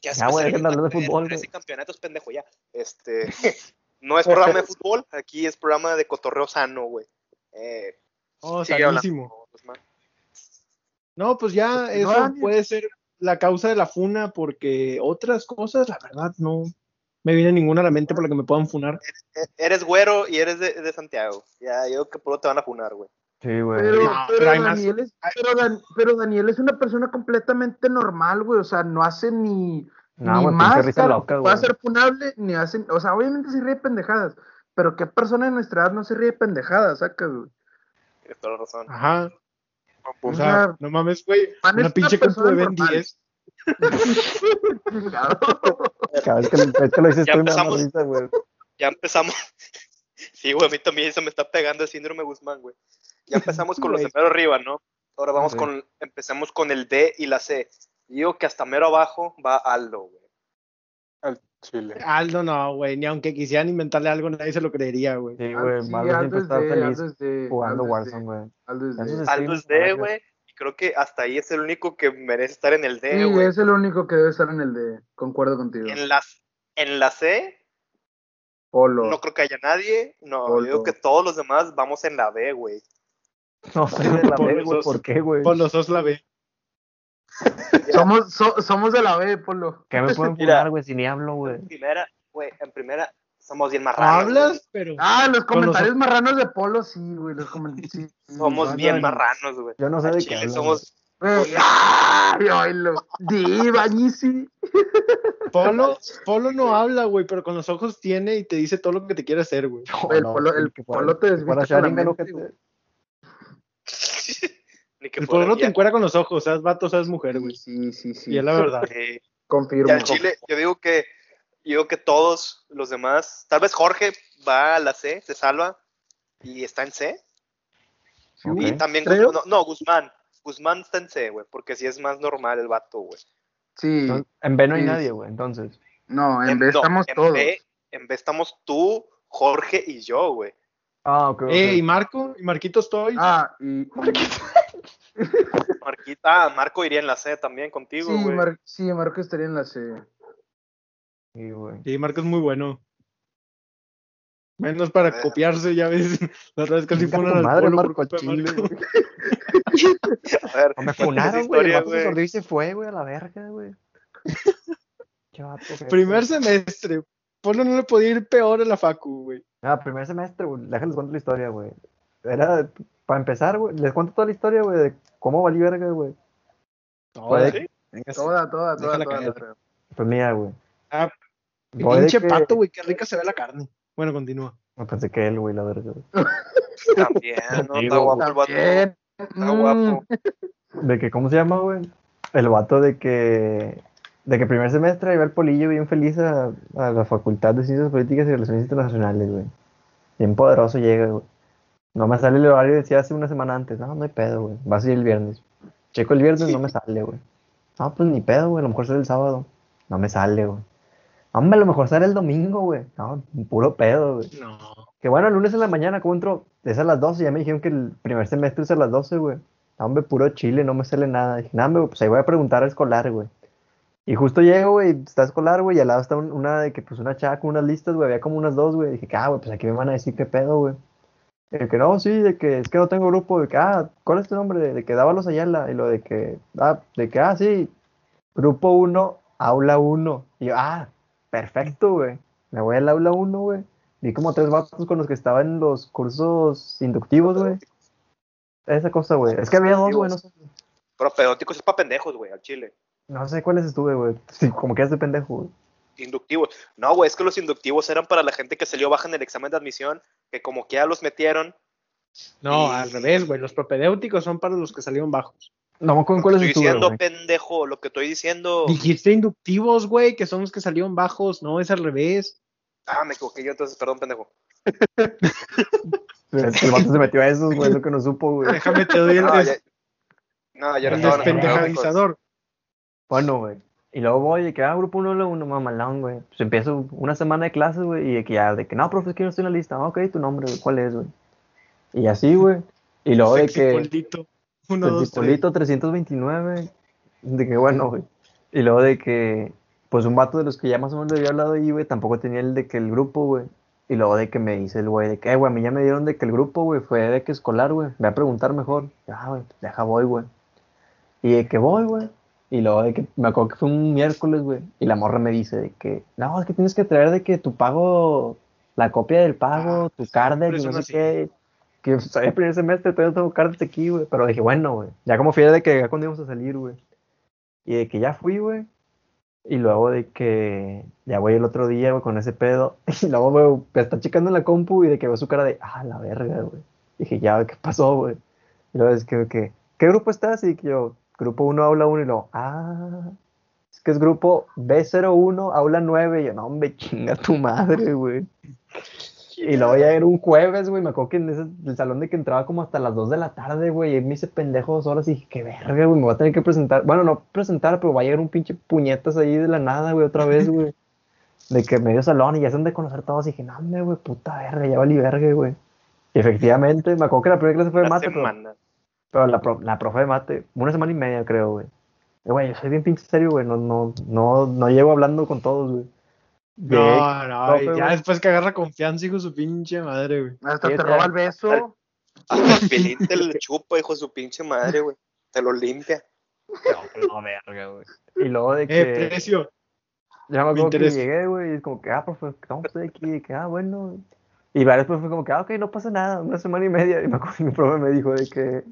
Ya, Ya, güey, dejen de hablar de fútbol. 13 güey. campeonatos, pendejo, ya. Este, no es programa de fútbol, aquí es programa de cotorreo sano, güey. Eh, Oh, hablando, sanísimo. No, pues ya No, eso puede ser la causa de la funa porque otras cosas, la verdad, no me viene ninguna a la mente por la que me puedan funar. E- Eres güero y eres de, de Santiago. Ya, yo que por te van a funar, güey. Sí, güey. Pero, No, pero pero Daniel es, pero, Dan- pero Daniel es una persona completamente normal, güey. O sea, no hace ni, No, ni güey, más risa loca, pueda güey. ser funable, ni hace. O sea, obviamente se ríe de pendejadas. Pero qué persona de nuestra edad no se ríe de pendejadas, sacas, güey. Tienes toda la razón. Ajá. O O sea, no mames, güey. Una pinche compu de Ben normal. 10. Chingado. Cada vez que, lo- es que lo dices Ya tú, empezamos. risa, güey. Ya empezamos. Sí, güey, a mí también se me está pegando el síndrome Guzmán, güey. Ya empezamos con los de mero arriba, ¿no? Ahora vamos con, empecemos con el D y la C. Digo que hasta mero abajo va Aldo, güey. Al chile. Aldo no, güey. Ni aunque quisieran inventarle algo, nadie se lo creería, güey. Sí, güey, sí, Aldo Aldo es feliz Aldo es de- jugando Aldo es Warzone, güey. Aldo Aldo D, güey. Creo que hasta ahí es el único que merece estar en el D, Sí, güey. es el único que debe estar en el de. Concuerdo contigo. En la, en la C, Polo. no creo que haya nadie. No, yo Polo. digo que todos los demás vamos en la B, güey. No sé de la B, güey, ¿por qué, güey? Por los dos la ve. Somos, so- somos de la B, Polo. ¿Qué me pueden funar, güey, si ni hablo, güey? En primera, güey, en primera somos bien marranos. Hablas, pero. Ah, los comentarios marranos de Polo, sí, güey. Los comentarios. Sí. Somos no, bien no. marranos, güey. Yo no sé de qué Chile somos. Güey, ¡Ay, oílo! Di, bañísimo. Polo, Polo no habla, güey, pero con los ojos tiene y te dice todo lo que te quiere hacer, güey. El polo- el que polo te desviste El Polo te encuera con los ojos, seas vato, seas mujer, güey. Sí, sí, sí. Y es la verdad. Eh, Confirmo. y al Chile, yo digo que yo digo que todos los demás, tal vez Jorge va a la C, se salva y está en C. Y también creo. Guzmán, no, no, Guzmán. Guzmán está en C, güey, porque si es más normal el vato, güey. Sí. Entonces, En B no hay Sí. nadie, güey, entonces. No, en En- B no, estamos en todos. B, en B estamos tú, Jorge y yo, güey. Ah, ok, ok. Eh, ¿y Marco? ¿Y Marquito estoy? Ah, y. Marquita, ah, Marco iría en la C también contigo, Sí, güey. Mar- sí, Marco estaría en la C. Sí, güey. Sí, Marco es muy bueno. Menos para Eh. copiarse, ya ves. La otra vez casi al madre, Marco, al chile, güey. A ver, me funaron, güey. El y se fue, güey, a la verga, güey. Primer semestre. Polo no le podía ir peor en la facu, güey. Ah, primer semestre, güey. Déjales cuento la historia, güey. Era, para empezar, güey, les cuento toda la historia, güey, de cómo valí verga, güey. Toda, toda, toda, toda. caer. toda. Pues mira, güey. Ah, Pinche que- pato, güey, qué rica se ve la carne. Bueno, continúa. Me pensé que él, güey, la verga. También, ¿no? Sí, Está guapo el vato. Está guapo. De que, ¿cómo se llama, güey? El vato de que, de que primer semestre iba el polillo bien feliz a, a la Facultad de Ciencias Políticas y Relaciones Internacionales, güey. Bien poderoso llega, güey. No me sale el horario, decía hace una semana antes. No, no hay pedo, güey. Va a ser el viernes. Checo el viernes, no me sale, güey. No, pues ni pedo, güey. A lo mejor sale el sábado. No me sale, güey. Hombre, a lo mejor sale el domingo, güey. No, puro pedo, güey. No. Que bueno, el lunes en la mañana, ¿cómo entró? Es a las 12, ya me dijeron que el primer semestre es a las 12, güey. No, Hombre, puro chile, no me sale nada. Dije, nada, pues ahí voy a preguntar al escolar, güey. Y justo llego, güey, está escolar, güey, y al lado está un- una de que, pues, una chava con unas listas, güey, había como unas dos, güey. Dije, ah, güey, pues aquí me van a decir qué pedo, güey. De que no, sí, de que es que no tengo grupo, de que, ah, ¿cuál es tu nombre? De, de que Dávalos Ayala, y lo de que, ah, de que, ah, sí, grupo 1, aula 1. Y yo, ah, perfecto, güey. Me voy al aula 1, güey. Vi como tres vatos con los que estaba en los cursos inductivos, güey. Esa cosa, güey. Es que había dos, güey, no sé, Pero pedóticos es para pendejos, güey, al chile. no sé cuáles estuve, güey. Sí, como que de pendejo, güey. Inductivos. No, güey, es que los inductivos eran para la gente que salió baja en el examen de admisión, que como que ya los metieron. No, Y- al revés, güey. Los propedéuticos son para los que salieron bajos. No me acuerdo en Lo que cuáles estoy diciendo, pendejo, lo que estoy diciendo. Dijiste inductivos, güey, que son los que salieron bajos. No, es al revés. Ah, me equivoqué yo entonces, perdón, pendejo. El, vato se metió a esos, güey, lo que no supo, güey. Déjame te doy el, No, des- ya, no, ya no el pedóticos. despendejadizador. Bueno, güey. Y luego voy de que, ah, grupo 1, uno, mamalón, güey. Pues empiezo una semana de clases, güey, y de que ya, de que, no, profe, es que no estoy en la lista. Ah, ok, tu nombre, güey, ¿cuál es, güey? Y así, güey. Y luego de que... Uno, dos, tres. Sexipolito 329. De que bueno, güey. Y luego de que, pues un vato de los que ya más o menos le había hablado ahí, güey, tampoco tenía el de que el grupo, güey. Y luego de que me dice el güey, de que, "Eh, güey, a mí ya me dieron de que el grupo, güey, fue de que escolar, güey. Voy a preguntar mejor. Ah, güey, pues deja voy, güey. Y de que voy, güey. Y luego de que, me acuerdo que fue un miércoles, güey. Y la morra me dice de que, no, es que tienes que traer de que tu pago, la copia del pago, Ah, tu y no sé así. qué. Que el primer semestre todavía no tengo cartas aquí, güey. Pero dije, bueno, güey. Ya como fui de que ya cuando íbamos a salir, güey. Y de que ya fui, güey. Y luego de que ya voy el otro día, güey, con ese pedo. Y luego, güey, me está checando en la compu y de que veo su cara de, ah, la verga, güey. Dije, ya, ¿qué pasó, güey? Y luego es que, ¿qué grupo estás? Y yo, grupo 1, aula 1. Y luego, ah, es que es grupo B01, aula 9. Y yo, no, hombre, chinga tu madre, güey. Y luego ya era un jueves, güey. Me acuerdo que en ese, el salón de que entraba como hasta las 2 de la tarde, güey. Y me hice pendejo dos horas y dije, qué verga, güey. Me voy a tener que presentar. Bueno, no presentar, pero va a llegar un pinche puñetas ahí de la nada, güey, otra vez, güey. de que medio salón y ya se han de conocer todos. Y dije, no, hombre, güey, puta verga, ya valí verga, güey. Y efectivamente, me acuerdo que la primera clase fue de mate, pero, la, pro- la profe de mate, una semana y media, creo, güey. Güey, yo soy bien pinche serio, güey. No, no, no, no llego hablando con todos, güey. No, no, profe, ya después que agarra confianza, hijo de su pinche madre, güey. Hasta te roba el beso. Hasta el pilín te lo chupa, hijo de su pinche madre, güey. Te lo limpia. No, no, verga, güey. Y luego de que. Eh, precio. Ya me acuerdo que llegué, güey, y es como que, ah, profe, estamos aquí, y que, ah, bueno. Y varios después fue como que, ah, ok, no pasa nada, una semana y media. Y me acuerdo que mi profe me dijo de que.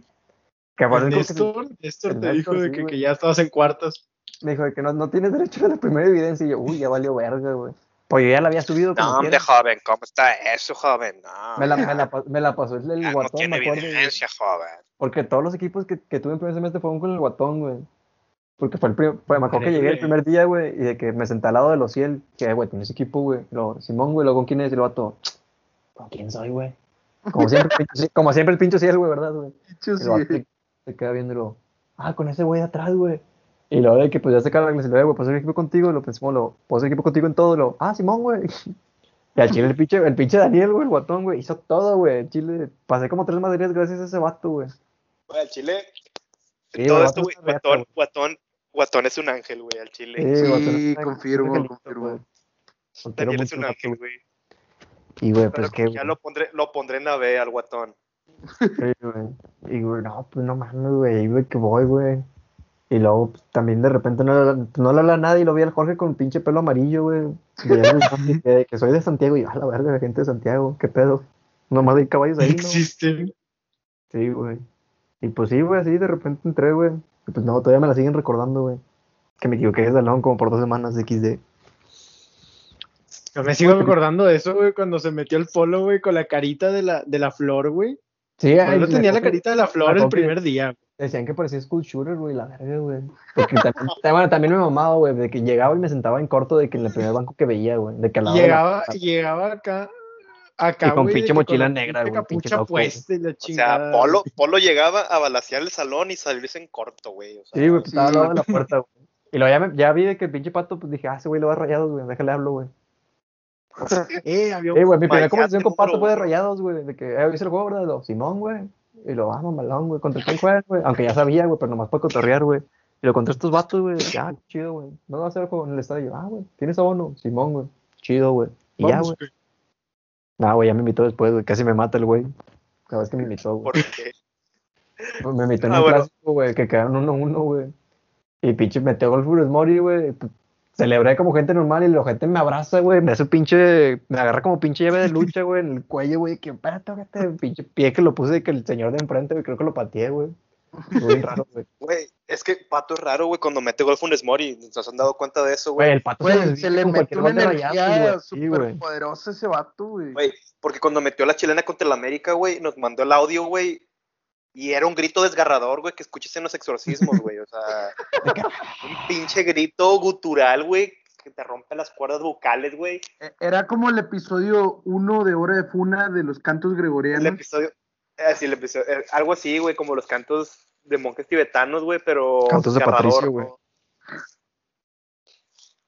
Que Néstor, Néstor te dijo de que, que ya estabas en cuartas. Me dijo de que no, no tienes derecho a la primera evidencia. Y yo, uy, ya valió verga, güey. Pues yo ya la había subido como No, hombre, joven, ¿cómo está eso, joven? No, Me la, ya, me, la, pa- me la pasó el, el guatón, tiene me acuerdo. güey. evidencia, joven. Porque todos los equipos que, que tuve en primer semestre fueron con el guatón, güey. Porque fue el primer, fue, me acuerdo que llegué el primer día, güey, y de que me senté al lado de los ciel, que, güey, tienes equipo, güey. Luego, Simón, güey, luego, ¿con quién es? Y el vato, ¿con quién soy, güey? Como siempre, el pinche- como siempre el pincho ciel, güey, ¿verdad, güey? Dicho Y el vato sí. se, queda luego, ah, con ese güey de atrás, güey. Y luego de que, pues, ya se carga la clase, luego, güey, pues, el equipo contigo, lo pensamos, lo, pues, el equipo contigo en todo, lo, ah, Simón, güey. Y al chile el pinche, el pinche Daniel, güey, el guatón, güey, hizo todo, güey. El chile, pasé como tres materias gracias a ese vato, güey. Güey, al chile. Sí, todo esto, güey, guatón, guatón, guatón es un ángel, güey, al chile. Sí, Sí, confirmo, angelito, confirmo. Daniel es mucho, un ángel, güey. Y, güey, Pero pues que, ya lo pondré, lo pondré en AB al guatón. Sí, güey. Y, güey, no, pues no mames, güey, ahí, güey, que voy, güey. Y luego, pues, también de repente no, le- no le habla a nadie y lo vi al Jorge con pinche pelo amarillo, güey. Güey, que, que soy de Santiago. Y yo, a la verga, la gente de Santiago, qué pedo. Nomás hay caballos ahí, ¿no? Existen. Sí, güey. Y pues sí, güey, así de repente entré, güey. Y pues no, todavía me la siguen recordando, güey. Que me equivoqué de salón como por dos semanas de XD. Yo me sigo acordando de eso, güey, cuando se metió el polo, güey, con la carita de la, de la flor, güey. Sí, Yo no tenía la carita de la flor el primer día. Decían que parecía school shooter, güey, la verga, güey. Porque también, bueno, también me mamaba, güey, de que llegaba y me sentaba en corto de que en el primer banco que veía, güey. De que al lado de la- Llegaba, llegaba acá, acá, Y con güey, pinche mochila la negra, güey, pinche capucha loco, puesta y la O chingada. sea, Polo, Polo llegaba a balasear el salón y salirse en corto, güey. O sea, Sí, güey, pues sí, estaba al lado de la puerta, güey. Y luego ya, me- ya vi de que el pinche pato, pues dije, ah, ese güey lo va a rayados, güey, déjale hablo, güey. Eh, había Eh, güey, mi primera conversación con Pato fue de rayados, güey, de que, eh, ¿viste el juego, verdad? Simón, güey. Y lo, ah, mamalón, güey, contra quién juegas, güey. Aunque ya sabía, güey, pero nomás para cotorrear, güey. Y lo contra estos vatos, güey, ya, chido, güey. No va a hacer el juego en el estadio. Ah, güey, ¿tienes abono? Simón, güey. Chido, güey. Y ya, Vamos, güey. güey. No, güey, ya me invitó después, güey. Casi me mata el güey. Cada vez que me invitó, güey. porque Me invitó en Ah, un bueno. clásico, güey, que quedaron 1-1, güey. Y pinche metió gol Funes Mori, güey. Celebré como gente normal y la gente me abraza, güey. Me hace pinche. Me agarra como pinche llave de lucha, güey, en el cuello, güey. Que espérate, este pinche pie que lo puse de que el señor de enfrente, güey, creo que lo pateé, güey. Bien raro, güey. Güey, es que Pato es raro, güey, cuando mete gol Funes Mori. ¿Nos han dado cuenta de eso, Güey, el pato Güey, desvía se le metió una energía. Sí, súper güey. poderosa ese vato, güey. Güey, porque cuando metió la chilena contra el América, güey, nos mandó el audio, güey. Y era un grito desgarrador, güey, que escuches en los exorcismos, güey. O sea, un pinche grito gutural, güey, que te rompe las cuerdas vocales, güey. E- Era como el episodio 1 de Hora de Funa de los cantos El gregorianos. episodio, eh, sí, el episodio, eh, algo así, güey, como los cantos de monjes tibetanos, güey, pero Cantos de Patricio, güey. ¿no?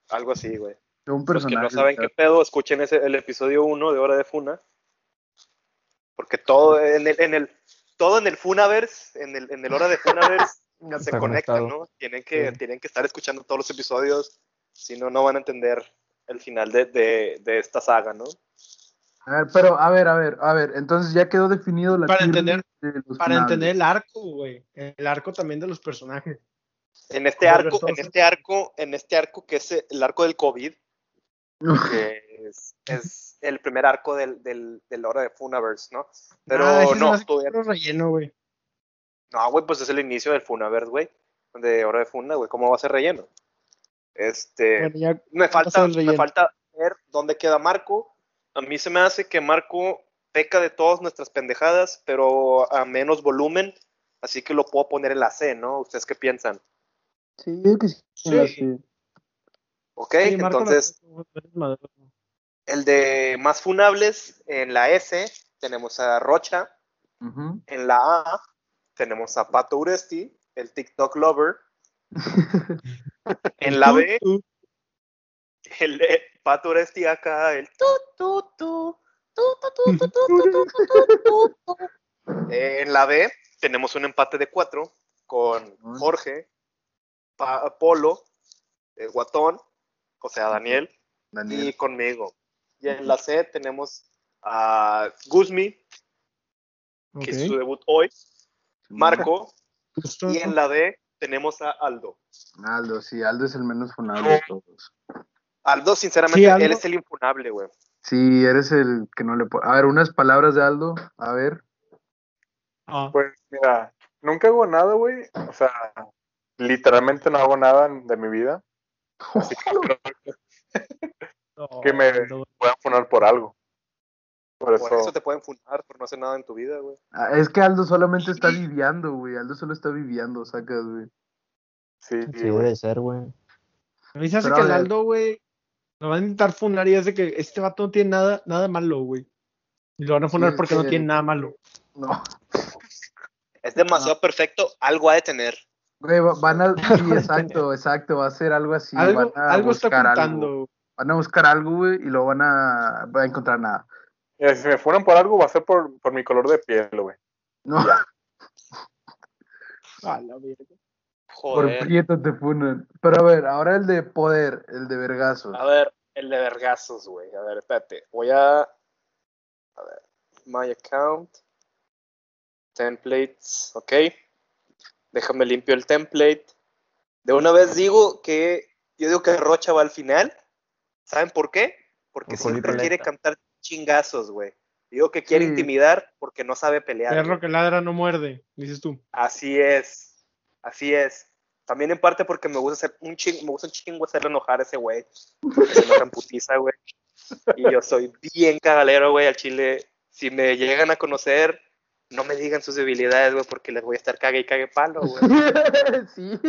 Algo así, güey. un Los que no saben qué pedo, escuchen ese, el episodio 1 de Hora de Funa. Porque todo en el, en el, todo en el Funaverse, en el, en el Hora de Funaverse, se conectan, conectado. ¿no? Tienen que, Sí. tienen que estar escuchando todos los episodios, si no, no van a entender el final de, de, de esta saga, ¿no? A ver, pero a ver, a ver, a ver. Entonces ya quedó definido la Para entender- list de los Para finales. entender el arco, güey. El arco también de los personajes. En este arco, en este arco, en este arco que es el arco del COVID, que es, es el primer arco del, del, del Hora de Funaverse, ¿no? Pero Ah, ese no, todavía- relleno, güey. No, güey, pues es el inicio del Funaverse, güey. De Hora de Funa, güey. ¿Cómo va a ser relleno? Este. Bueno, ya me, falta, me falta ver dónde queda Marco. A mí se me hace que Marco peca de todas nuestras pendejadas, pero a menos volumen. Así que lo puedo poner en la C, ¿no? ¿Ustedes qué piensan? Sí, yo que sí. Sí. ¿Ok? Sí, Entonces. El de más funables, en la S tenemos a Rocha, en la A tenemos a Pato Uresti, el TikTok lover, en la B, el eh, Pato Uresti acá, el tu, tu, tu, en la B tenemos un empate de cuatro con Jorge, Polo, el Guatón, o sea, Daniel, y conmigo. Y en la C tenemos a Guzmi, que es su debut hoy, Marco, Justo. y en la D tenemos a Aldo. Aldo, sí, Aldo es el menos funable de todos. Aldo, sinceramente, Sí, Aldo. él es el infunable, güey. Sí, eres el que no le puede. A ver, unas palabras de Aldo. A ver. Ah, Pues mira, nunca hago nada, güey. O sea, literalmente no hago nada de mi vida. Así que que me- no. puedan poner por algo. Por eso, Por eso te pueden fundar por no hacer nada en tu vida, güey. Ah, Es que Aldo solamente está viviendo, güey. Aldo solo está viviendo, sacas, güey. sí, Sí, debe ser, güey. A mí se hace Pero que el. Aldo, güey, lo van a intentar funar y es de que este vato no tiene nada, nada malo, güey. Y lo van a funar porque no tiene nada malo. No. Es demasiado perfecto, algo ha de tener. Güey, va- van a. Sí, exacto, exacto. Va a ser algo así. algo van a algo está algo. Van a buscar algo, güey, y lo van a. Va a encontrar nada. Mira, si me fueran por algo, va a ser por, por mi color de piel, güey. No, A la verga. por Joder. prieto te funan. Pero a ver, ahora el de poder, el de vergazos. A ver, el de vergazos, güey. A ver, espérate. Voy a. A ver. My account. Templates. Ok. Déjame limpio el template. De una vez digo que. Yo digo que Rocha va al final. ¿Saben por qué? Porque Por siempre quiere cantar chingazos, güey. Digo que quiere Sí. intimidar porque no sabe pelear. Perro güey. que ladra no muerde, dices tú. Así es. Así es. También en parte porque me gusta hacer un chingo, me gusta un chingo hacerle enojar a ese güey. Porque se enoja en putiza, güey. Y yo soy bien cagalero, güey, al chile. Si me llegan a conocer, no me digan sus debilidades, güey, porque les voy a estar cague y cague palo, güey. sí.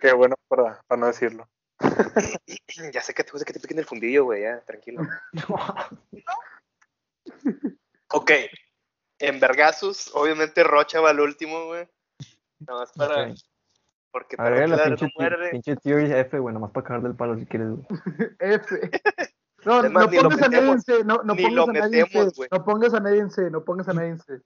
Qué bueno para, para no decirlo. ya sé que te gusta que te piquen el fundillo, güey, ya, tranquilo. ok. En Vergasus, obviamente Rocha va al último, güey. Nada más para. Ok. Porque para Agrega la pinche, no muerde. pinche Theory F, güey, nomás para cagar del palo si quieres, güey. F. No, Además, no ni lo pongas a nadie en metemos. C, no, no pongas a nadie en C, metemos, no pongas a nadie en C, no pongas a nadie en C.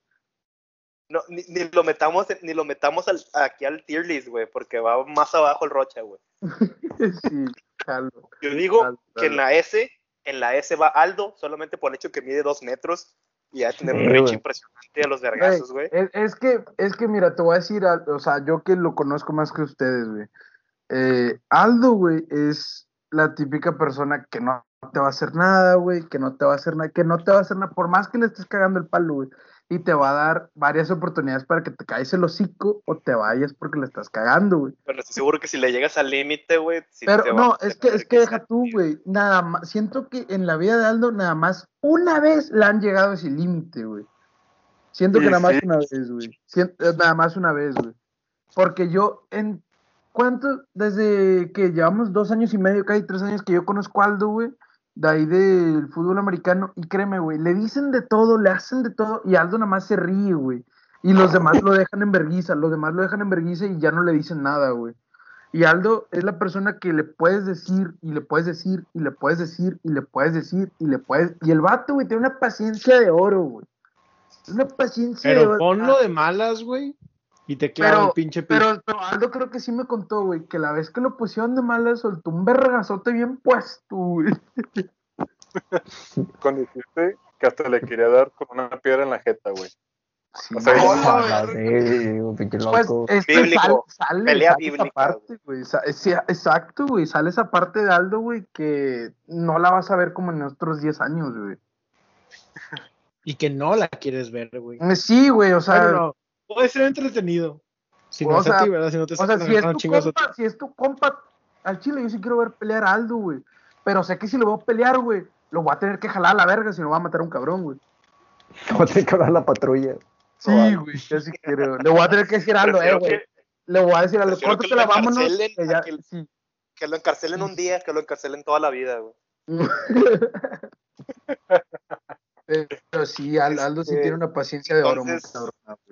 No, ni, ni lo metamos, ni lo metamos al- aquí al tier list, güey, porque va más abajo el Rocha, güey. Sí, jalo. Yo digo que en la S, en la S va Aldo, solamente por el hecho que mide dos metros y a tener Sí, un reach impresionante a los vergazos, güey. Es, es que, es que mira, te voy a decir, o sea, yo que lo conozco más que ustedes, güey. Eh, Aldo, güey, es la típica persona que no te va a hacer nada, güey, que no te va a hacer nada, que no te va a hacer nada, por más que le estés cagando el palo, güey, y te va a dar varias oportunidades para que te caes el hocico o te vayas porque le estás cagando, güey. Pero estoy seguro que si le llegas al límite, güey, sí Pero va no, a es que, es que deja tú, güey. Nada más, siento que en la vida de Aldo, nada más una vez le han llegado a ese límite, güey. Siento que nada más una vez, güey. Eh, Nada más una vez, güey. Porque yo, en cuánto, desde que llevamos dos años y medio, casi tres años que yo conozco a Aldo, güey, de ahí del fútbol americano, y créeme, güey, le dicen de todo, le hacen de todo, y Aldo nada más se ríe, güey. Y los demás lo dejan en verguiza, los demás lo dejan en verguiza y ya no le dicen nada, güey. Y Aldo es la persona que le puedes decir, y le puedes decir, y le puedes decir, y le puedes decir, y le puedes. Y el vato, güey, tiene una paciencia de oro, güey. Una paciencia de oro. ponlo de malas, güey, y te clava Pero- el pinche pito. Pero, pero Aldo creo que sí me contó, güey, que la vez que lo pusieron de mala soltó un vergazote bien puesto, güey. Con decirte que hasta le quería dar con una piedra en la jeta, güey. Sí, O sea, no, la verga, pinche Pues loco. este Bíblico. sale, sale, Pelea sale esa bíblica, parte, güey. Sí, exacto, güey. Sale esa parte de Aldo, güey, que no la vas a ver como en otros 10 años, güey. Y que no la quieres ver, güey. Eh, Sí, güey, o sea, Bueno, no, puede ser entretenido. Si no O es a ti, ¿verdad? Si no te o sea, si es a tu compa, si es tu compa al chile, yo sí quiero ver pelear a Aldo, güey. Pero sé que si lo voy a pelear, güey, lo voy a tener que jalar a la verga si no va a matar a un cabrón, güey. Como tiene que hablar la patrulla. Sí, güey, yo sí quiero. Le voy a tener que decir a Aldo, eh, güey. Le voy a decir a Aldo, prefiero que córtate la lo vámonos. encarcelen que a ya- que- sí. que lo encarcelen un día, que lo encarcelen toda la vida, güey. Pero sí, Al- Aldo sí Este, tiene una paciencia de oro, entonces.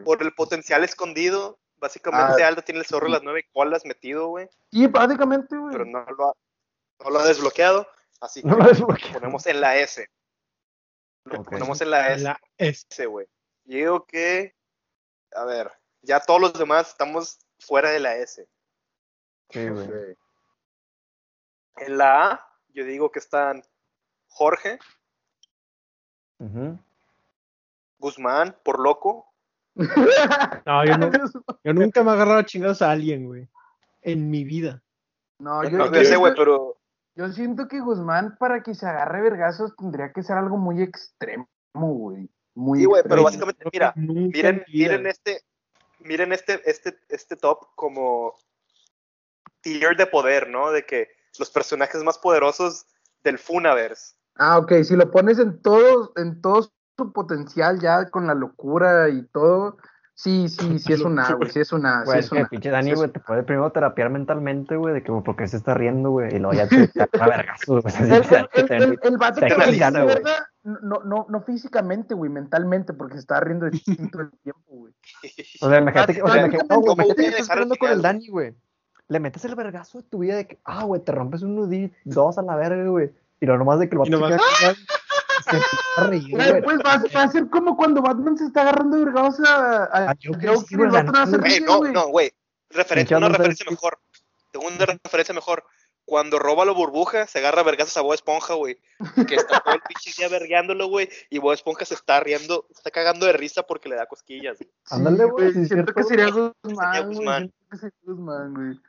Por el potencial escondido, básicamente Ah. Aldo tiene el zorro de las nueve colas metido, güey. Sí, prácticamente, güey. pero no lo ha, no lo ha desbloqueado. Así que No lo desbloqueé. ponemos en la S. Lo ponemos en la S, La S. güey. Yo digo que, a ver, ya todos los demás estamos fuera de la S. Sí, güey. En la A, yo digo que están Jorge, Guzmán, por loco, No, yo, no, yo nunca me he agarrado a chingados a alguien, güey. En mi vida. No, yo, no yo sé, güey, siento, pero yo siento que Guzmán, para que se agarre vergazos, tendría que ser algo muy extremo, güey. Muy sí, güey, pero básicamente, mira, miren, miren este, miren este, este, este top como tier de poder, ¿no? De que los personajes más poderosos del Funaverse. Ah, ok, si lo pones en todo, en todo su potencial ya con la locura y todo, sí, sí, sí es una, güey, sí es una, sí Güey, es es una. pinche Dani, sí güey, te puede primero terapiar mentalmente, güey, de que porque se está riendo, güey, y luego ya te agarra vergazos, güey. así El, el, el, el, vato te hizo güey. verga, no, no, no físicamente, güey, mentalmente, porque se estaba riendo de ti todo el tiempo, güey. O sea, imagínate que, o sea, imagínate, ¿cómo no, güey, imagínate que estás hablando con el Dani, güey. Le metes el vergazo de tu vida de que, ah, güey, te rompes un nudillo, dos a la verga, güey. Y lo nomás de que el vato nomás- se queda- se empieza a reír, Güey, pues va, va a ser como cuando Batman se está agarrando de vergados a, a, A Joker, Joker, sí, y güey, el vato no hace no, güey. no, güey. Referen- Pinche una referencia mejor. Tengo una referencia mejor. Cuando roba la burbuja, se agarra a vergazos a Bob Esponja, güey. Que está todo el pinche día vergueándolo, güey. Y Bob Esponja se está riendo, se está cagando de risa porque le da cosquillas. güey. Sí, Ándale, güey, siento que sería Guzmán, güey, Guzmán. siento que sería Guzmán, güey.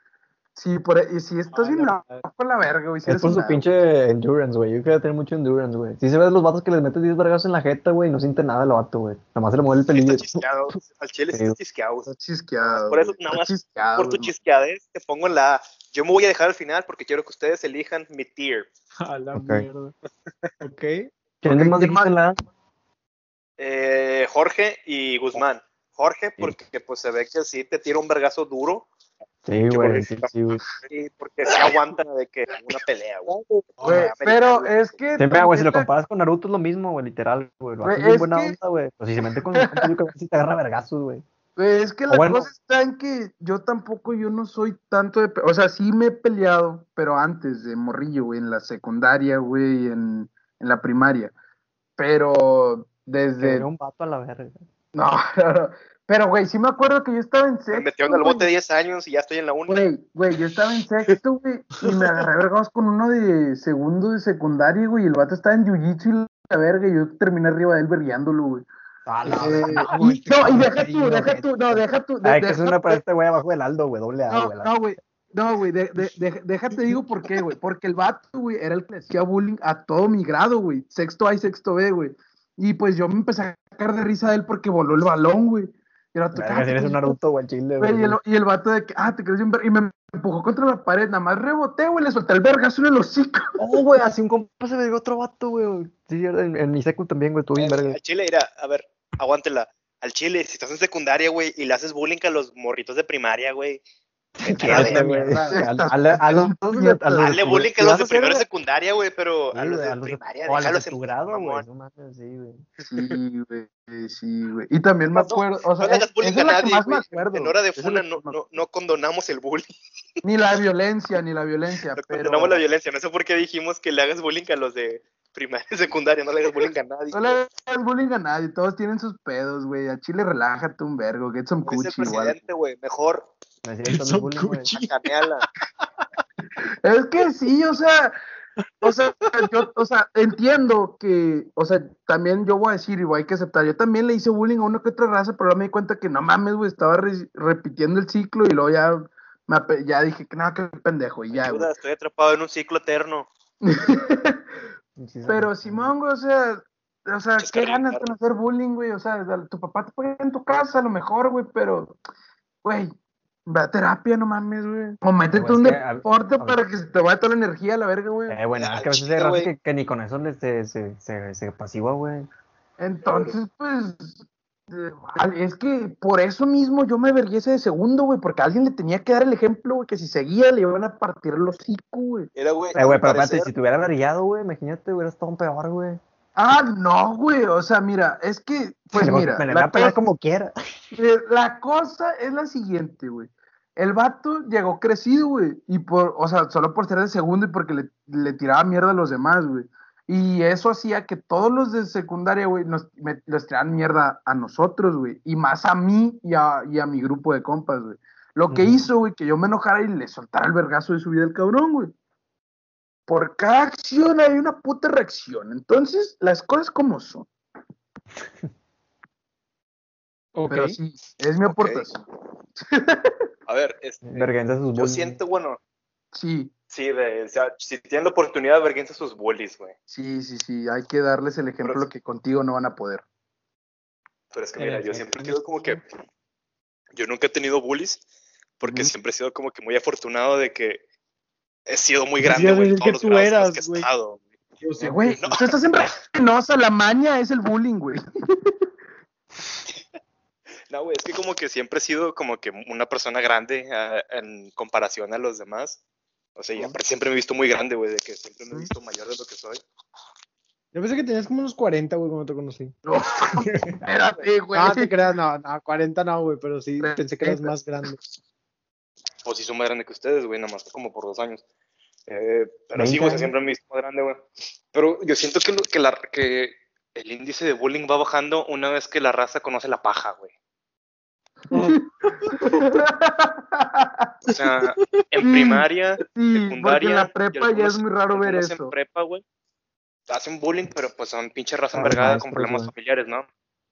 Sí, por y si estás bien loco la verga, güey, si Es por su pinche endurance, güey. Yo quiero tener mucho endurance, güey. Si se ve los vatos que les metes 10 vergazos en la jeta, güey, y no siente nada el vato, güey. Nomás se le mueve el pelillo. Está chisqueado. Al chile sí está chisqueado. Está chisqueado. Por eso, nada más, chisqueado, Por tu chisqueadez, te pongo en la A. Yo me voy a dejar al final porque quiero que ustedes elijan mi tier. A la mierda. Ok. ¿Quién más ¿quién difícil en la Eh, Jorge y Guzmán. Jorge, porque pues se ve que sí te tira un vergazo duro. Sí, güey. Sí, sí, güey. Porque se aguanta de que una pelea, güey. Güey, pero es que. Siempre, güey, si lo comparas con Naruto es lo mismo, güey, literal, güey. Lo Güey, haces bien es buena que- onda, güey. Pues si se mete con el público, sí te agarra vergazos, güey. Güey, es que O la bueno. cosa está en que yo tampoco, yo no soy tanto de... O sea, sí me he peleado, pero antes de morrillo, güey, en la secundaria, güey, en, en la primaria. Pero desde... Te un vato a la verga. No, no, no. Pero, güey, sí me acuerdo que yo estaba en Me sexto, metieron al güey. bote 10 años y ya estoy en la 1. Güey, güey, yo estaba en sexto, güey, y me agarré vergados con uno de segundo de secundaria, güey, y el vato estaba en jiu-jitsu y la verga, y yo terminé arriba de él verguiándolo, güey. A la Eh, y, no, y deja tú, deja tú, no, deja tú. de- Ay, que es una para este güey abajo del Aldo, güey, doble A, No, güey. no, güey. No, güey, de, de- de- déjate digo por qué, güey. Porque el vato, güey, era el que le hacía bullying a todo mi grado, güey. Sexto A y sexto B, güey. Y pues yo me empecé a sacar de risa de él porque voló el balón, güey. Y el vato, Verga, "Ah, si eres un Naruto, güey, chile, Güey, y, el, y el vato de que, ah, te crees bien ver-". Y me empujó contra la pared, nada más reboté, güey, le solté el vergazo en el hocico. Oh, güey, así un compa se vergó otro vato, güey. Sí, en, en mi secu también, güey, tú bien verga. Al chile, mira, a ver, aguántela. Al chile, si estás en secundaria, güey, y le haces bullying a los morritos de primaria, güey. Dale, bullying a los de primero secundaria, güey, pero a los de a los de- primaria, o a los de tu grado, güey. mamón. No mames, sí, güey. Sí, güey, sí, güey. Y también me acuerdo, o sea, no le hagas es- bullying a nadie, más me güey. acuerdo. En hora de funa no, más- no, no condonamos el bullying, Ni la violencia, ni la violencia, no pero... condonamos la violencia. No sé por qué dijimos que le hagas bullying a los de primaria y secundaria, no le hagas bullying a nadie. No le hagas bullying a nadie, todos tienen sus pedos, güey. A Chile relájate un vergo, get some cuchi igual. presidente, güey, mejor Me bullying, güey. Es que sí, o sea, o sea, yo, o sea, entiendo que, o sea, también yo voy a decir, y voy hay que aceptar, yo también le hice bullying a una que otra raza, pero luego me di cuenta que no mames, güey, estaba re- repitiendo el ciclo y luego ya, me ya dije que nada, qué pendejo, y ya. Ayuda, estoy atrapado en un ciclo eterno. Pero Simón, güey, o sea, o sea, Es qué que ganas con hacer bullying, güey, o sea, tu papá te puede en tu casa a lo mejor, güey, pero, güey, ve a terapia, no mames, güey. O métete un a- deporte a para que se te vaya toda la energía a la verga, güey. Eh, bueno, es que a veces hay raza que, que ni con eso les se, se, se, se pasiva, güey. Entonces, pues, eh, es que por eso mismo yo me vergué ese de segundo, güey, porque alguien le tenía que dar el ejemplo, güey, que si seguía le iban a partir el hocico, güey. Era, güey, Eh, güey, pero espérate, si te hubiera brillado, güey, imagínate, hubiera estado un peor, güey. Ah, no, güey, o sea, mira, es que, pues mira, me la la a pegar cosa, como quiera. eh, la cosa es la siguiente, güey. el vato llegó crecido, güey. Y por, o sea, solo por ser el segundo y porque le, le tiraba mierda a los demás, güey. Y eso hacía que todos los de secundaria, güey, nos me- les mierda a nosotros, güey. Y más a mí y a, y a mi grupo de compas, güey. Lo que hizo, güey, que yo me enojara y le soltara el vergazo de su vida al cabrón, güey. Por cada acción hay una puta reacción. Entonces, las cosas como son. Ok. Pero sí, es mi aportación. A ver, este, Vergüenza sus yo siento, bueno, Sí, sí, de, o sea, si tienen la oportunidad, vergüenza a sus bullies, güey. sí, sí, sí. Hay que darles el ejemplo Pero- que contigo no van a poder. Pero es que mira, yo siempre he sido como que. Yo nunca he tenido bullies, porque siempre he sido como que muy afortunado de que he sido muy Pues grande, güey, decir todos que los tú eras, que he güey. estado. Yo sé, güey, no. tú estás en Reynosa, la maña es el bullying, güey. No, güey, es que como que siempre he sido como que una persona grande ah, en comparación a los demás. O sea, y siempre me he visto muy grande, güey, de que siempre me he visto mayor de lo que soy. Yo pensé que tenías como unos 40, güey, cuando te conocí. No, espérate, güey. No, te creas, no, no, 40 no, güey, pero sí pensé que eras más grande. O si soy más grande que ustedes, güey, nada más como por dos años. Eh, pero sí, 20 güey, siempre me visto más grande, güey. Pero yo siento que, lo- que, la, que el índice de bullying va bajando una vez que la raza conoce la paja, güey. O sea, en Sí, primaria, Sí, secundaria. en la prepa ya es muy raro ver eso. En prepa, güey. Hacen bullying, pero pues son pinche raza Ah, envergada con problemas familiares, ¿no?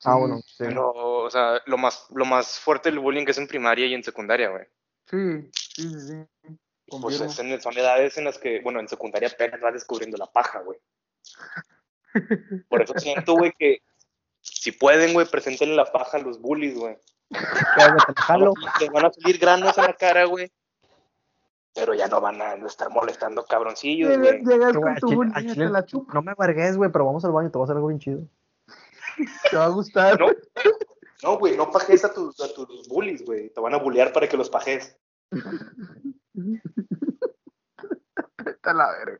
Ah, bueno, sí. Pero, o sea, lo más, lo más fuerte del bullying es en primaria y en secundaria, güey. Sí, sí, sí, sí. Pues es en- son edades en las que, bueno, en secundaria apenas vas descubriendo la paja, güey. Por eso siento, güey, que si pueden, güey, presenten la paja a los bullies, güey. Jalo. Les van a salir granos en la cara, güey. Pero ya no van a estar molestando cabroncillos, Llegas, güey. llegas con tu bullying y te la chupa. No me vergues, güey, pero vamos al baño, te voy a hacer algo bien chido. Te va a gustar. No, no, güey, no pajes a tus, a tus bullies, güey. Te van a bullear para que los pajes. A la verga.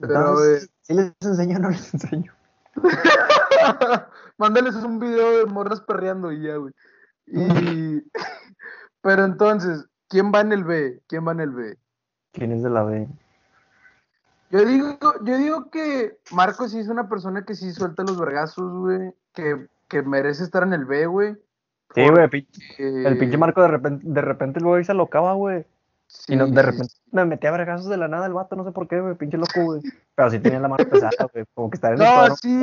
Entonces, si les enseño o no les enseño. Mándales un video de morras perreando y ya, güey. Y... Pero entonces, ¿quién va en el B? ¿Quién va en el B? ¿Quién es de la B? Yo digo, yo digo que Marco sí es una persona que sí suelta los vergazos, güey. Que, que merece estar en el B, güey. Sí, güey, Eh, el pinche Marco de repente, de repente el güey se locaba, güey. sí, Y no, de repente me metía a vergazos de la nada el vato, no sé por qué, güey, pinche loco, güey. Pero sí tenía la mano pesada, güey. Como que estar en el No, cuadro, sí,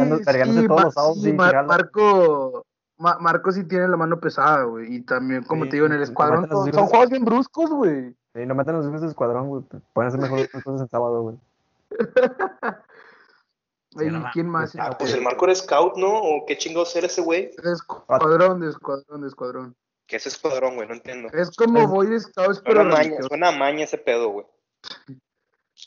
todos los sábados sí, sin Ma- tirarla. Marco, Ma- Marco sí tiene la mano pesada, güey. Y también, como Sí, te digo, en el escuadrón son, juegos bien bruscos, güey. Sí, no metan los hijos de escuadrón, güey. Pueden hacer mejor las cosas en sábado, güey. Sí, ¿Y no mames, quién más? Ah, pues el Marco era scout, ¿no? ¿O qué chingados era ese güey? Escuadrón, de escuadrón, de escuadrón. Que es escuadrón, güey, no entiendo. Es como Boy Scouts, pero Suena maña, suena a maña ese pedo, güey.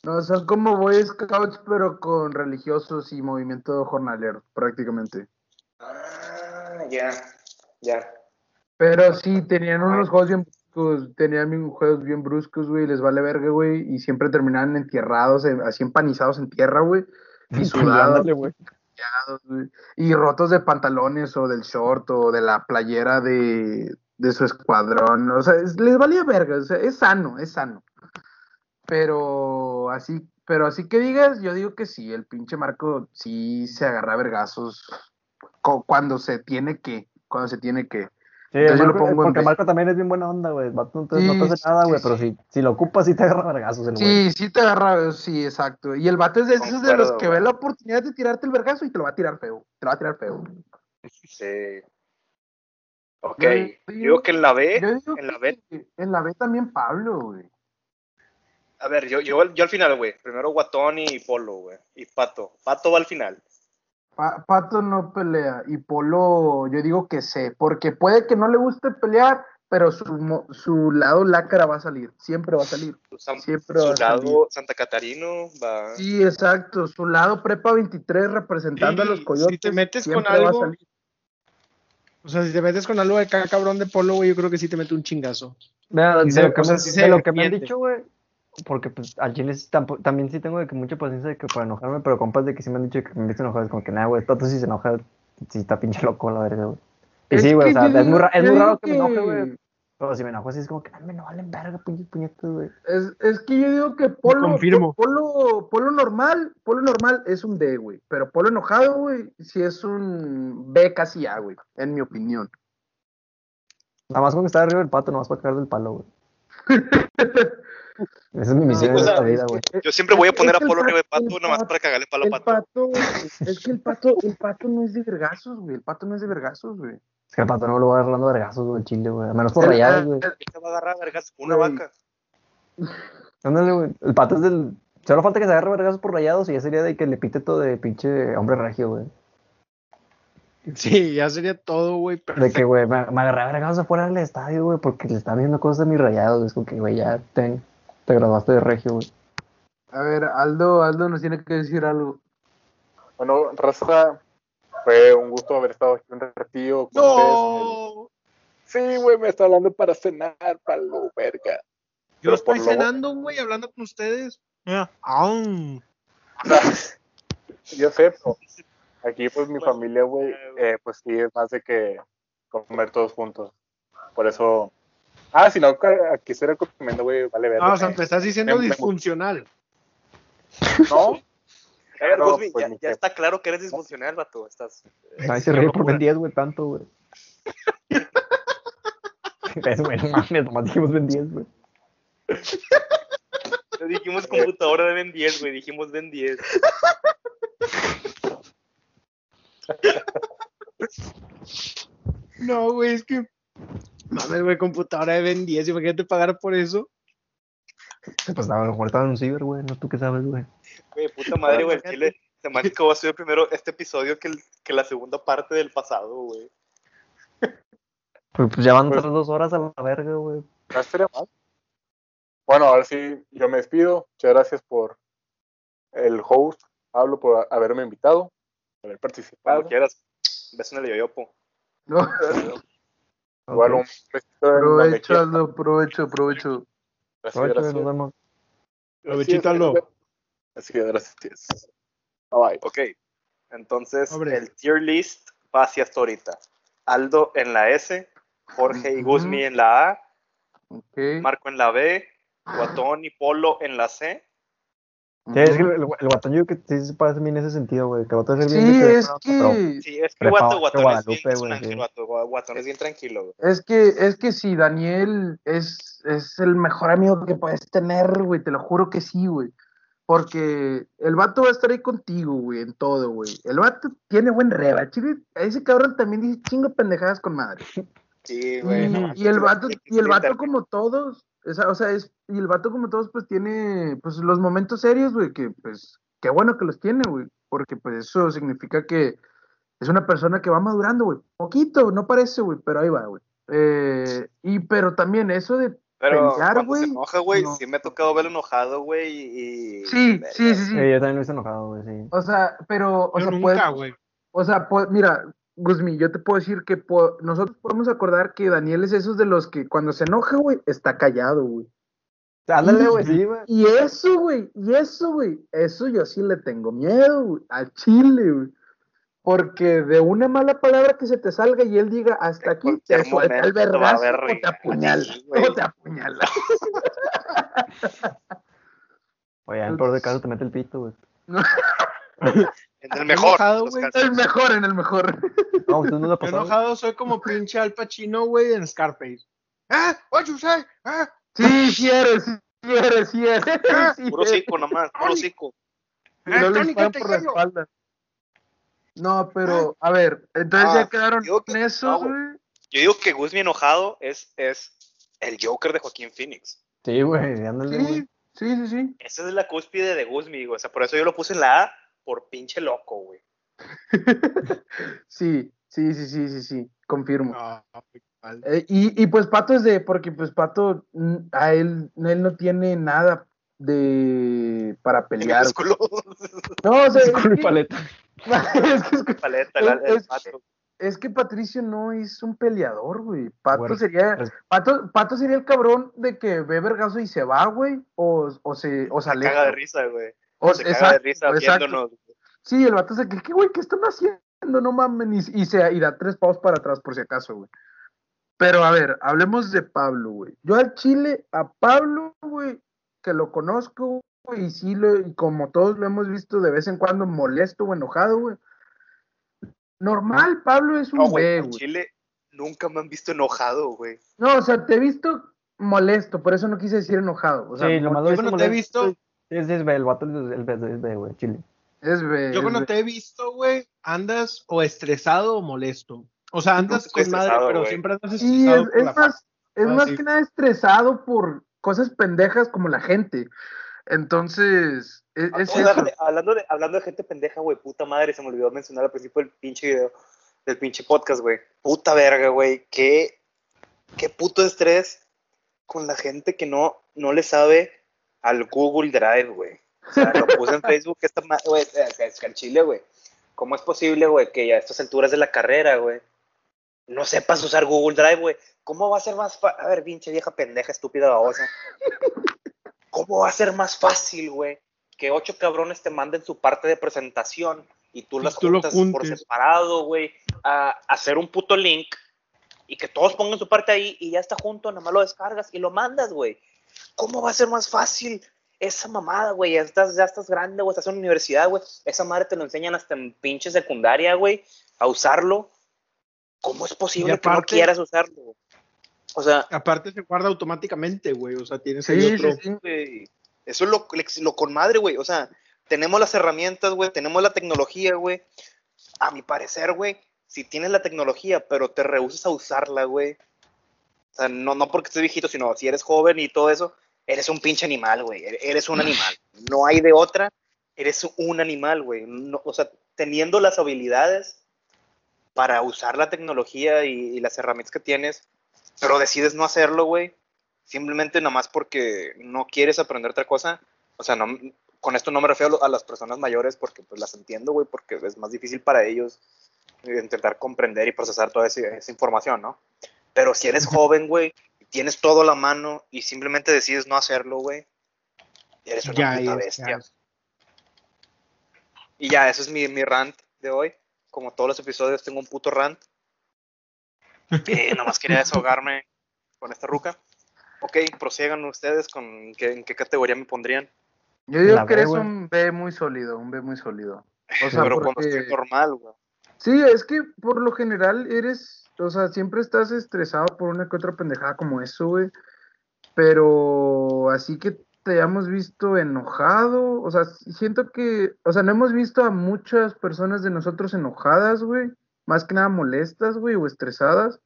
No, son como Boy Scouts, pero con religiosos y movimiento jornalero, prácticamente. Ah, ya, ya. Pero sí, tenían unos juegos bien bruscos, tenían juegos bien bruscos, güey, les vale verga, güey, y siempre terminaban entierrados, eh, así empanizados en tierra, güey, y sudados, y rotos de pantalones o del short o de la playera de, de su escuadrón, o sea, es- les valía verga, o sea, es sano, es sano. Pero así, pero así que digas, yo digo que sí, el pinche Marco sí se agarra a vergazos cu- cuando se tiene que, cuando se tiene que. Sí, Entonces yo lo Marco- pongo en porque B. Marco también es bien buena onda, güey. No te, Sí, hace nada, güey, sí, pero si, si lo ocupas, sí te agarra vergazos el güey. Sí, sí te agarra, sí, exacto. Y el vato es de esos de los que ve la oportunidad de tirarte el vergazo y te lo va a tirar feo. Te lo va a tirar feo. Sí. Ok, Yo digo digo- que en la B, en la B, en la B también Pablo, güey. a ver, yo, yo, yo al final, güey. Primero Guatón y Polo, güey. Y Pato. Pato va al final. Pa- Pato no pelea y Polo, yo digo que sé, porque puede que no le guste pelear, pero su, su lado lácara va a salir, siempre va a salir. Su, va salir. lado Santa Catarino va. Sí, exacto, su lado prepa 23 representando a los coyotes. si te metes con algo. O sea, si te metes con algo de cada cabrón de polo, güey, yo creo que sí te mete un chingazo. Mira, Sí de, lo que, me, de lo que me han dicho, güey, porque pues al chile también sí tengo de que mucha paciencia de que para enojarme, pero compas de que sí me han dicho que me viste enojado, es como que nada, güey, Toto sí se enoja, sí está pinche loco la verga, güey. Y Es sí, güey, o sea, yo es muy, es muy raro que me enoje, güey. Pero si me enojo así es como que, "Ay, me no valen verga, puñetas, güey. Es, es que yo digo que polo, confirmo. polo, polo normal, polo normal es un D, güey. Pero polo enojado, güey, sí es un B casi A, güey, en mi opinión. Nada más con que estar arriba del pato, nomás para caer del palo, güey. Esa es mi misión o sea, esta vida, güey. Yo siempre voy a Es poner a Polo arriba de pato- Pato nomás para cagarle palo a El Pato. pato, es que el pato, el pato no es de vergazos, güey. El pato no es de vergazos, güey. Es que el pato no lo va agarrando vergazos, güey, el chile, güey. A menos por rayados, güey. ¿Qué te va a agarrar, vergas? Una vaca. Ándale, güey. El pato es del. Solo falta que se agarre vergazos por rayados y ya sería de que le pite todo de pinche hombre regio, güey. Sí, ya sería todo, güey. De que, güey, me, me agarré a vergazos afuera del estadio, güey, porque le están viendo cosas a mis rayados. Es como que, güey, ya ten, te graduaste de regio, güey. A ver, Aldo, Aldo nos tiene que decir algo. Bueno, Raza, fue un gusto haber estado aquí un ratillo con ustedes. No, Sí, güey, me está hablando para cenar, palo, verga. yo Pero estoy cenando, güey, hablando con ustedes. Mira, aún. Yo sé, pero aquí pues mi familia, güey, eh, pues sí es más de que comer todos juntos. Por eso... Ah, si no, ca- aquí se recomienda, güey, vale ver. No, o sea, me estás diciendo me- me- disfuncional. No, A ver, No, Guzmi, pues, ya, ni ya qué. está claro que eres disfuncional, vato. Estás. Nadie se ríe por Ben 10, güey, tanto, güey. Es, güey, no mames, nomás dijimos Ben 10, güey. No dijimos computadora de Ben 10, güey. Dijimos Ben 10. No, güey, es que. Mames, güey, computadora de Ben 10, imagínate pagar por eso. Pues a lo mejor estaba en un ciber, güey, no tú qué sabes, güey. Güey, puta madre, güey. El chile. Se me hace que va a ser primero este episodio que, el- que la segunda parte del pasado, güey. Pues, pues ya van Pues- otras dos horas a la verga, güey. no estaría mal. Bueno, ahora sí, yo me despido. Muchas gracias por el host, Pablo, por haberme invitado, por haber participado. Cuando quieras. Beso en el yoyopo. No, Igual un la provecho, provecho. Gracias, gracias. nos vemos. Así es, gracias. Bye. Ok. Entonces, el tier list va hacia hasta ahorita. Aldo en la S, Jorge y. Guzmi en la A. Marco en la B, Guatón y Polo en la C. Sí, es que el, el, el guatón yo creo que sí se parece a mí en ese sentido, güey. Que el guatón es bien Sí, que- es pero- que, Sí, es que Guato, es Guadalupe, bien, es un güey, ángel, sí. Guato. Guatón es bien tranquilo, güey. es que, es que si Daniel es, es el mejor amigo que puedes tener, güey, te lo juro que sí, güey. Porque el vato va a estar ahí contigo, güey, en todo, güey. El vato tiene buen reba, chile. Ese cabrón también dice chingo pendejadas con madre. Sí, Y, güey. no, y el vato, y el vato como todos, o sea, es, y el vato como todos, pues tiene, pues los momentos serios, güey, que pues, qué bueno que los tiene, güey, porque pues eso significa que es una persona que va madurando, güey, poquito, no parece, güey, pero ahí va, güey. Eh, y pero también eso de, Pero pelear, cuando se güey, enoja, güey, no. sí me ha tocado verlo enojado, güey, y... sí, sí, sí, sí, Sí, yo también lo hice enojado, güey, sí. o sea, pero, o Yo sea, puede- nunca, güey. O sea, pues, mira, Guzmi, yo te puedo decir que po- nosotros podemos acordar que Daniel es esos de los que cuando se enoja, güey, está callado, güey. Ándale, güey, sí, güey. Y eso, güey, y eso, güey, eso yo sí le tengo miedo, güey, al chile, güey. Porque de una mala palabra que se te salga y él diga hasta aquí, te suelta el vergazo o te apuñala, o te apuñala. Oye, en el peor de caso te mete el pito, güey. En el mejor. enojado, güey. El mejor, en el mejor. No, usted no lo pasó. enojado soy como pinche Al Pacino, güey, en Scarface. ¿Eh? What you say? ¿Eh? Sí, sí eres, sí eres, sí eres. sí Puro cico nomás, puro cico. Y no le Tony, disparan ¿qué te por la espalda. No, pero, a ver, entonces Ah, ya quedaron digo que- con no, esos, güey. Yo digo que Guzmi enojado es, es el Joker de Joaquín Phoenix. Sí, güey, ándale, güey. Sí, sí, sí, sí. Esa es la cúspide de Guzmi, güey. O sea, por eso yo lo puse en la A por pinche loco, güey. Sí, sí, sí, sí, sí, sí, confirmo. No. Eh, y, y pues Pato es de, porque pues Pato, a él, él no tiene nada de para pelear. No, o sea, es que, paleta. es que- es que- Paleta, Es- pato. es que Patricio no es un peleador, güey. Pato Bueno, sería, Pato, Pato sería el cabrón de que ve vergazo y se va, güey, o, o se, o se Se aleja. caga de risa, güey. O- Se caga de exacto, risa exacto. viéndonos. Sí, el vato se que, ¿qué, güey? ¿Qué están haciendo? No mames, y, y se, y da tres paus para atrás por si acaso, güey. Pero a ver, hablemos de Pablo, güey. Yo al Chile, a Pablo, güey, que lo conozco, güey, y sí, lo, y como todos lo hemos visto de vez en cuando molesto o enojado, güey. Normal, Pablo es un No, güey, güey. Chile nunca me han visto enojado, güey. No, o sea, te he visto molesto, por eso no quise decir enojado. O sea, sí, lo malo es cuando te he molesto, visto- Es, es B, el vato es, el B, es B, güey, chile. es B. Yo es cuando te he visto, güey, andas o estresado o molesto. O sea, andas con madre, pero siempre andas estresado es, por es la más, es Ah, más que nada estresado por cosas pendejas como la gente. Entonces, e- es, O sea, eso. déjame- hablando, de, hablando de gente pendeja, güey, puta madre, se me olvidó mencionar al principio del pinche video, del pinche podcast, güey. Puta verga, güey. Qué, qué puto estrés con la gente que no, no le sabe al Google Drive, güey. O sea, lo puse en Facebook esta güey, es que en Chile, güey. ¿Cómo es posible, güey, que a estas alturas de la carrera, güey, no sepas usar Google Drive, güey? ¿Cómo va a ser más fácil? A ver, pinche vieja pendeja, estúpida babosa. ¿Cómo va a ser más fácil, güey, que ocho cabrones te manden su parte de presentación y tú las tú juntas por separado, güey, a hacer un puto link y que todos pongan su parte ahí y ya está junto, nada más lo descargas y lo mandas, güey. ¿Cómo va a ser más fácil esa mamada, güey? Ya estás, ya estás grande, güey, estás en la universidad, güey. Esa madre te lo enseñan hasta en pinche secundaria, güey, a usarlo. ¿Cómo es posible que no quieras usarlo? O sea, Aparte se guarda automáticamente, güey. O sea, tienes ahí sí, otro. sí. Eso es lo, lo con madre, güey. O sea, tenemos las herramientas, güey, tenemos la tecnología, güey. A mi parecer, güey, si tienes la tecnología, pero te rehusas a usarla, güey. O sea, no, no porque estés viejito, sino si eres joven y todo eso, eres un pinche animal, güey. E- Eres un animal. No hay de otra. Eres un animal, güey. No- o sea, teniendo las habilidades para usar la tecnología y, y las herramientas que tienes, pero decides no hacerlo, güey simplemente nada más porque no quieres aprender otra cosa. O sea, no, con esto no me refiero a las personas mayores porque pues las entiendo, güey, porque es más difícil para ellos eh, intentar comprender y procesar toda esa, esa información, ¿no? Pero si eres joven, güey, y tienes todo a la mano y simplemente decides no hacerlo, güey, eres una Ya, puta ya, bestia. ya. Y ya, eso es mi, mi rant de hoy. Como todos los episodios, tengo un puto rant. Eh, nada más quería desahogarme con esta ruca. Ok, prosigan ustedes con qué, en qué categoría me pondrían. Yo digo La que B, eres un B muy sólido, un B muy sólido. O sea, Pero cuando estoy normal, güey. Sí, es que por lo general eres, o sea, siempre estás estresado por una que otra pendejada como eso, güey. Pero así que te hayamos visto enojado, o sea, siento que, o sea, no hemos visto a muchas personas de nosotros enojadas, güey, más que nada molestas, güey, o estresadas.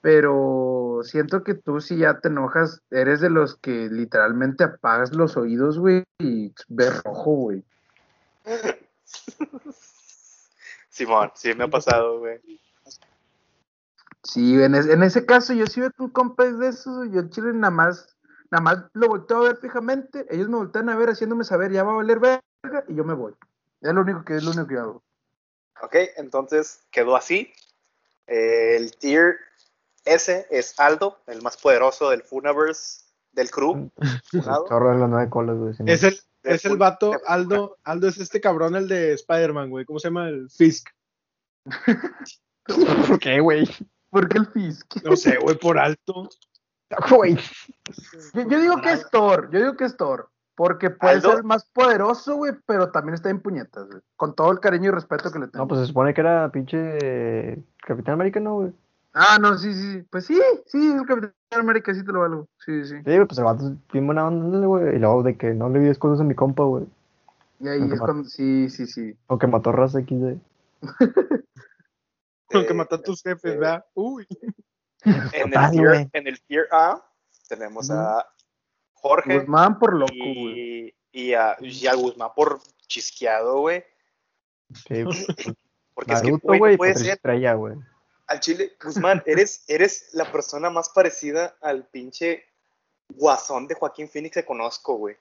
Pero siento que tú si ya te enojas, eres de los que literalmente apagas los oídos, güey, y ves rojo, güey. Simón, sí me ha pasado, güey. Sí, en, es- en ese caso yo sí veo que un compa es de esos, yo el chile nada más, nada más lo volteo a ver fijamente, ellos me voltean a ver haciéndome saber, ya va a valer verga, y yo me voy. Es lo único que es lo único que hago. Ok, entonces quedó así. Eh, el tier S es Aldo, el más poderoso del Funaverse, del crew. Chorro de las nueve colas, güey. Es el, es el vato, Aldo, Aldo es este cabrón, el de Spider-Man, güey. ¿Cómo se llama? El Fisk. ¿Por qué, güey? ¿Por qué el Fisk? No sé, güey, por alto. Güey. Yo, yo digo que es Thor, yo digo que es Thor, porque puede ¿Aldo? ser el más poderoso, güey, pero también está en puñetas, güey, con todo el cariño y respeto que le tengo. No, pues se supone que era pinche Capitán América, ¿no, güey? Ah, no, sí, sí, pues sí, sí, el Capitán América sí te lo valgo, sí, sí. Sí, güey, pues el vato es bien buena onda, güey. Y luego de que no le di cosas a mi compa, güey. Y ahí Aunque es cuando, sí, sí, sí. O que mató raza XD. Con que Eh, matar a tus jefes, eh, ¿verdad? Uy. En el, tier, güey. en el tier A tenemos a Jorge Guzmán por loco, güey. y, y, a, y a Guzmán por chisqueado, güey. Sí, Porque es que, Naruto, güey, güey, no puede ser. Estrella, güey. Al chile, Guzmán, eres, eres la persona más parecida al pinche guasón de Joaquín Phoenix que conozco, güey.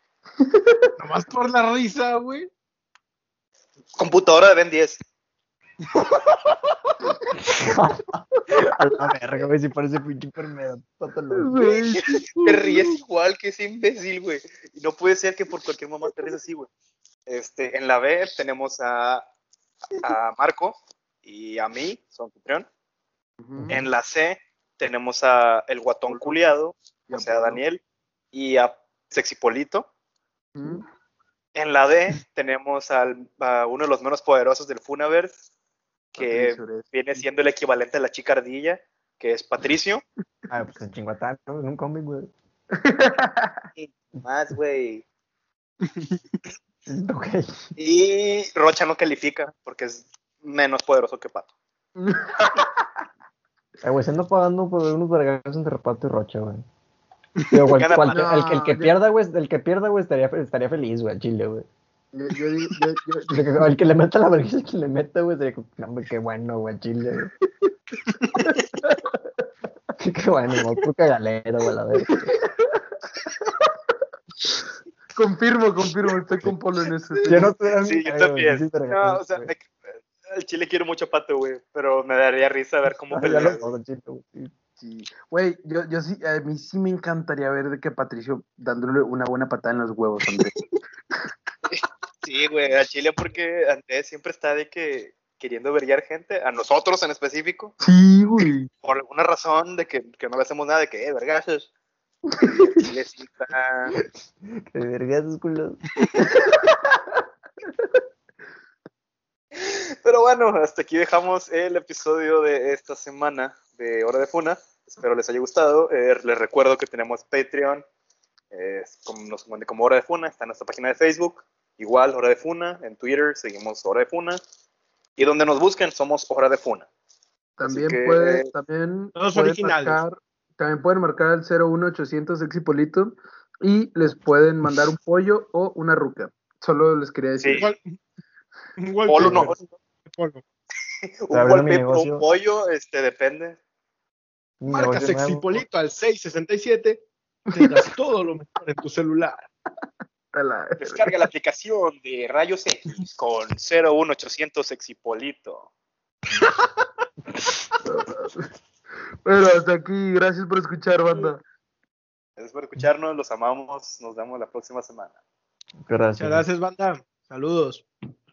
Nomás por la risa, güey. Computadora de Ben 10. A la verga, güey, si parece pinche enfermedad. Te ríes igual que ese imbécil, güey. Y no puede ser que por cualquier mamá te ríes así, güey. Este, en la B tenemos a, a Marco y a mí, su anfitrión. En la C tenemos a el guatón culiado, o sea. Daniel, y a Sexipolito. Mm. En la D tenemos al, a uno de los menos poderosos del Funaverse, que Patricio viene siendo el equivalente a la chica ardilla, que es Patricio. Ah, pues el chinguatán, ¿no? En un cómic, güey. Más, güey. Y Rocha no califica porque es menos poderoso que Pato. Eh, güey, se anda pagando por unos vergazos entre Pato y Rocha, güey. Pero, güey, cualquier- Pato. el, que, el que No, pierda, güey, el que pierda, güey, estaría, estaría feliz, güey, chile, güey. Yo, yo yo- yo- El que- le meta la vergüenza, el que le meta, güey, sería como, "No, hombre, qué bueno, güey, chile, güey. qué bueno, güey, tu cagalero, güey, la verga. confirmo, confirmo, estoy con Polo en eso. Yo no estoy Sí, yo también. No, o sea, al chile quiero mucho a Pato, güey, pero me daría risa ver cómo pelea. los dos, al chile, güey, sí. Güey, yo, yo sí, a mí sí me encantaría ver de que Patricio dándole una buena patada en los huevos, hombre. Sí, güey, a Chile porque Andrés siempre está de que queriendo verguiar gente, a nosotros en específico, Sí, güey. por alguna razón de que, que no le hacemos nada, de que, eh, vergazos. Chile sí está... Qué vergazos, culos. Pero bueno, hasta aquí dejamos el episodio de esta semana de Hora de Funa. Espero les haya gustado. Eh, les recuerdo que tenemos Patreon. eh, como, nos encuentran como Hora de Funa. Está en nuestra página de Facebook. Igual, Hora de Funa. En Twitter seguimos Hora de Funa. Y donde nos busquen somos Hora de Funa. También que- puede, también Todos pueden originales. marcar, también pueden marcar al 01800 Exipolito y les pueden mandar un pollo o una ruca. Solo les quería decir. Sí. Igual Polo no. Polo. Un un pollo, este, depende. Un Marca. Sexipolito al 667. Tendrás todo lo mejor en tu celular. Descarga la aplicación de Rayos X con 01800 Exipolito. Bueno, hasta aquí. Gracias por escuchar, banda. Gracias por escucharnos, los amamos, nos vemos la próxima semana. Gracias. Muchas gracias, banda. Saludos.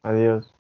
Adiós.